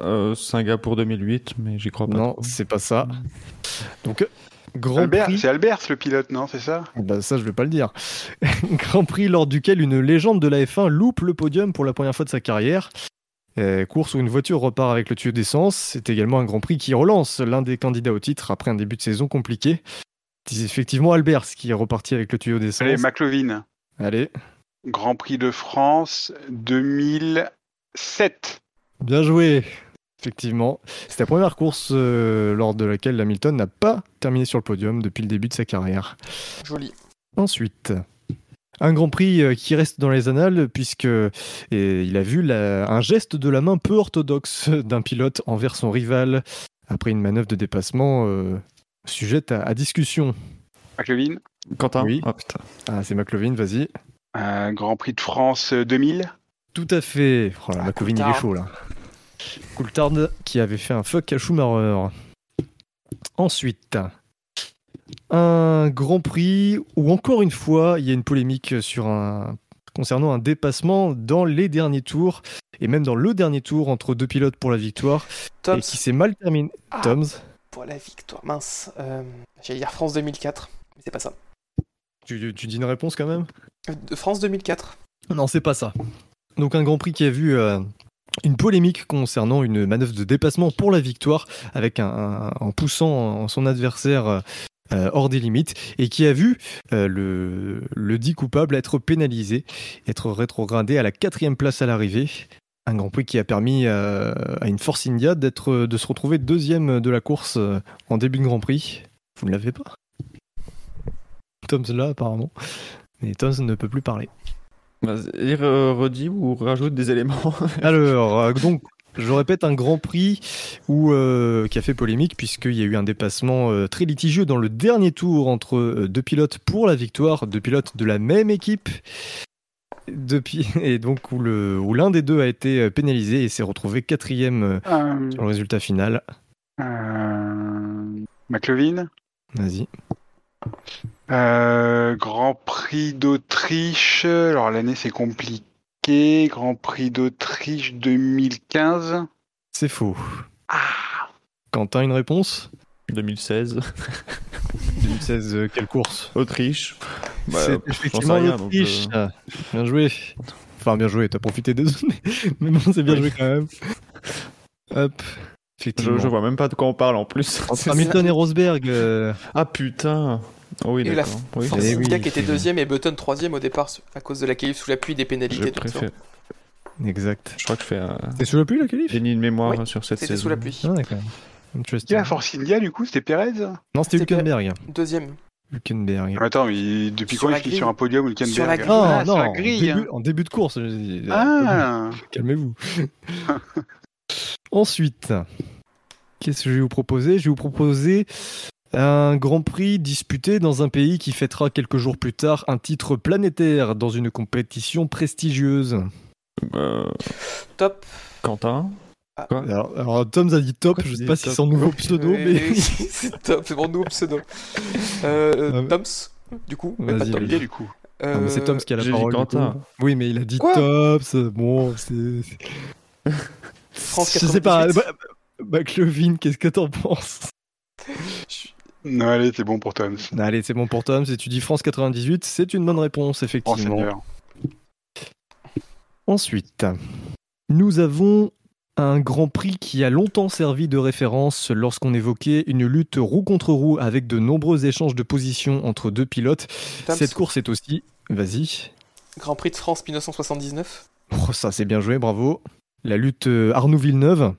S4: Euh, Singapour 2008, mais j'y crois pas.
S2: Non, c'est pas ça. Donc Grand
S3: Albert,
S2: Prix.
S3: c'est Albert le pilote, non C'est ça?
S2: Bah ça je vais pas le dire. Grand Prix lors duquel une légende de la F1 loupe le podium pour la première fois de sa carrière. Euh, course où une voiture repart avec le tuyau d'essence. C'est également un Grand Prix qui relance l'un des candidats au titre après un début de saison compliqué. C'est effectivement Albers qui est reparti avec le tuyau d'essence.
S3: Allez, McLovin.
S2: Allez,
S3: Grand Prix de France 2007.
S2: Bien joué. Effectivement, c'est la première course euh, lors de laquelle Hamilton n'a pas terminé sur le podium depuis le début de sa carrière.
S5: Joli.
S2: Ensuite, un Grand Prix euh, qui reste dans les annales puisque il a vu la- un geste de la main peu orthodoxe d'un pilote envers son rival après une manœuvre de dépassement euh, sujette à, à discussion.
S3: McLovin.
S4: Quentin
S2: Oui.
S4: Ah putain.
S2: Ah, c'est McLovin, vas-y.
S3: Euh, Grand Prix de France 2000.
S2: Tout à fait. Oh là,
S5: Ah,
S2: il est chaud là. Coulthard qui avait fait un fuck à Schumacher. Ensuite, un Grand Prix où encore une fois il y a une polémique sur un concernant un dépassement dans les derniers tours et même dans le dernier tour entre deux pilotes pour la victoire
S5: Toms
S2: et qui s'est mal terminé.
S5: Ah.
S2: Toms,
S5: pour la victoire. Mince. Euh, J'allais dire France 2004, mais c'est pas ça.
S2: tu, tu dis une réponse quand même?
S5: Euh, de France 2004.
S2: Non, c'est pas ça. Donc un Grand Prix qui a vu euh, une polémique concernant une manœuvre de dépassement pour la victoire, avec un, en poussant son adversaire euh, euh, hors des limites, et qui a vu le, dit coupable être pénalisé, être rétrogradé à la quatrième place à l'arrivée. Un Grand Prix qui a permis à une Force India d'être, de se retrouver deuxième de la course en début de Grand Prix. Vous ne l'avez pas? Tom's là apparemment. Mais Tom's ne peut plus parler.
S4: Vas-y, re- redis ou rajoute des éléments.
S2: Alors, euh, donc, je répète, un Grand Prix où, euh, qui a fait polémique puisqu'il y a eu un dépassement euh, très litigieux dans le dernier tour entre euh, deux pilotes pour la victoire, deux pilotes de la même équipe. Depuis, et donc où le- où l'un des deux a été pénalisé et s'est retrouvé quatrième euh,
S3: Euh,
S2: sur le résultat final.
S3: euh, McLovin.
S2: Vas-y.
S3: Euh, Grand Prix d'Autriche. Alors l'année c'est compliqué. Grand Prix d'Autriche 2015.
S2: C'est faux.
S3: Ah
S2: Quentin, une réponse?
S4: 2016,
S2: 2016, euh, quelle course?
S4: Autriche. Bah,
S2: C'est
S4: j'en sais
S2: effectivement
S4: rien, donc,
S2: l'Autriche.
S4: euh,
S2: Ah, Bien joué. Enfin, bien joué, t'as profité des données. Mais bon, c'est bien joué quand même. Hop.
S4: je,
S2: Effectivement.
S4: je vois même pas de quoi on parle en plus.
S2: Hamilton et Rosberg. euh,
S4: Ah putain. Oh oui,
S5: Et la.
S4: Oui,
S5: Force
S2: Eh
S5: India
S2: oui,
S5: qui était deuxième et Button troisième au départ à cause de la qualif sous la pluie des
S4: je
S5: pénalités. ça.
S4: préfère.
S2: Exact.
S4: Je crois que je fais un
S2: C'est sous la pluie la qualif?
S4: Déni de mémoire
S5: Oui,
S4: sur cette
S5: C'était
S4: saison.
S5: sous la pluie.
S2: Ah, d'accord. Interesting.
S3: la Force India du coup C'était Perez?
S2: Non, c'était Hülkenberg.
S5: Deuxième.
S2: Hülkenberg.
S3: Attends, mais depuis quand il finit
S5: grille.
S3: sur un podium Hülkenberg
S5: Sur la grille.
S2: Non,
S3: Ah,
S2: non,
S3: sur la
S2: en début, en début de course. je dis.
S3: Ah
S2: Calmez-vous. Ensuite, qu'est-ce que je vais vous proposer? Je vais vous proposer un Grand Prix disputé dans un pays qui fêtera quelques jours plus tard un titre planétaire dans une compétition prestigieuse.
S4: Euh,
S5: Top.
S4: Quentin. Quoi
S2: Alors, alors, Tom a dit top,
S4: Pourquoi
S2: je sais pas si c'est son nouveau pseudo,
S5: Oui,
S2: mais
S5: c'est top, c'est mon nouveau pseudo. Euh,
S2: Ah.
S5: Toms, du coup, mais pas
S2: Vas-y,
S5: Tom.
S3: du coup.
S2: Non, mais c'est
S5: Euh,
S2: Tom qui a la parole.
S4: Quentin.
S2: Oui, mais il a dit
S4: Quoi
S2: Tops. Bon, c'est.
S5: France
S2: Je sais pas.
S5: 98.
S2: Bah, bah, McLovin, qu'est-ce que t'en penses?
S3: Non, allez, c'est bon pour Tom.
S2: Allez, c'est bon pour Tom. Si tu dis France 98, c'est une bonne réponse,
S3: Oh
S2: effectivement. Ensuite, nous avons un Grand Prix qui a longtemps servi de référence lorsqu'on évoquait une lutte roue contre roue avec de nombreux échanges de positions entre deux pilotes.
S5: Toms,
S2: Cette course est aussi. Vas-y.
S5: Grand Prix de France 1979.
S2: Oh, ça, c'est bien joué, bravo. La lutte euh, Arnoux-Villeneuve.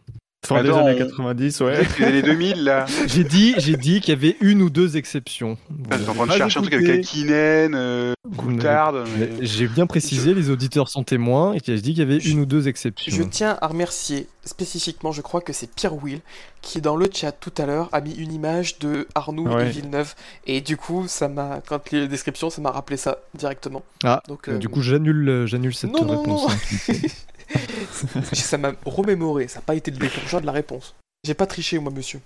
S4: Fin des années
S3: on-
S4: 90, ouais.
S3: Les années 2000, là.
S2: J'ai dit, j'ai dit qu'il y avait une ou deux exceptions.
S3: T'es en train de chercher un truc avec Akinen, euh, Coulthard. mais-
S2: J'ai bien précisé, les auditeurs sont témoins, et j'ai dit qu'il y avait une ou deux exceptions.
S5: Je tiens à remercier spécifiquement, je crois que c'est Pierre Will, qui dans le chat tout à l'heure a mis une image de Arnoux
S4: Ouais.
S5: et Villeneuve. Et du coup, ça m'a, quand les descriptions, ça m'a rappelé ça directement.
S2: Ah,
S5: Donc,
S2: euh,
S5: euh,
S2: du coup, j'annule, euh, j'annule cette
S5: Non, non,
S2: réponse.
S5: non.
S2: hein.
S5: ça m'a remémoré, ça n'a pas été le déclencheur de la réponse. J'ai pas triché, moi, monsieur.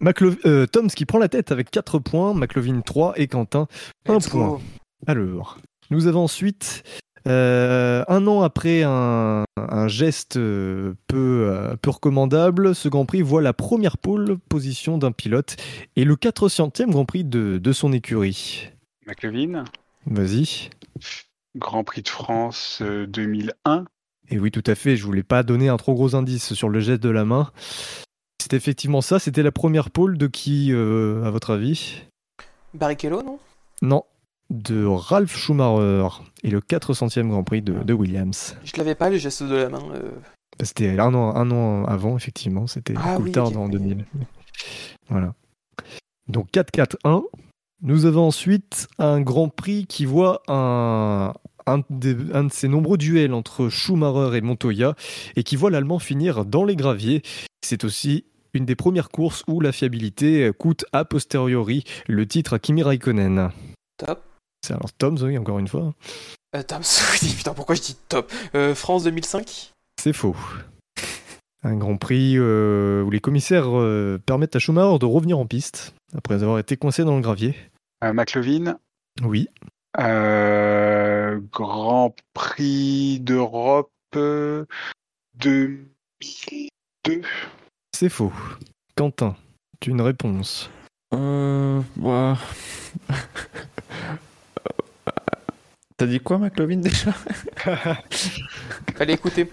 S2: Maclo- euh, Toms qui prend la tête avec 4 points, McLovin 3 et Quentin 1
S5: Let's
S2: point.
S5: go.
S2: Alors, nous avons ensuite, euh, un an après un, un geste euh, peu, euh, peu recommandable, ce Grand Prix voit la première pole position d'un pilote et le 400e Grand Prix de, de son écurie.
S3: McLevin,
S2: Vas-y.
S3: Grand Prix de France euh, 2001.
S2: Et oui, tout à fait, je voulais pas donner un trop gros indice sur le geste de la main. C'est effectivement ça, c'était la première pole de qui, euh, à votre avis?
S5: Barrichello, non?
S2: Non, de Ralph Schumacher et le 400e Grand Prix de, de Williams.
S5: Je l'avais pas, le geste de la main. euh,
S2: C'était un an, un an avant, effectivement, c'était
S5: Ah oui, ok.
S2: en 2000. Voilà. Donc 4-4-1. Nous avons ensuite un Grand Prix qui voit un, un, des- un de ces nombreux duels entre Schumacher et Montoya et qui voit l'Allemand finir dans les graviers. C'est aussi une des premières courses où la fiabilité coûte a posteriori le titre à Kimi Raikkonen.
S5: Top.
S2: C'est alors Tom, oui, encore une fois.
S5: Euh, Tom, oui, putain, pourquoi je dis top? Euh, France 2005
S2: C'est faux. Un Grand Prix euh, où les commissaires euh, permettent à Schumacher de revenir en piste après avoir été coincé dans le gravier.
S3: Euh, McLevin,
S2: Oui.
S3: euh, Grand Prix d'Europe euh, 2002.
S2: C'est faux. Quentin, tu as une réponse.
S4: Euh. ouais. T'as dit quoi, McLovin, déjà?
S5: Allez, écoutez.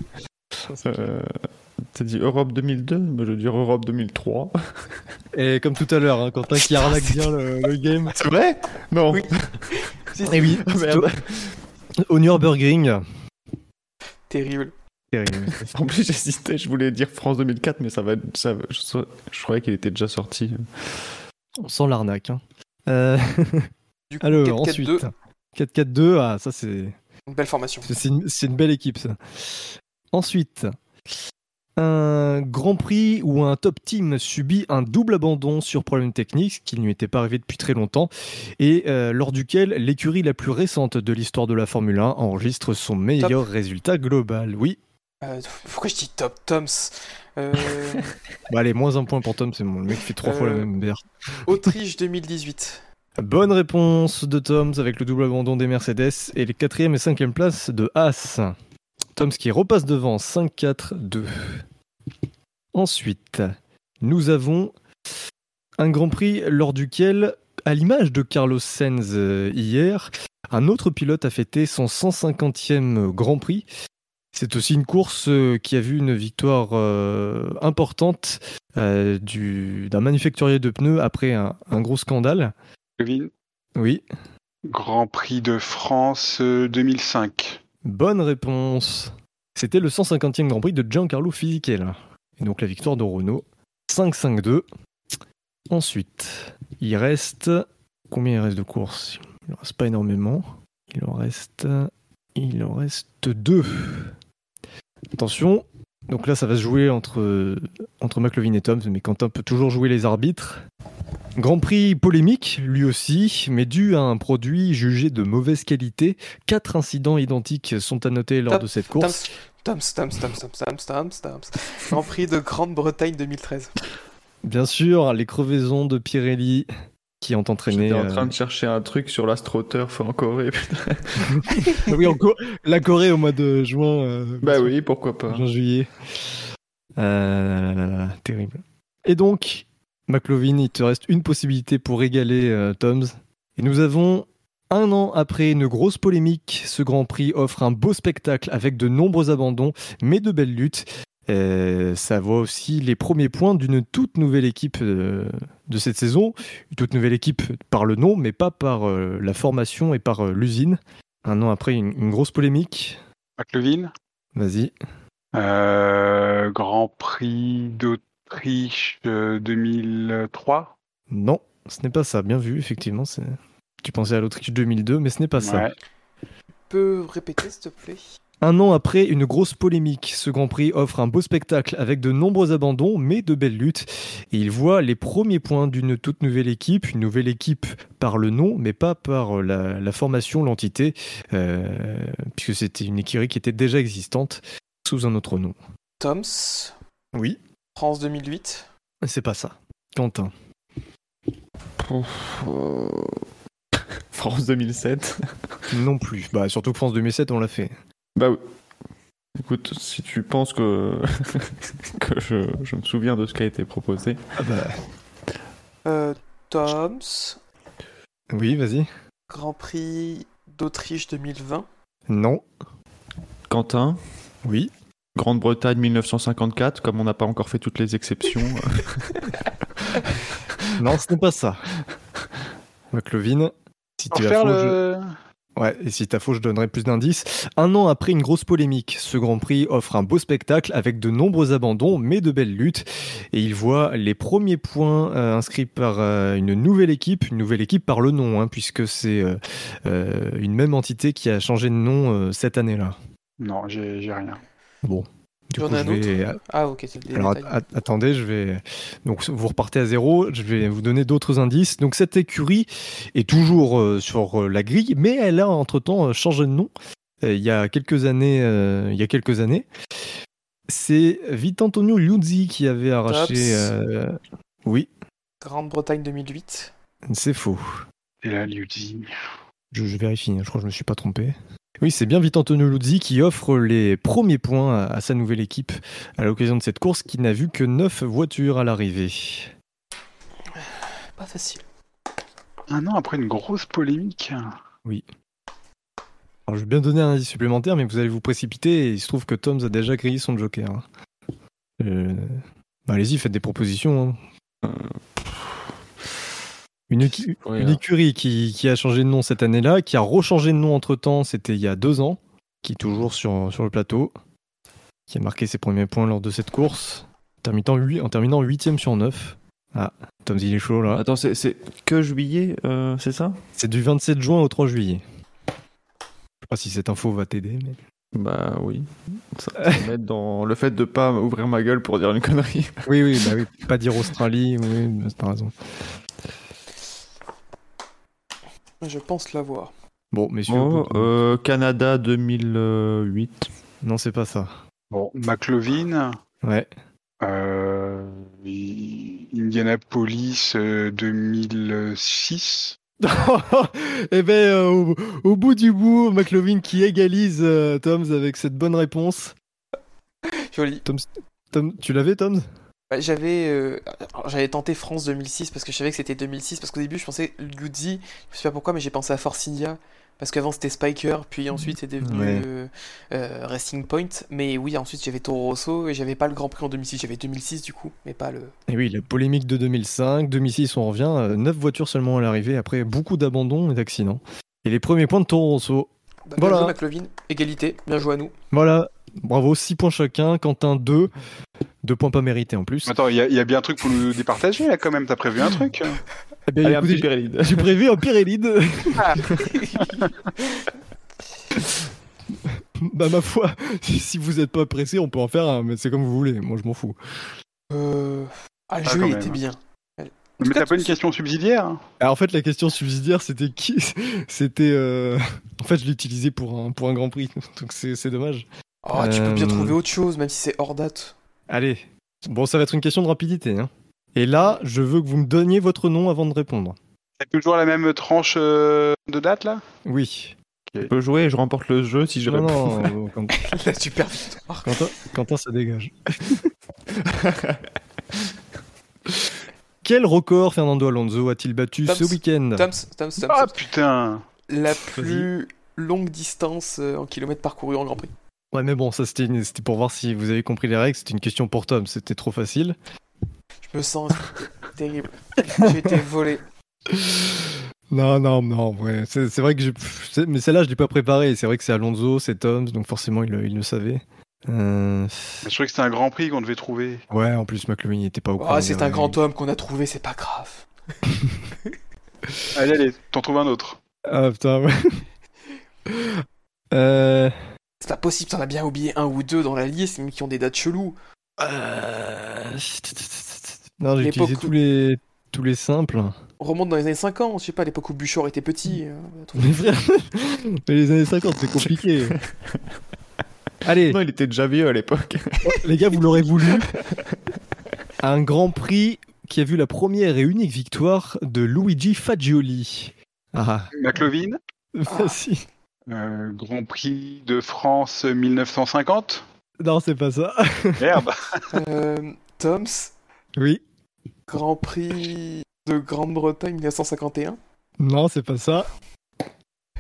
S4: Euh, T'as dit Europe 2002 Mais je veux dire Europe 2003.
S2: Et comme tout à l'heure, hein, Quentin qui arnaque bien le, le game.
S4: C'est vrai? Non.
S5: Oui.
S2: Et oui,
S4: Ah, merde.
S2: Au Nürburgring.
S5: Terrible.
S2: Terrible.
S4: En plus, j'hésitais, je voulais dire France 2004, mais ça va être. Ça, va- je, je croyais qu'il était déjà sorti.
S2: On sent l'arnaque. hein. Euh,
S5: Du coup,
S2: alors,
S5: 4-4-2,
S2: ensuite. 4-4-2, ah, ça c'est
S5: une belle formation.
S2: C'est une, c'est une belle équipe, ça. Ensuite, un Grand Prix où un top team subit un double abandon sur problème technique, ce qui ne lui était pas arrivé depuis très longtemps, et euh, lors duquel l'écurie la plus récente de l'histoire de la Formule 1 enregistre son meilleur résultat global. Oui,
S5: Euh, pourquoi je dis top Toms? Euh,
S2: bah allez, moins un point pour Tom, c'est bon, le mec fait trois fois la
S5: Euh.
S2: même bière.
S5: Autriche 2018.
S2: Bonne réponse de Toms avec le double abandon des Mercedes et les quatrième et cinquième places de Haas. Toms qui repasse devant 5-4-2. Ensuite, nous avons un Grand Prix lors duquel, à l'image de Carlos Sainz euh, hier, un autre pilote a fêté son 150e Grand Prix. C'est aussi une course euh, qui a vu une victoire euh, importante euh, du- d'un manufacturier de pneus après un- un gros scandale.
S3: McLevin,
S2: Oui,
S3: Grand Prix de France euh, 2005.
S2: Bonne réponse. C'était le 150e Grand Prix de Giancarlo Fisichella. Et donc la victoire de Renault. 5-5-2. Ensuite, il reste... Combien il reste de courses? Il en reste pas énormément. Il en reste... Il en reste deux. Attention. Donc là, ça va se jouer entre, entre McLovin et Toms, mais Quentin peut toujours jouer les arbitres. Grand Prix polémique, lui aussi, mais dû à un produit jugé de mauvaise qualité. Quatre incidents identiques sont à noter lors de cette course.
S5: Toms, Toms, Toms, Toms, Toms, Toms, Toms. Grand Prix de Grande-Bretagne 2013.
S2: Bien sûr, les crevaisons de Pirelli qui ont entraîné.
S4: J'étais en
S2: euh,
S4: train de chercher un truc sur l'astroturf en Corée. putain.
S2: Oui, en Co- la Corée au mois de juin. euh,
S4: bah oui, pourquoi pas.
S2: Juin-juillet. Euh, là, là, là, terrible. Et donc, McLovin, il te reste une possibilité pour égaler euh, Toms. Et nous avons, un an après une grosse polémique, ce Grand Prix offre un beau spectacle avec de nombreux abandons, mais de belles luttes. Euh, ça voit aussi les premiers points d'une toute nouvelle équipe euh, de cette saison. Une toute nouvelle équipe par le nom, mais pas par euh, la formation et par l'usine. Un an après une, une grosse polémique.
S3: McLevin,
S2: Vas-y.
S3: Euh, Grand Prix d'Autriche euh, 2003
S2: Non, ce n'est pas ça. Bien vu, effectivement. Tu pensais à l'Autriche 2002, mais ce n'est pas ça.
S5: Tu peux répéter, s'il te plaît?
S2: Un an après une grosse polémique, ce Grand Prix offre un beau spectacle avec de nombreux abandons, mais de belles luttes. Et il voit les premiers points d'une toute nouvelle équipe, une nouvelle équipe par le nom, mais pas par la, la formation, l'entité, euh, puisque c'était une écurie qui était déjà existante sous un autre nom.
S5: Toms,
S2: Oui,
S5: France 2008.
S2: c'est pas ça. Quentin.
S4: Pouf, euh, France 2007.
S2: Non plus. Bah, surtout que France 2007, on l'a fait.
S4: Bah oui. Écoute, si tu penses que, que je, je me souviens de ce qui a été proposé.
S2: Ah bah.
S5: Euh, Toms,
S2: Oui, vas-y.
S5: Grand Prix d'Autriche 2020.
S2: Non.
S4: Quentin,
S2: Oui.
S4: Grande-Bretagne 1954, comme on n'a pas encore fait toutes les exceptions.
S2: Non, ce n'est pas ça. McLovin, si tu as
S3: faire
S2: faux, je-
S3: le...
S2: Ouais, et si t'as faux, je donnerai plus d'indices. Un an après une grosse polémique, ce Grand Prix offre un beau spectacle avec de nombreux abandons, mais de belles luttes. Et il voit les premiers points euh, inscrits par euh, une nouvelle équipe, une nouvelle équipe par le nom, hein, puisque c'est euh, une même entité qui a changé de nom cette année-là.
S3: Non, j'ai j'ai rien.
S2: Bon. Du
S5: J'en
S2: coup,
S5: ai un
S2: je vais-
S5: autre. Ah, ok, c'est le
S2: alors
S5: détail.
S2: at- at- attendez, je vais donc vous repartez à zéro. Je vais vous donner d'autres indices. Donc cette écurie est toujours euh, sur euh, la grille, mais elle a entre temps changé de nom. Euh, il y a quelques années, euh, il y a quelques années, c'est Vitantonio Liuzzi qui avait arraché. Euh, Oui,
S5: Grande-Bretagne 2008.
S2: c'est faux.
S3: Et là, Liuzzi.
S2: Je, je vérifie. hein, Je crois que je me suis pas trompé. Oui, c'est bien Vitantonio Luzzi qui offre les premiers points à, sa nouvelle équipe à l'occasion de cette course qui n'a vu que 9 voitures à l'arrivée.
S5: Pas facile.
S3: Un an après une grosse polémique.
S2: Alors, je vais bien donner un indice supplémentaire, mais vous allez vous précipiter et il se trouve que Toms a déjà grillé son joker. hein. Euh, bah, Allez-y, faites des propositions. hein. Une, écu-
S4: Ouais,
S2: une écurie qui, qui a changé de nom cette année-là, qui a rechangé de nom entre temps, c'était il y a deux ans, qui est toujours sur, sur le plateau, qui a marqué ses premiers points lors de cette course, terminant, en terminant 8ème sur 9. Ah, Toms il est chaud là.
S4: Attends, c'est c'est que juillet, euh, c'est ça?
S2: C'est du 27 juin au 3 juillet. Je sais pas si cette info va t'aider, mais.
S4: Bah oui. Ça, ça m'aide dans le fait de pas ouvrir ma gueule pour dire une connerie.
S2: Oui, oui, bah oui, pas dire Australie, oui, bah, t'as raison.
S5: Je pense l'avoir.
S2: Bon, messieurs,
S4: Oh, euh, Canada 2008.
S2: non, c'est pas ça.
S3: Bon, McLovin.
S2: Ouais.
S3: Euh, Indianapolis euh, 2006.
S2: Eh ben, euh, au, au bout du bout, McLovin qui égalise euh, Toms avec cette bonne réponse.
S5: Joli.
S2: Tom, tu l'avais, Toms?
S5: J'avais euh, j'avais tenté France 2006 parce que je savais que c'était 2006 parce qu'au début je pensais Luzzi, je sais pas pourquoi mais j'ai pensé à Force India parce qu'avant c'était Spiker puis ensuite c'est devenu
S2: Ouais.
S5: euh, euh, Racing Point mais oui ensuite j'avais Toro Rosso et j'avais pas le Grand Prix en 2006 j'avais 2006 du coup mais pas le
S2: Et oui, la polémique de 2005, 2006, on revient. 9 voitures seulement à l'arrivée après beaucoup d'abandons et d'accidents. Et les premiers points de Toro Rosso.
S5: bah,
S2: Voilà.
S5: joué égalité bien joué à nous
S2: Voilà, bravo, 6 points chacun. Quentin, 2. 2 points pas mérités en plus.
S3: Attends, il y, a- il y a bien un truc pour nous départager là quand même. T'as prévu un truc?
S2: Eh bien,
S4: Allez, un
S2: écoutez,
S4: pérélide.
S2: J'ai prévu un Pyrélide. bah ma foi, si vous êtes pas pressé, on peut en faire un, mais c'est comme vous voulez. Moi, je m'en fous.
S5: euh... ah le
S3: Ah,
S5: jeu était bien
S3: Mais t'as pas
S5: tout-
S3: une question subsidiaire hein?
S2: Alors, en fait, la question subsidiaire, c'était qui C'était. euh, En fait, je l'ai utilisé pour un, pour un Grand Prix, donc c'est c'est dommage.
S5: oh tu peux bien
S2: Euh,
S5: trouver autre chose même si c'est hors date
S2: Allez. Bon, ça va être une question de rapidité. hein. Et là, je veux que vous me donniez votre nom avant de répondre.
S3: T'as toujours la même tranche euh, de date là?
S2: Oui.
S4: Je peux jouer et je remporte le jeu si je
S2: Non,
S4: réponds.
S2: non,
S5: la super victoire
S2: Quentin, Quentin, ça dégage. Quel record Fernando Alonso a-t-il battu
S5: Toms.
S2: ce week-end?
S5: Toms Toms Toms
S3: Ah putain
S5: la plus longue distance euh, en kilomètres parcourus en Grand Prix
S2: Ouais, mais bon, ça c'était une- c'était pour voir si vous avez compris les règles. C'était une question pour Tom, c'était trop facile.
S5: Je me sens terrible. J'ai été volé.
S2: Non, non, non, ouais. C'est c'est vrai que j'ai. c'est- Mais celle-là, je l'ai pas préparée. C'est vrai que c'est Alonso, c'est Tom, donc forcément, il, le- il le savait. Euh,
S3: Je trouvais que c'était un grand prix qu'on devait trouver.
S2: Ouais, en plus, McLovin n'était pas au courant.
S5: Ah, c'est un grand homme qu'on a trouvé, c'est pas grave.
S3: Allez, allez, t'en trouves un autre.
S2: Ah putain, ouais. euh...
S5: C'est pas possible, t'en as bien oublié un ou deux dans la liste, mais qui ont des dates cheloues.
S2: euh, Non, j'ai utilisé
S5: où-
S2: tous les, tous les simples.
S5: On remonte dans les années 50, je sais pas, à l'époque où Buchor était petit. euh,
S2: Mais frère, mais les années 50, c'est compliqué. Allez,
S4: Non, il était déjà vieux à l'époque.
S2: les gars, vous l'aurez voulu. Un grand prix qui a vu la première et unique victoire de Luigi Fagioli. Ah,
S3: McLovin,
S2: facile.
S3: Euh, Grand Prix de France 1950.
S2: Non, c'est pas ça.
S3: Merde.
S5: Euh, Toms,
S2: Oui.
S5: Grand Prix de Grande-Bretagne 1951.
S2: Non, c'est pas ça.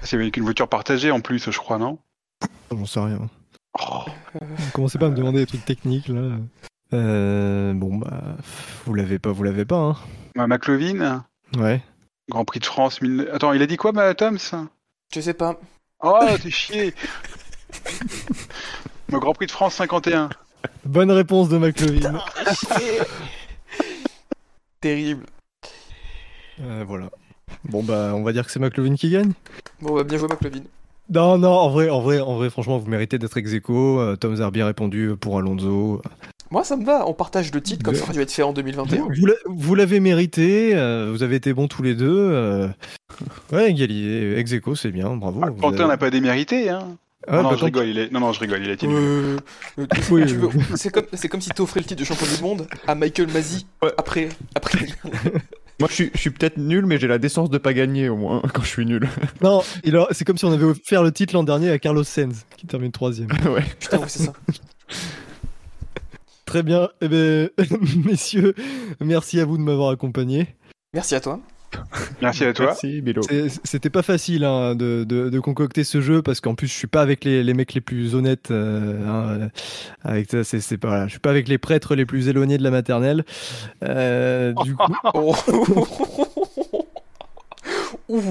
S3: C'est avec une voiture partagée en plus, je crois, non?
S2: J'en sais rien.
S3: Oh,
S2: Vous commencez pas à me demander des trucs techniques là? Euh, bon bah, vous l'avez pas, vous l'avez pas, hein.
S3: bah, McLovin,
S2: Ouais.
S3: Grand Prix de France. 1000 Attends, il a dit quoi, ma Toms?
S5: Je sais pas.
S3: Oh, t'es chier Le Grand Prix de France 51.
S2: Bonne réponse de McLovin.
S5: Terrible.
S2: Euh, voilà. Bon bah, on va dire que c'est McLovin qui gagne.
S5: Bon, bah, bien joué, McLovin.
S2: Non, non, en vrai, en vrai, en vrai, franchement, vous méritez d'être ex aequo. Euh, Tom a bien répondu pour Alonso.
S5: Moi, ça me va. On partage le titre comme ça aurait dû être fait en 2021.
S2: Vous l'a- vous l'avez mérité. euh, vous avez été bons tous les deux. euh. Ouais, égalité, ex aequo, c'est bien. Bravo.
S3: Ah, Quentin
S2: avez-
S3: n'a pas démérité, hein
S2: Ah,
S3: non, non,
S2: bah,
S3: je rigole, il est... Non, non, je rigole, il a été nul.
S5: Euh, euh,
S2: Oui,
S5: tu
S2: oui.
S5: veux- C'est comme, si t'offrais le titre de champion du monde à Michael
S4: Ouais.
S5: après, après.
S4: Moi, je suis, je suis peut-être nul, mais j'ai la décence de pas gagner au moins quand je suis nul.
S2: Non, a- c'est comme si on avait offert le titre l'an dernier à Carlos Sainz, qui termine troisième.
S4: ouais.
S5: Putain, oui, c'est ça.
S2: Très bien. Eh ben, messieurs, merci à vous de m'avoir accompagné.
S5: Merci à toi.
S3: Merci à toi.
S4: Merci, Bilo.
S2: C'est- C'était pas facile hein, de, de- de concocter ce jeu parce qu'en plus je suis pas avec les, les mecs les plus honnêtes. euh, hein, euh, avec ça, c'est pas. voilà, je suis pas avec les prêtres les plus éloignés de la maternelle. Euh, du coup,
S5: Oh. Ouh.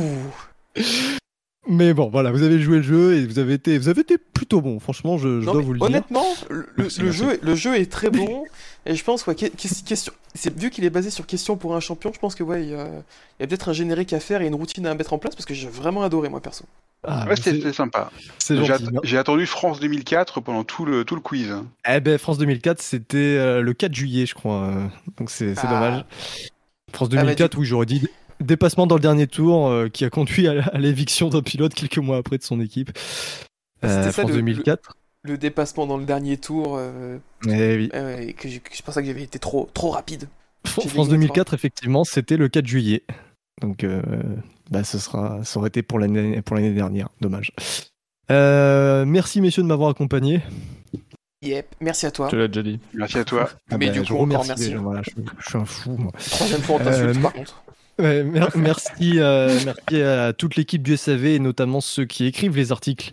S2: Mais bon, voilà, vous avez joué le jeu et vous avez été, vous avez été plutôt bon. Franchement, je, je
S5: Non,
S2: dois vous le dire.
S5: honnêtement, le,
S2: Merci,
S5: le
S2: merci.
S5: jeu, le jeu est très bon. et je pense, ouais, que- que- question, c'est, vu qu'il est basé sur question pour un champion, je pense que ouais, il y a, il y a peut-être un générique à faire et une routine à mettre en place parce que j'ai vraiment adoré, moi, perso.
S2: Ah,
S3: Ouais,
S2: c'est-
S3: c'était sympa.
S2: c'est
S3: J'ai
S2: gentil.
S3: att- j'ai attendu France 2004 pendant tout le, tout le quiz.
S2: Eh ben, France 2004, c'était euh, le 4 juillet, je crois. euh, donc c'est c'est
S5: Ah.
S2: dommage. France
S5: Ah bah,
S2: 2004, oui, j'aurais dit dépassement dans le dernier tour euh, qui a conduit à, à l'éviction d'un pilote quelques mois après de son équipe.
S5: C'était
S2: Euh,
S5: ça,
S2: France
S5: le-
S2: 2004.
S5: Le dépassement dans le dernier tour, euh,
S2: Eh oui.
S5: euh, et que pour ça que j'avais été trop, trop rapide.
S2: Fr- France
S5: gagné,
S2: 2004, effectivement, c'était le 4 juillet. Donc, euh, bah, ce sera, ça aurait été pour l'année pour l'année dernière. Dommage. Euh, merci, messieurs, de m'avoir accompagné.
S5: Yep, merci à toi.
S4: Je te l'ai déjà dit.
S3: Merci à toi.
S5: Mais du
S2: Ah bah, je
S5: coup,
S2: vous
S5: encore
S2: remercie
S5: merci.
S2: déjà, voilà, je, je suis un fou. moi.
S5: Troisième fois, on t'insulte,
S2: Euh,
S5: par contre.
S2: Ouais, mer- merci, euh, merci à toute l'équipe du SAV et notamment ceux qui écrivent les articles.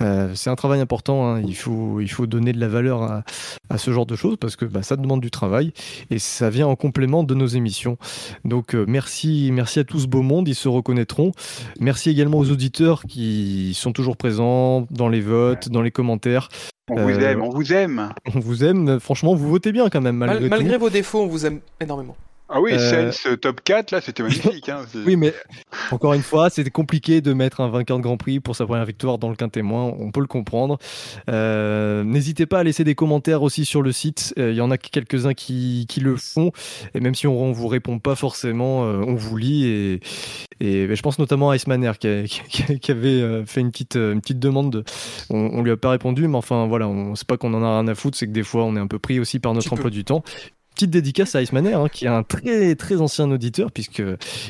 S2: Euh, c'est un travail important, hein. il, faut, il faut donner de la valeur à, à ce genre de choses parce que bah, ça demande du travail et ça vient en complément de nos émissions. Donc euh, merci, merci à tout ce beau monde, ils se reconnaîtront. Merci également aux auditeurs qui sont toujours présents dans les votes, dans les commentaires.
S3: On vous
S2: Euh,
S3: aime, on vous aime.
S2: On vous aime, franchement vous votez bien quand même
S5: Mal-
S2: malgré,
S5: malgré,
S2: tout.
S5: vos défauts, on vous aime énormément.
S3: Ah oui,
S2: Euh,
S3: Sainz top 4, là, c'était magnifique. Hein.
S2: Oui, mais encore une fois, c'était compliqué de mettre un vainqueur de Grand Prix pour sa première victoire dans le quintémoin. On peut le comprendre. Euh, N'hésitez pas à laisser des commentaires aussi sur le site. Euh, Il y en a quelques-uns qui, qui le font. Et même si on ne vous répond pas forcément, euh, on vous lit. Et, et ben, je pense notamment à Iceman qui, a- qui- qui avait euh, fait une petite, euh, une petite demande. de- on, on lui a pas répondu, mais enfin voilà, on c'est pas qu'on en a rien à foutre, c'est que des fois on est un peu pris aussi par notre emploi du temps. Petite dédicace à Iceman hein, qui est un très très ancien auditeur puisque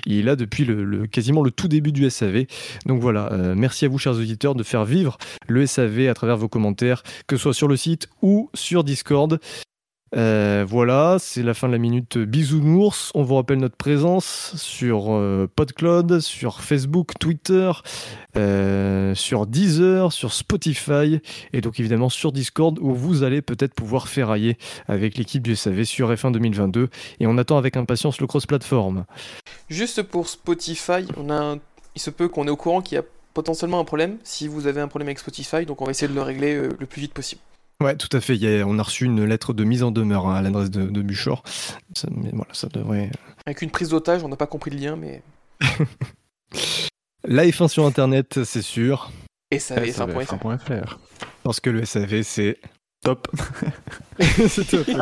S2: il est là depuis le, le- quasiment le tout début du SAV. Donc voilà, euh, merci à vous chers auditeurs de faire vivre le SAV à travers vos commentaires, que ce soit sur le site ou sur Discord. Euh, voilà, c'est la fin de la minute bisounours. On vous rappelle notre présence sur euh, PodCloud, sur Facebook, Twitter, euh, sur Deezer, sur Spotify et donc évidemment sur Discord où vous allez peut-être pouvoir ferrailler avec l'équipe du SAV sur F1 2022 et on attend avec impatience le cross-platform.
S5: Juste pour Spotify, il se peut qu'on est au courant qu'il y a potentiellement un problème si vous avez un problème avec Spotify, donc on va essayer de le régler le plus vite possible.
S2: Ouais, tout à fait. Il y a- on a reçu une lettre de mise en demeure hein, à l'adresse de, de Buchor. Ça, mais voilà, ça devrait.
S5: Avec une prise d'otage, on n'a pas compris le lien, mais.
S2: La F1 sur Internet, c'est sûr.
S5: Et ça avait fait un point
S4: SAVF1.fr.
S2: Parce que le SAV, c'est.
S4: Top.
S2: c'est top.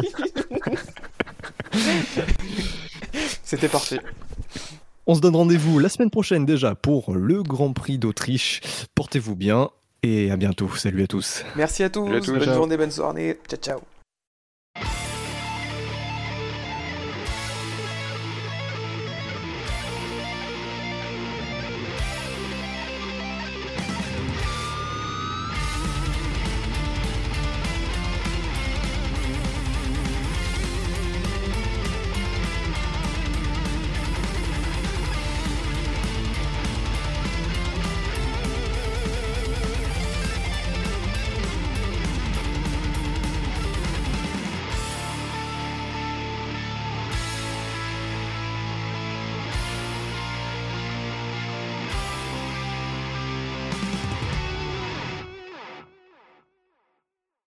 S5: C'était parfait.
S2: On se donne rendez-vous la semaine prochaine déjà pour le Grand Prix d'Autriche. Portez-vous bien et à bientôt. Salut à tous.
S5: Merci à tous.
S3: Salut à tous,
S5: bonne
S3: ciao.
S5: journée, bonne soirée. Ciao, ciao.